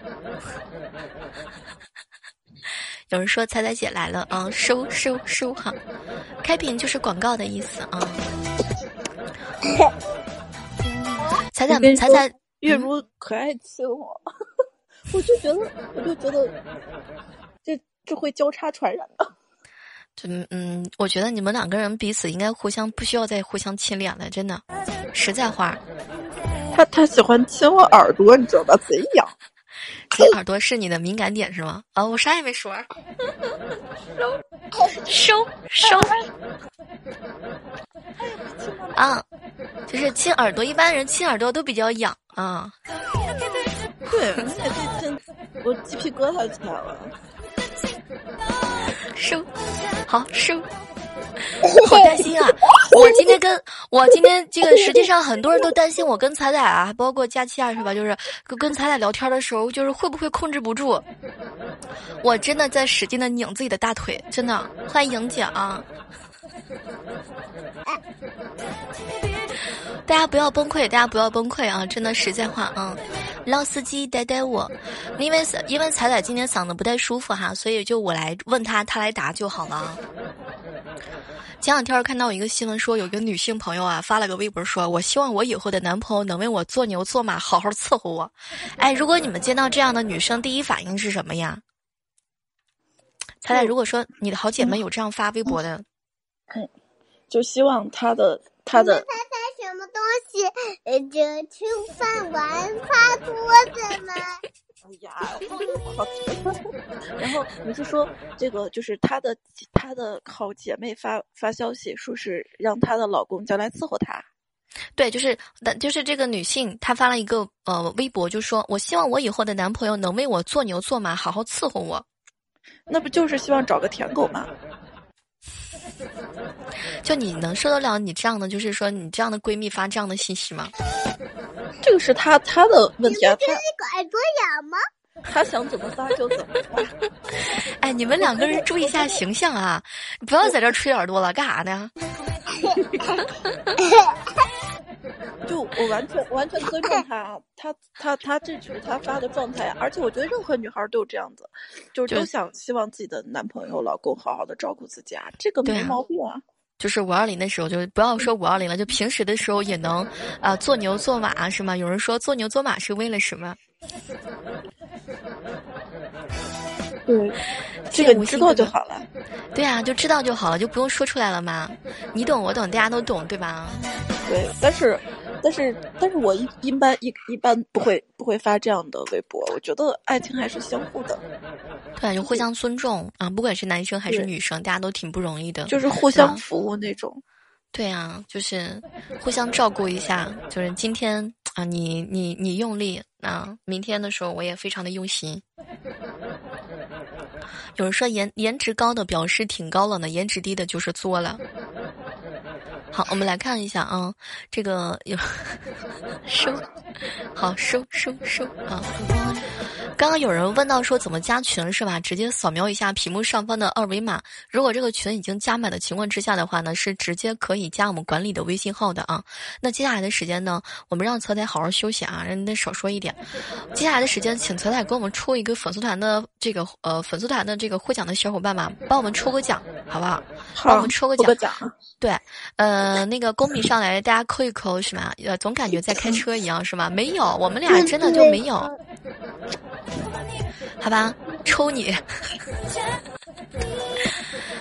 有人说彩彩姐来了啊，收收收哈，开屏就是广告的意思啊。彩彩彩彩，月如可爱亲我，我就觉得，我就觉得，这这会交叉传染的。嗯嗯，我觉得你们两个人彼此应该互相不需要再互相亲脸了，真的，实在话。他他喜欢亲我耳朵，你知道吧？贼痒。亲耳朵是你的敏感点是吗？啊，我啥也没说。收收收。啊，就是亲耳朵，一般人亲耳朵都比较痒啊。对，你也可以亲，我鸡皮疙瘩起来了。收，好收。好担心啊！我今天跟我今天这个，实际上很多人都担心我跟彩彩啊，包括佳期啊，是吧？就是跟跟彩彩聊天的时候，就是会不会控制不住？我真的在使劲的拧自己的大腿，真的。欢迎莹姐啊！大家不要崩溃，大家不要崩溃啊！真的实在话啊，老司机带带我，因为因为彩彩今天嗓子不太舒服哈，所以就我来问他，他来答就好了。前两天看到一个新闻，说有个女性朋友啊发了个微博，说我希望我以后的男朋友能为我做牛做马，好好伺候我。哎，如果你们见到这样的女生，第一反应是什么呀？彩彩，如果说你的好姐妹有这样发微博的，嗯，就希望她的她的。什么东西？呃，就吃饭完擦桌子吗？哎呀，好 然后你是说这个，就是她的她的好姐妹发发消息，说是让她的老公将来伺候她。对，就是就是这个女性，她发了一个呃微博，就说我希望我以后的男朋友能为我做牛做马，好好伺候我。那不就是希望找个舔狗吗？就你能受得了你这样的，就是说你这样的闺蜜发这样的信息吗？这个是她她的问题啊。这个耳朵痒吗？她想怎么发就怎么发。哎，你们两个人注意一下形象啊！不要在这吹耳朵了，干啥呢？就我完全完全尊重他，他他他这只是他发的状态，而且我觉得任何女孩都有这样子，就是都想希望自己的男朋友、老公好好的照顾自己啊，这个没毛病啊。就是五二零的时候，就不要说五二零了，就平时的时候也能啊做牛做马是吗？有人说做牛做马是为了什么？对，这个你知道就好了。对啊，就知道就好了，就不用说出来了嘛。你懂我懂，大家都懂，对吧？对，但是。但是，但是我一一般一一般不会不会发这样的微博。我觉得爱情还是相互的，对，就互相尊重啊，不管是男生还是女生，大家都挺不容易的，就是互相服务那种。对啊，就是互相照顾一下。就是今天啊，你你你用力啊，明天的时候我也非常的用心。有人说颜颜值高的表示挺高冷的，颜值低的就是作了。好，我们来看一下啊，这个有 收好收收收啊！刚刚有人问到说怎么加群是吧？直接扫描一下屏幕上方的二维码。如果这个群已经加满的情况之下的话呢，是直接可以加我们管理的微信号的啊。那接下来的时间呢，我们让彩彩好好休息啊，人得少说一点。接下来的时间，请彩彩给我们出一个粉丝团的这个呃粉丝团的这个获奖的小伙伴们，帮我们抽个奖，好不好？帮我们抽个奖。对，呃，那个公屏上来，大家扣一扣是吗？呃，总感觉在开车一样是吗？没有，我们俩真的就没有。好吧，抽你。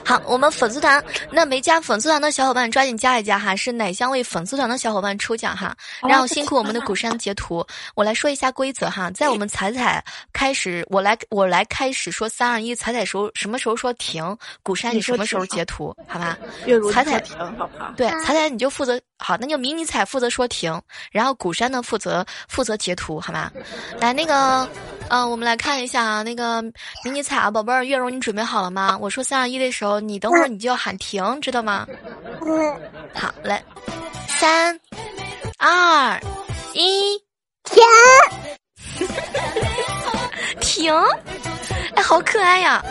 好，我们粉丝团那没加粉丝团的小伙伴抓紧加一加哈，是奶香味粉丝团的小伙伴抽奖哈。然后辛苦我们的古山截图，我来说一下规则哈，在我们彩彩开始，我来我来开始说三二一，彩彩时候什么时候说停，古山你什么时候截图，好吧？彩彩停，好不好？对，彩彩你就负责好，那就迷你彩负责说停，然后古山呢负责负责截图，好吗？来那个，嗯，我们来看一下啊，那个迷你彩啊，宝贝儿，月容你准备好了吗？我说三二一的时候。你等会儿你就要喊停，知道吗？好，嘞，三、二、一，停，停，哎，好可爱呀！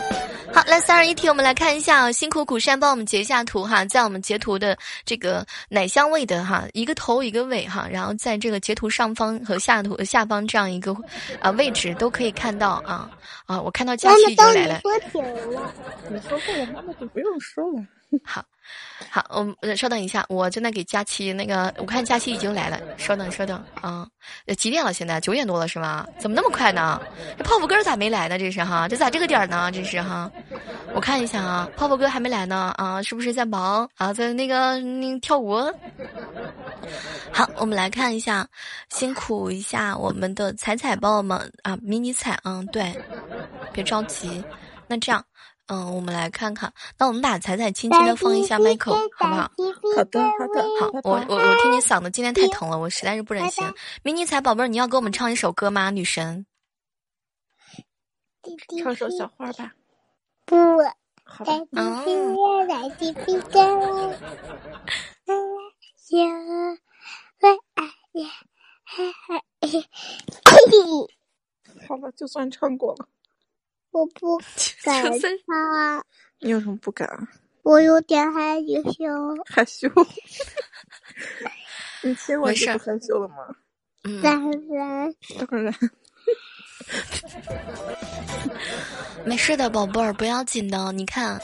好，来三二一题，我们来看一下啊，辛苦苦山帮我们截一下图哈，在我们截图的这个奶香味的哈，一个头一个尾哈，然后在这个截图上方和下图下方这样一个啊位置都可以看到啊啊，我看到佳琪已经来了。说停了，你说过了，妈妈就不用说了。好。好，我稍等一下，我正在给佳期那个，我看佳期已经来了，稍等稍等啊，几点了？现在九点多了是吗？怎么那么快呢？这泡泡哥咋没来呢？这是哈，这咋这个点儿呢？这是哈，我看一下啊，泡泡哥还没来呢啊，是不是在忙啊？在那个那个跳舞？好，我们来看一下，辛苦一下我们的彩彩宝宝们啊，迷你彩啊，对，别着急，那这样。嗯，我们来看看。那我们把彩彩轻轻的放一下麦克，好不好？好的，好的。好，我我我听你嗓子今天太疼了，我实在是不忍心。迷你彩宝贝儿，你要给我们唱一首歌吗？女神，唱首小花吧。不，好吧。好了，就算唱过了。我不 敢唱，你有什么不敢？我有点害羞。害羞？你亲我就不害羞了吗？当然，当然。没事的，宝贝儿，不要紧的。你看，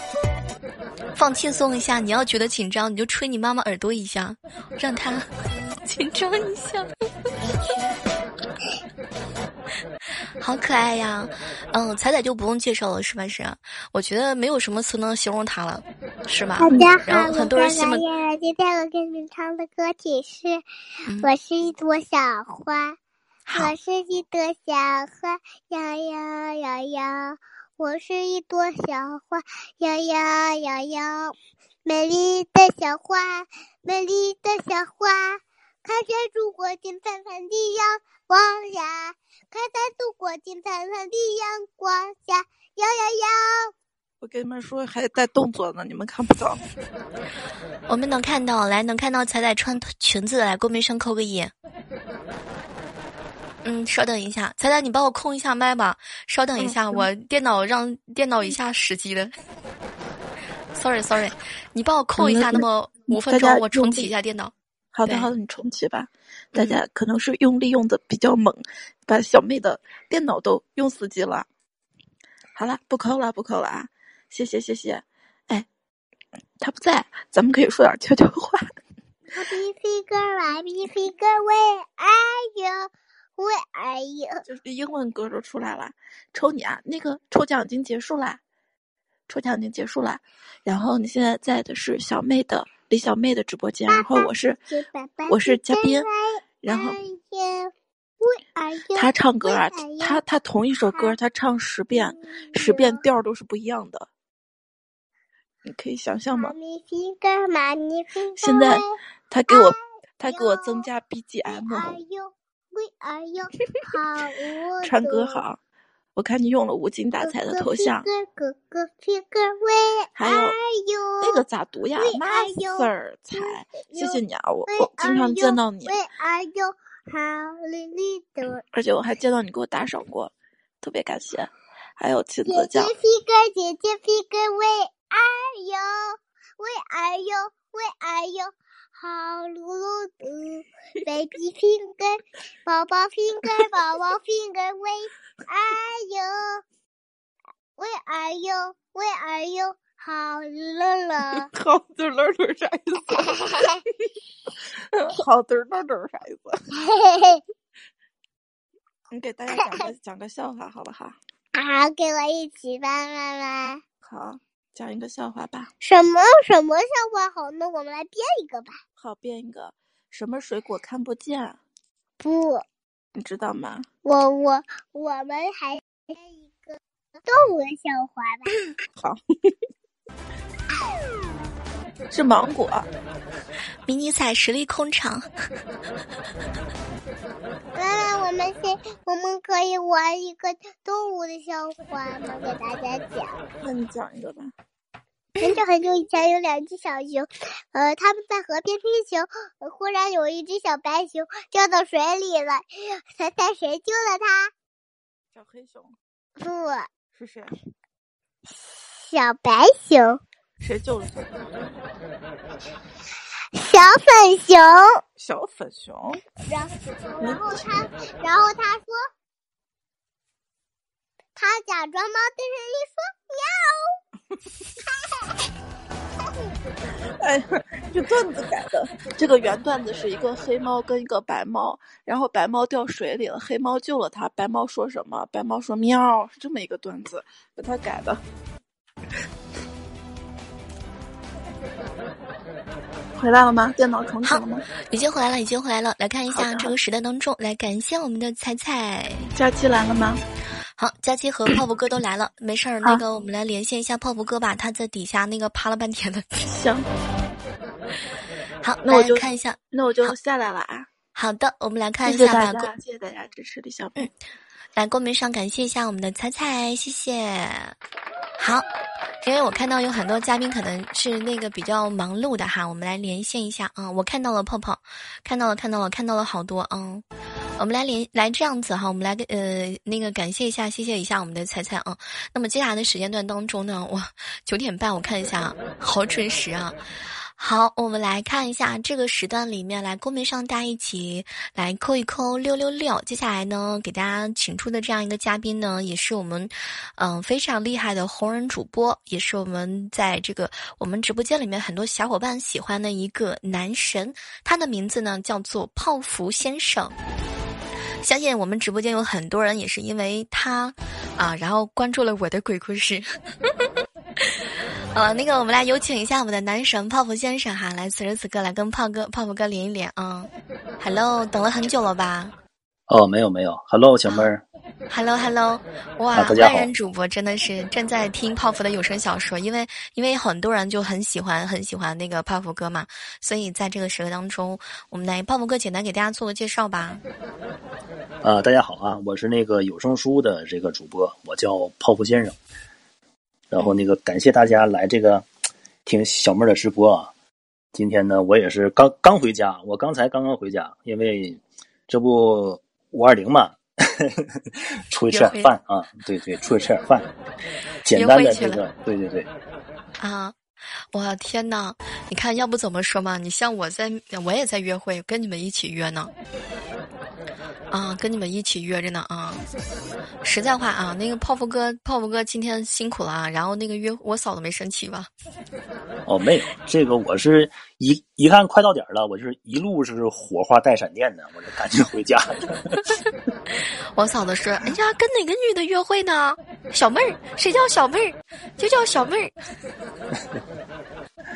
放轻松一下。你要觉得紧张，你就吹你妈妈耳朵一下，让她紧张一下。好可爱呀，嗯，彩彩就不用介绍了，是吧？是，我觉得没有什么词能形容她了，是吧？大家好，我是今天我给你们唱的歌曲是《我是一朵小花》，我是一朵小花，摇摇摇摇，我是一朵小花，摇摇摇摇，美丽的小花，美丽的小花，开在祖国金灿灿的阳光下。开在祖国金灿灿的阳光下，摇摇摇！我跟你们说，还带动作呢，你们看不到。我们能看到，来能看到彩彩穿裙子的，来公屏上扣个一。嗯，稍等一下，彩彩，你帮我控一下麦吧。稍等一下，我电脑让电脑一下死机了。Sorry，Sorry，你帮我控一下，那么五分钟我重启一下电脑。好的，好的，你重启吧。大家可能是用力用的比较猛，把小妹的电脑都用死机了。好了，不扣了，不扣了啊！谢谢，谢谢。哎，他不在，咱们可以说点悄悄话。Figure，Where are you？Where are you？就是英文歌都出来了，抽你啊！那个抽奖已经结束啦，抽奖已经结束了。然后你现在在的是小妹的。李小妹的直播间，然后我是我是嘉宾，然后他唱歌啊，他他同一首歌他唱十遍，十遍调都是不一样的，你可以想象吗？现在他给我他给我增加 BGM，唱歌好，我看你用了无精打采的头像。哥哥皮哥喂，还有那个咋读呀？master 才，谢谢你啊，我我经常见到你。而且我还见到你给我打赏过，特别感谢。还有亲子教。姐姐皮哥，姐姐皮哥，Where are you？Where are you？Where are you？好噜噜的，baby finger，宝宝 finger，宝宝 finger，Where are you？Where are you？Where are you？好乐乐，好的乐乐啥意思？好的乐乐啥意思？你给大家讲个讲个笑话好不好？好，跟我一起吧，妈妈。好，讲一个笑话吧。什么什么笑话好呢？我们来编一个吧。好，编一个。什么水果看不见？不，你知道吗？我我我们还编一个动物的笑话吧。好。是芒果，迷你彩实力控场。妈妈，我们先，我们可以玩一个动物的笑话吗？给大家讲。那你讲一个吧。很久很久以前，有两只小熊，呃，他们在河边踢球，忽然有一只小白熊掉到水里了，猜猜谁救了它？小黑熊。不是谁？小白熊。谁救了他？小粉熊。小粉熊。然然后他，然后他说，他假装猫对着你说喵。哎，这段子改的。这个原段子是一个黑猫跟一个白猫，然后白猫掉水里了，黑猫救了它。白猫说什么？白猫说喵，是这么一个段子，把它改的。回来了吗？电脑重启了吗？已经回来了，已经回来了。来看一下这个时代当中，来感谢我们的彩彩。佳期来了吗？好，佳期和泡芙哥都来了，没事儿。那个，我们来连线一下泡芙哥吧，他在底下那个趴了半天的。行。好，那我就看一下，那我就下来了啊。好的，我们来看一下吧。谢谢大家支持李小嗯，来公屏上感谢一下我们的彩彩，谢谢。好。因为我看到有很多嘉宾可能是那个比较忙碌的哈，我们来连线一下啊！我看到了泡泡，看到了看到了看到了好多啊！我们来连来这样子哈，我们来呃那个感谢一下，谢谢一下我们的彩彩啊！那么接下来的时间段当中呢，我九点半我看一下，好准时啊！好，我们来看一下这个时段里面，来公屏上大家一起来扣一扣六六六。接下来呢，给大家请出的这样一个嘉宾呢，也是我们嗯非常厉害的红人主播，也是我们在这个我们直播间里面很多小伙伴喜欢的一个男神。他的名字呢叫做泡芙先生。相信我们直播间有很多人也是因为他啊，然后关注了我的鬼故事。呃，那个，我们来有请一下我们的男神泡芙先生哈，来此时此刻来跟泡哥、泡芙哥连一连啊！Hello，等了很久了吧？哦，没有没有，Hello，小妹儿。Hello，Hello，哇，万人主播真的是正在听泡芙的有声小说，因为因为很多人就很喜欢很喜欢那个泡芙哥嘛，所以在这个时刻当中，我们来泡芙哥简单给大家做个介绍吧。啊，大家好啊，我是那个有声书的这个主播，我叫泡芙先生。然后那个感谢大家来这个听小妹的直播啊！今天呢，我也是刚刚回家，我刚才刚刚回家，因为这不五二零嘛，出去吃点饭啊！对对，出去吃点饭，简单的这个，对对对。啊！我天呐！你看，要不怎么说嘛？你像我在，我也在约会，跟你们一起约呢。啊，跟你们一起约着呢啊！实在话啊，那个泡芙哥，泡芙哥今天辛苦了啊。然后那个约我嫂子没生气吧？哦，没有，这个我是一一看快到点了，我就是一路是火花带闪电的，我就赶紧回家。我嫂子说：“哎呀，跟哪个女的约会呢？小妹儿，谁叫小妹儿？就叫小妹儿。”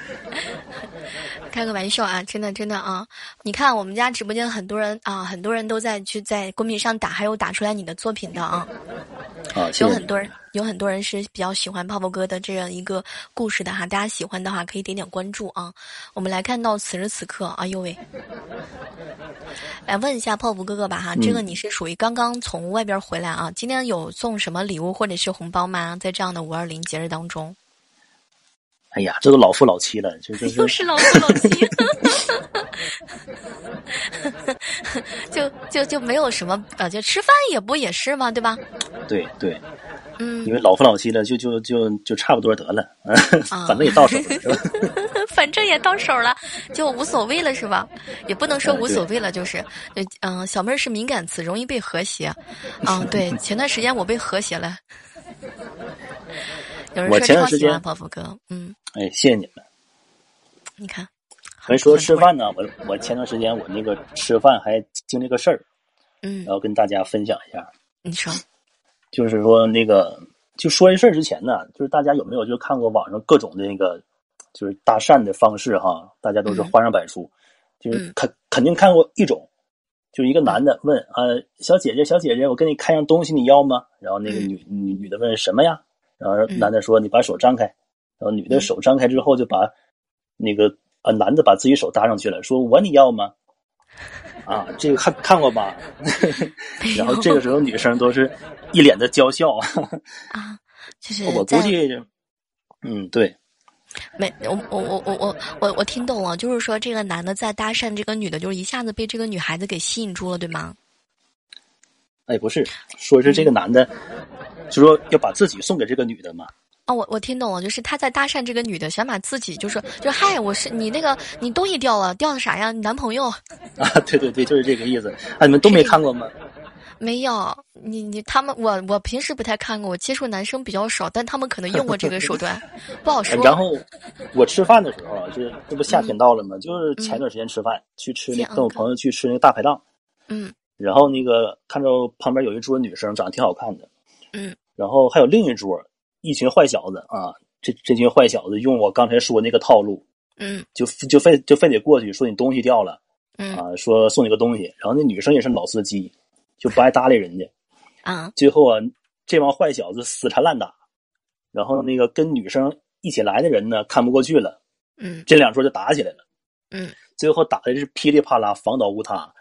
开个玩笑啊，真的真的啊！你看我们家直播间很多人啊，很多人都在去在公屏上打，还有打出来你的作品的啊。啊，有很多人，有很多人是比较喜欢泡泡哥的这样一个故事的哈。大家喜欢的话，可以点点关注啊。我们来看到此时此刻，哎呦喂，来问一下泡芙哥哥吧哈，这个你是属于刚刚从外边回来啊？今天有送什么礼物或者是红包吗？在这样的五二零节日当中？哎呀，这都老夫老妻了，就就又是老夫老妻，就就就没有什么呃，就吃饭也不也是嘛？对吧？对对，嗯，因为老夫老妻了，就就就就差不多得了，反正也到手了，是吧？反正也到手了，就无所谓了，是吧？也不能说无所谓了，就是，嗯，小妹儿是敏感词，容易被和谐。嗯，对，前段时间我被和谐了。有人说超喜欢泡芙哥，嗯。哎，谢谢你们。你看，还说吃饭呢，我我前段时间我那个吃饭还经历个事儿，嗯，然后跟大家分享一下。你说，就是说那个，就说这事儿之前呢，就是大家有没有就看过网上各种的那个，就是搭讪的方式哈？大家都是花样百出，就是肯肯定看过一种，就一个男的问啊，小姐姐小姐姐，我给你看样东西，你要吗？然后那个女女女的问什么呀？然后男的说你把手张开。然后女的手张开之后，就把那个啊男的把自己手搭上去了，说我你要吗？啊，这个看看过吧？然后这个时候女生都是一脸的娇笑啊，就是我估计，嗯，对，没我我我我我我我听懂了，就是说这个男的在搭讪这个女的，就是一下子被这个女孩子给吸引住了，对吗？哎，不是，说是这个男的，就说要把自己送给这个女的嘛。哦，我我听懂了，就是他在搭讪这个女的，想把自己就是就嗨，我是你那个你东西掉了，掉的啥呀？你男朋友？啊，对对对，就是这个意思。啊，你们都没看过吗？没有，你你他们我我平时不太看过，我接触男生比较少，但他们可能用过这个手段，不好说。然后我吃饭的时候啊，就是这不夏天到了吗？就是前段时间吃饭去吃那跟我朋友去吃那个大排档，嗯，然后那个看着旁边有一桌女生长得挺好看的，嗯，然后还有另一桌。一群坏小子啊！这这群坏小子用我刚才说那个套路，嗯，就就非就非得过去说你东西掉了，嗯。啊，说送你个东西，然后那女生也是老司机，就不爱搭理人家，啊，最后啊，这帮坏小子死缠烂打，然后那个跟女生一起来的人呢看不过去了，嗯，这两桌就打起来了，嗯，最后打的是噼里啪啦，房倒屋塌，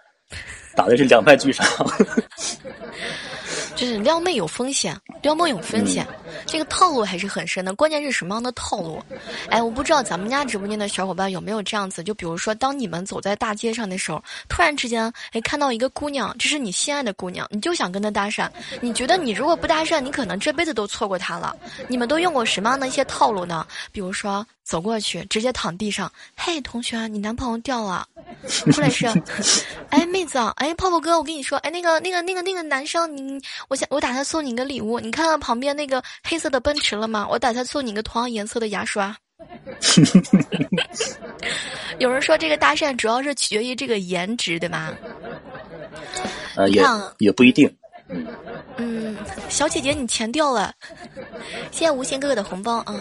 打的是两败俱伤。就是撩妹有风险，撩妹有风险，这个套路还是很深的。关键是什么样的套路？哎，我不知道咱们家直播间的小伙伴有没有这样子。就比如说，当你们走在大街上的时候，突然之间，哎，看到一个姑娘，这是你心爱的姑娘，你就想跟她搭讪。你觉得你如果不搭讪，你可能这辈子都错过她了。你们都用过什么样的一些套路呢？比如说。走过去，直接躺地上。嘿，同学，你男朋友掉了。或者是，哎，妹子，哎，泡泡哥，我跟你说，哎，那个，那个，那个，那个男生，你，我想，我打算送你个礼物。你看到旁边那个黑色的奔驰了吗？我打算送你个同样颜色的牙刷。有人说这个搭讪主要是取决于这个颜值，对吧？呃，也也不一定。嗯，小姐姐，你钱掉了，谢谢无心哥哥的红包啊！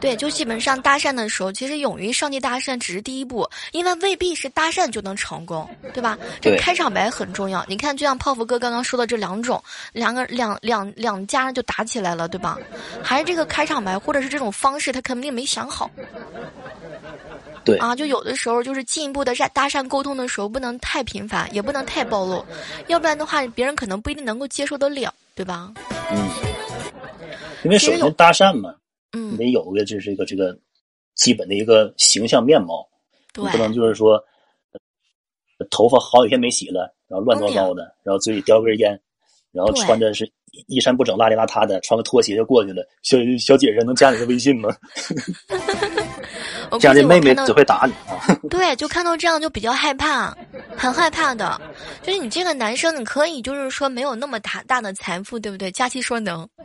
对，就基本上搭讪的时候，其实勇于上去搭讪只是第一步，因为未必是搭讪就能成功，对吧？这开场白很重要。你看，就像泡芙哥刚刚说的这两种，两个两两两家人就打起来了，对吧？还是这个开场白或者是这种方式，他肯定没想好。对啊，就有的时候就是进一步的搭搭讪沟通的时候，不能太频繁，也不能太暴露，要不然的话，别人可能不一定能够接受得了，对吧？嗯，因为首先搭讪嘛，嗯，得有个就是一个这个基本的一个形象面貌，对，不能就是说头发好几天没洗了，然后乱糟糟的，然后嘴里叼根烟，然后穿的是衣衫不整、邋里邋遢的，穿个拖鞋就过去了。小小姐姐能加你的微信吗？这样的妹妹只会打你啊！对，就看到这样就比较害怕，很害怕的。就是你这个男生，你可以就是说没有那么大大的财富，对不对？佳期说能。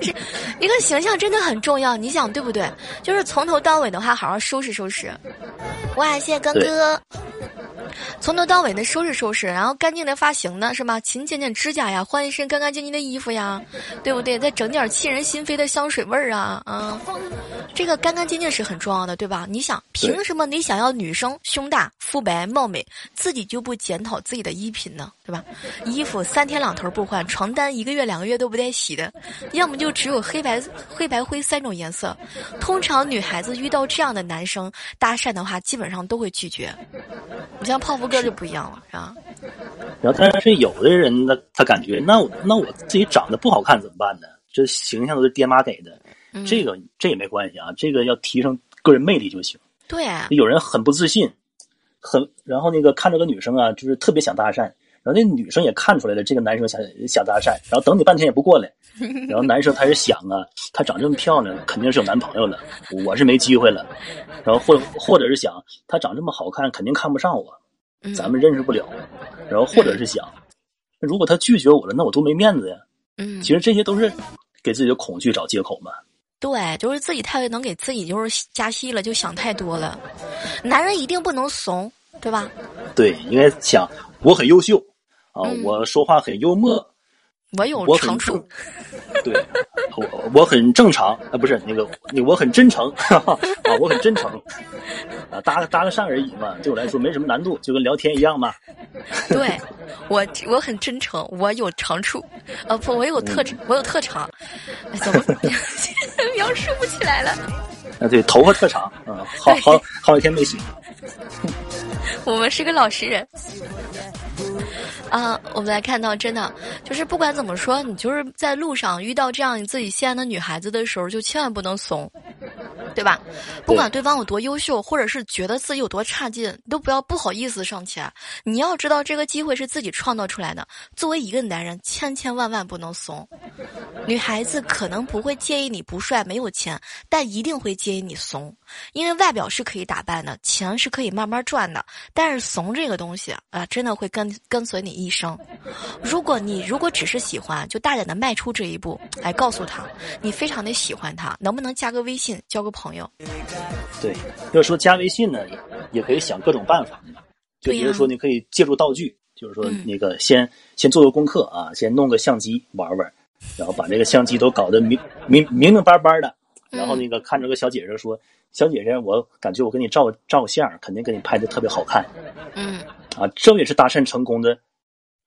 这一个形象真的很重要，你想对不对？就是从头到尾的话，好好收拾收拾。哇，谢谢刚哥。从头到尾的收拾收拾，然后干净的发型呢，是吧？勤剪剪指甲呀，换一身干干净净的衣服呀，对不对？再整点沁人心扉的香水味儿啊，啊，这个干干净净是很重要的，对吧？你想，凭什么你想要女生胸大、肤白貌美，自己就不检讨自己的衣品呢？对吧？衣服三天两头不换，床单一个月两个月都不带洗的，要么就只有黑白、黑白灰三种颜色。通常女孩子遇到这样的男生搭讪的话，基本上都会拒绝。你像泡芙哥就不一样了，是吧？然后，但是有的人呢，他感觉那我那我自己长得不好看怎么办呢？这形象都是爹妈给的。这个这也没关系啊，这个要提升个人魅力就行。对，啊有人很不自信，很然后那个看着个女生啊，就是特别想搭讪，然后那女生也看出来了，这个男生想想搭讪，然后等你半天也不过来，然后男生开始想啊，她长这么漂亮，肯定是有男朋友了，我是没机会了，然后或或者是想她长这么好看，肯定看不上我，咱们认识不了，然后或者是想，如果她拒绝我了，那我多没面子呀。嗯，其实这些都是给自己的恐惧找借口嘛。对，就是自己太能给自己就是加戏了，就想太多了。男人一定不能怂，对吧？对，应该想我很优秀啊，我说话很幽默，我有长处。对，我我很正常啊，不是那个，我很真诚啊，我很真诚啊，搭个搭个讪而已嘛，对我来说没什么难度，就跟聊天一样嘛。对，我我很真诚，我有长处，呃不，我有特我有特长，怎么？描述不起来了。啊，对，头发特长，啊，好好好几天没洗。我们是个老实人。啊，我们来看到，真的就是不管怎么说，你就是在路上遇到这样你自己心爱的女孩子的时候，就千万不能怂，对吧？不管对方有多优秀，或者是觉得自己有多差劲，都不要不好意思上前。你要知道，这个机会是自己创造出来的。作为一个男人，千千万万不能怂。女孩子可能不会介意你不帅、没有钱，但一定会介意你怂，因为外表是可以打扮的，钱是可以慢慢赚的，但是怂这个东西啊，真的会跟跟随你。一生，如果你如果只是喜欢，就大胆的迈出这一步，来告诉他你非常的喜欢他，能不能加个微信，交个朋友？对，要说加微信呢，也可以想各种办法，就比如说你可以借助道具，就是说那个先先做做功课啊，先弄个相机玩玩，然后把这个相机都搞得明明明明白白的，然后那个看着个小姐姐说：“小姐姐，我感觉我给你照照相，肯定给你拍的特别好看。”嗯，啊，这也是搭讪成功的。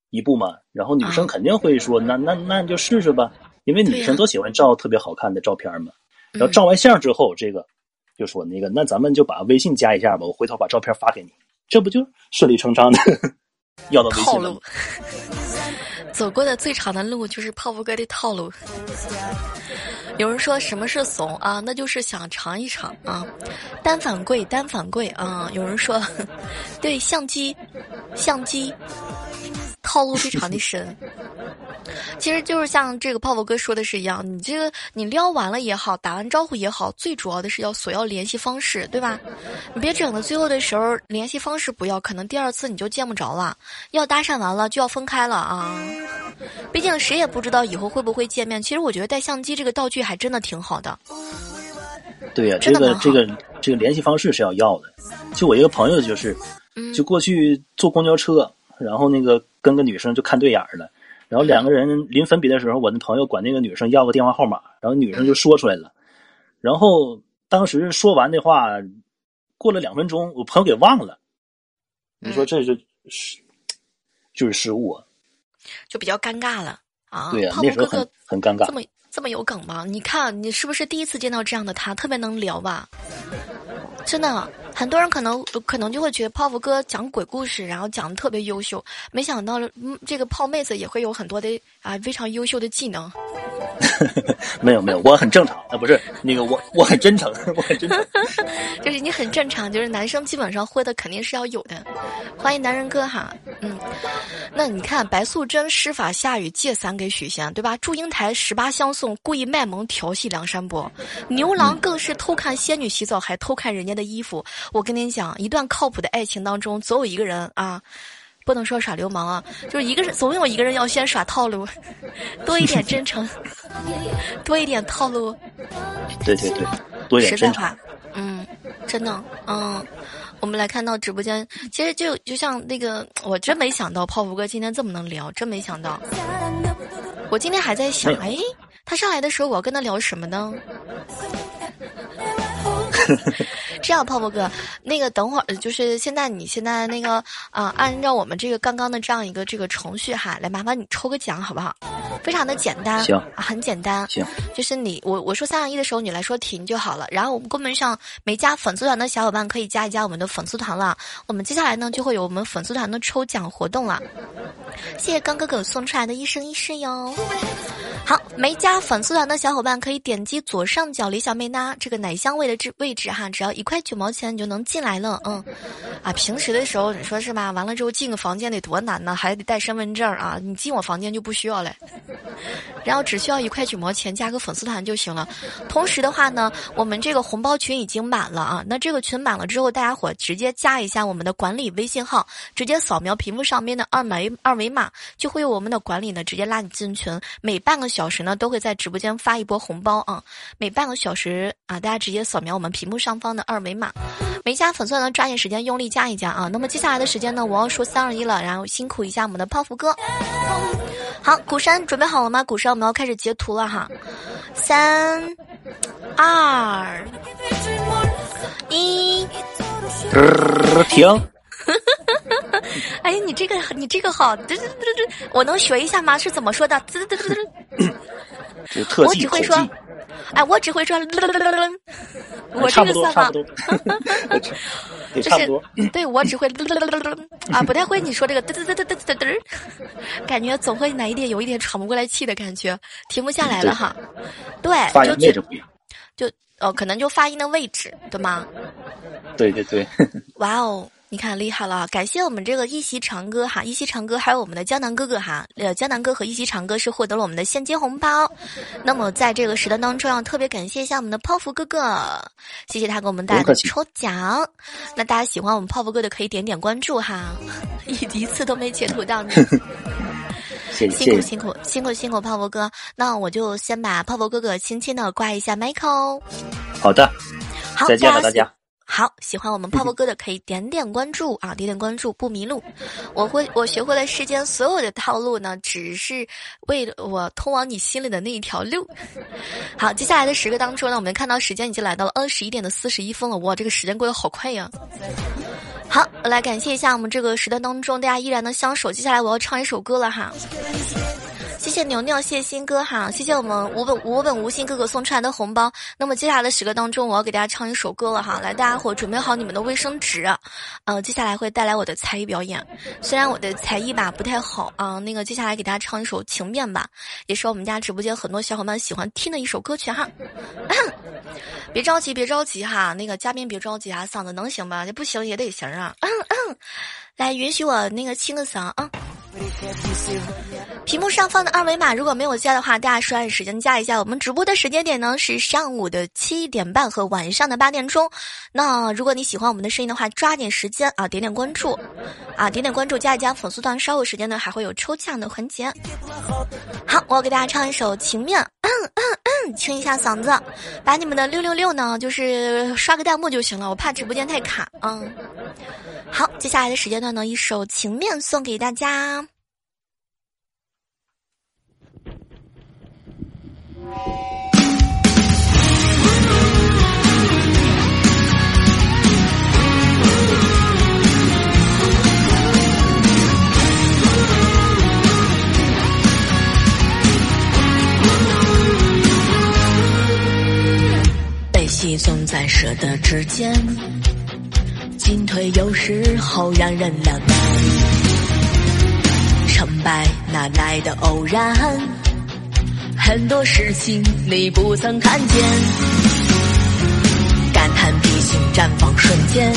一步嘛，然后女生肯定会说：“那那那你就试试吧，因为女生都喜欢照特别好看的照片嘛。”然后照完相之后，这个就说：“那个，那咱们就把微信加一下吧，我回头把照片发给你，这不就顺理成章的 要到微信了？”走过的最长的路就是泡芙哥的套路。有人说什么是怂啊？那就是想尝一尝啊，单反贵，单反贵啊。有人说，对相机，相机。套路非常的深，其实就是像这个泡泡哥说的是一样，你这个你撩完了也好，打完招呼也好，最主要的是要索要联系方式，对吧？你别整到最后的时候联系方式不要，可能第二次你就见不着了。要搭讪完了就要分开了啊！毕竟谁也不知道以后会不会见面。其实我觉得带相机这个道具还真的挺好的。对呀，这个这个这个联系方式是要要的。就我一个朋友就是，就过去坐公交车。然后那个跟个女生就看对眼了，然后两个人临分别的时候，我那朋友管那个女生要个电话号码，然后女生就说出来了，然后当时说完的话，过了两分钟，我朋友给忘了，你说这就是就是失误啊，就比较尴尬了啊。对呀，那时候很很尴尬。这么这么有梗吗？你看你是不是第一次见到这样的他，特别能聊吧？真的。很多人可能可能就会觉得泡芙哥讲鬼故事，然后讲的特别优秀，没想到嗯，这个泡妹子也会有很多的啊非常优秀的技能。没有没有，我很正常啊，不是那个我我很真诚，我很真诚。就是你很正常，就是男生基本上会的肯定是要有的。欢迎男人哥哈，嗯，那你看白素贞施法下雨借伞给许仙，对吧？祝英台十八相送，故意卖萌调戏梁山伯，牛郎更是偷看仙女洗澡，还偷看人家的衣服。我跟你讲，一段靠谱的爱情当中，总有一个人啊。不能说耍流氓啊，就是一个人总有一个人要先耍套路，多一点真诚，多一点套路。对对对，多一点真诚。嗯，真的，嗯，我们来看到直播间，其实就就像那个，我真没想到泡芙哥今天这么能聊，真没想到。我今天还在想，哎，他上来的时候我要跟他聊什么呢？这样，泡泡哥，那个等会儿就是现在，你现在那个啊，按照我们这个刚刚的这样一个这个程序哈，来麻烦你抽个奖好不好？非常的简单，行，很简单，行，就是你我我说三二一的时候，你来说停就好了。然后我们公屏上没加粉丝团的小伙伴可以加一加我们的粉丝团了。我们接下来呢就会有我们粉丝团的抽奖活动了。谢谢刚哥哥送出来的一生一世哟。好，没加粉丝团的小伙伴可以点击左上角李小妹呢这个奶香味的置位置哈，只要一块九毛钱你就能进来了。嗯，啊，平时的时候你说是吧？完了之后进个房间得多难呢，还得带身份证啊。你进我房间就不需要嘞，然后只需要一块九毛钱加个粉丝团就行了。同时的话呢，我们这个红包群已经满了啊。那这个群满了之后，大家伙直接加一下我们的管理微信号，直接扫描屏幕上面的二维二维码，就会有我们的管理呢直接拉你进群。每半个小时呢，都会在直播间发一波红包啊！每半个小时啊，大家直接扫描我们屏幕上方的二维码。没加粉丝团的抓紧时间用力加一加啊！那么接下来的时间呢，我要说三二一了，然后辛苦一下我们的泡芙哥。好，古山准备好了吗？古山，我们要开始截图了哈！三、二、一，停。哎，你这个你这个好，对对对对，我能学一下吗？是怎么说的？对对对对对，我只会说，哎，我只会说，我这个算吗？就是对我只会啊，不太会你说这个嘚嘚嘚嘚嘚嘚嘚，感觉总会哪一点有一点喘不过来气的感觉，停不下来了哈。对，发音就哦，可能就发音的位置，对吗？对对对。哇哦。你看厉害了，感谢我们这个一席长歌哈，一席长歌还有我们的江南哥哥哈，呃，江南哥和一席长歌是获得了我们的现金红包。那么在这个时段当中，要特别感谢一下我们的泡芙哥哥，谢谢他给我们带来的抽奖。那大家喜欢我们泡芙哥的可以点点关注哈，一一次都没截图到你。辛苦辛苦辛苦辛苦泡芙哥，那我就先把泡芙哥哥轻轻的挂一下麦克哦。好的，好，再见了大家。好，喜欢我们泡泡哥的可以点点关注啊，点点关注不迷路。我会，我学会了世间所有的套路呢，只是为了我通往你心里的那一条路。好，接下来的十个当中呢，我们看到时间已经来到了二十一点的四十一分了，哇，这个时间过得好快呀。好，来感谢一下我们这个时段当中大家依然的相守。接下来我要唱一首歌了哈。谢谢牛牛，谢谢新哥哈，谢谢我们无本无本无心哥哥送出来的红包。那么接下来的时刻当中，我要给大家唱一首歌了哈，来，大家伙准备好你们的卫生纸，呃，接下来会带来我的才艺表演。虽然我的才艺吧不太好啊，那个接下来给大家唱一首情面吧，也是我们家直播间很多小伙伴喜欢听的一首歌曲哈。别着急，别着急哈，那个嘉宾别着急啊，嗓子能行吧？不行也得行啊。来，允许我那个清个嗓啊。屏幕上方的二维码，如果没有加的话，大家抓紧时间加一下。我们直播的时间点呢是上午的七点半和晚上的八点钟。那如果你喜欢我们的声音的话，抓紧时间啊，点点关注，啊，点点关注，加一加粉丝团。稍后时间呢还会有抽奖的环节。好，我给大家唱一首《情面》，清一下嗓子，把你们的六六六呢，就是刷个弹幕就行了，我怕直播间太卡。嗯，好，接下来的时间段呢，一首《情面》送给大家。被戏送在舍得之间，进退有时候让人两难，成败哪来的偶然？很多事情你不曾看见，感叹脾性绽放瞬间，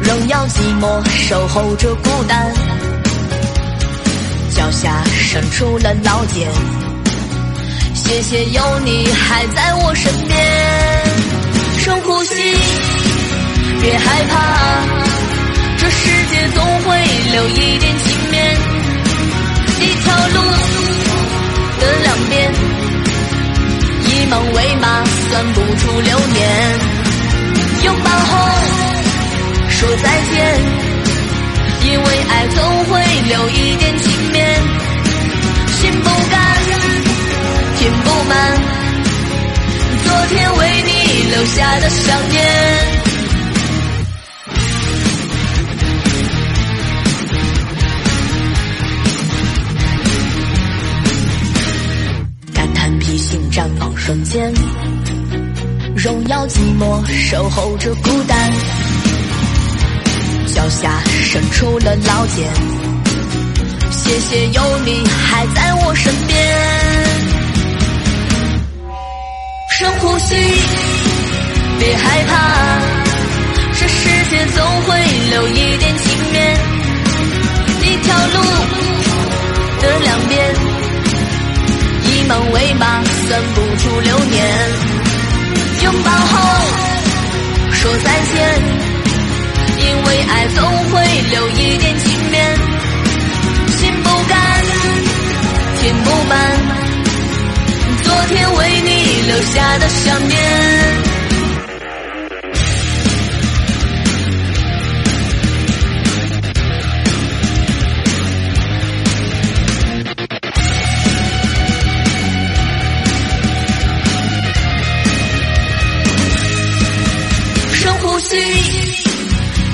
荣耀寂寞守候着孤单，脚下伸出了老茧，谢谢有你还在我身边，深呼吸，别害怕，这世界总会留一点情面，一条路。的两边，以梦为马，算不出流年。拥抱后说再见，因为爱总会留一点情面。心不甘，情不满，昨天为你。留下的想念。叹披星绽放瞬间，荣耀寂寞，守候着孤单。脚下伸出了老茧，谢谢有你还在我身边。深呼吸，别害怕，这世界总会留一点情面。一条路的两边，梦为马，算不出流年。拥抱后说再见，因为爱总会留一点情面。心不甘，情不满。昨天为你留下的想念。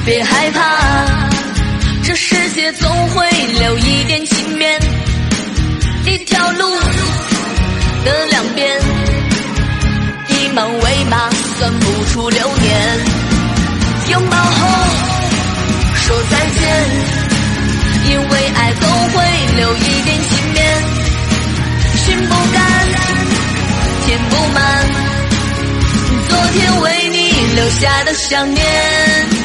别害怕，这世界总会留一点情面。一条路。的两边，以梦为马，算不出流年。拥抱后说再见，因为爱总会留一点情面。心不甘，填不满，昨天为你留下的想念。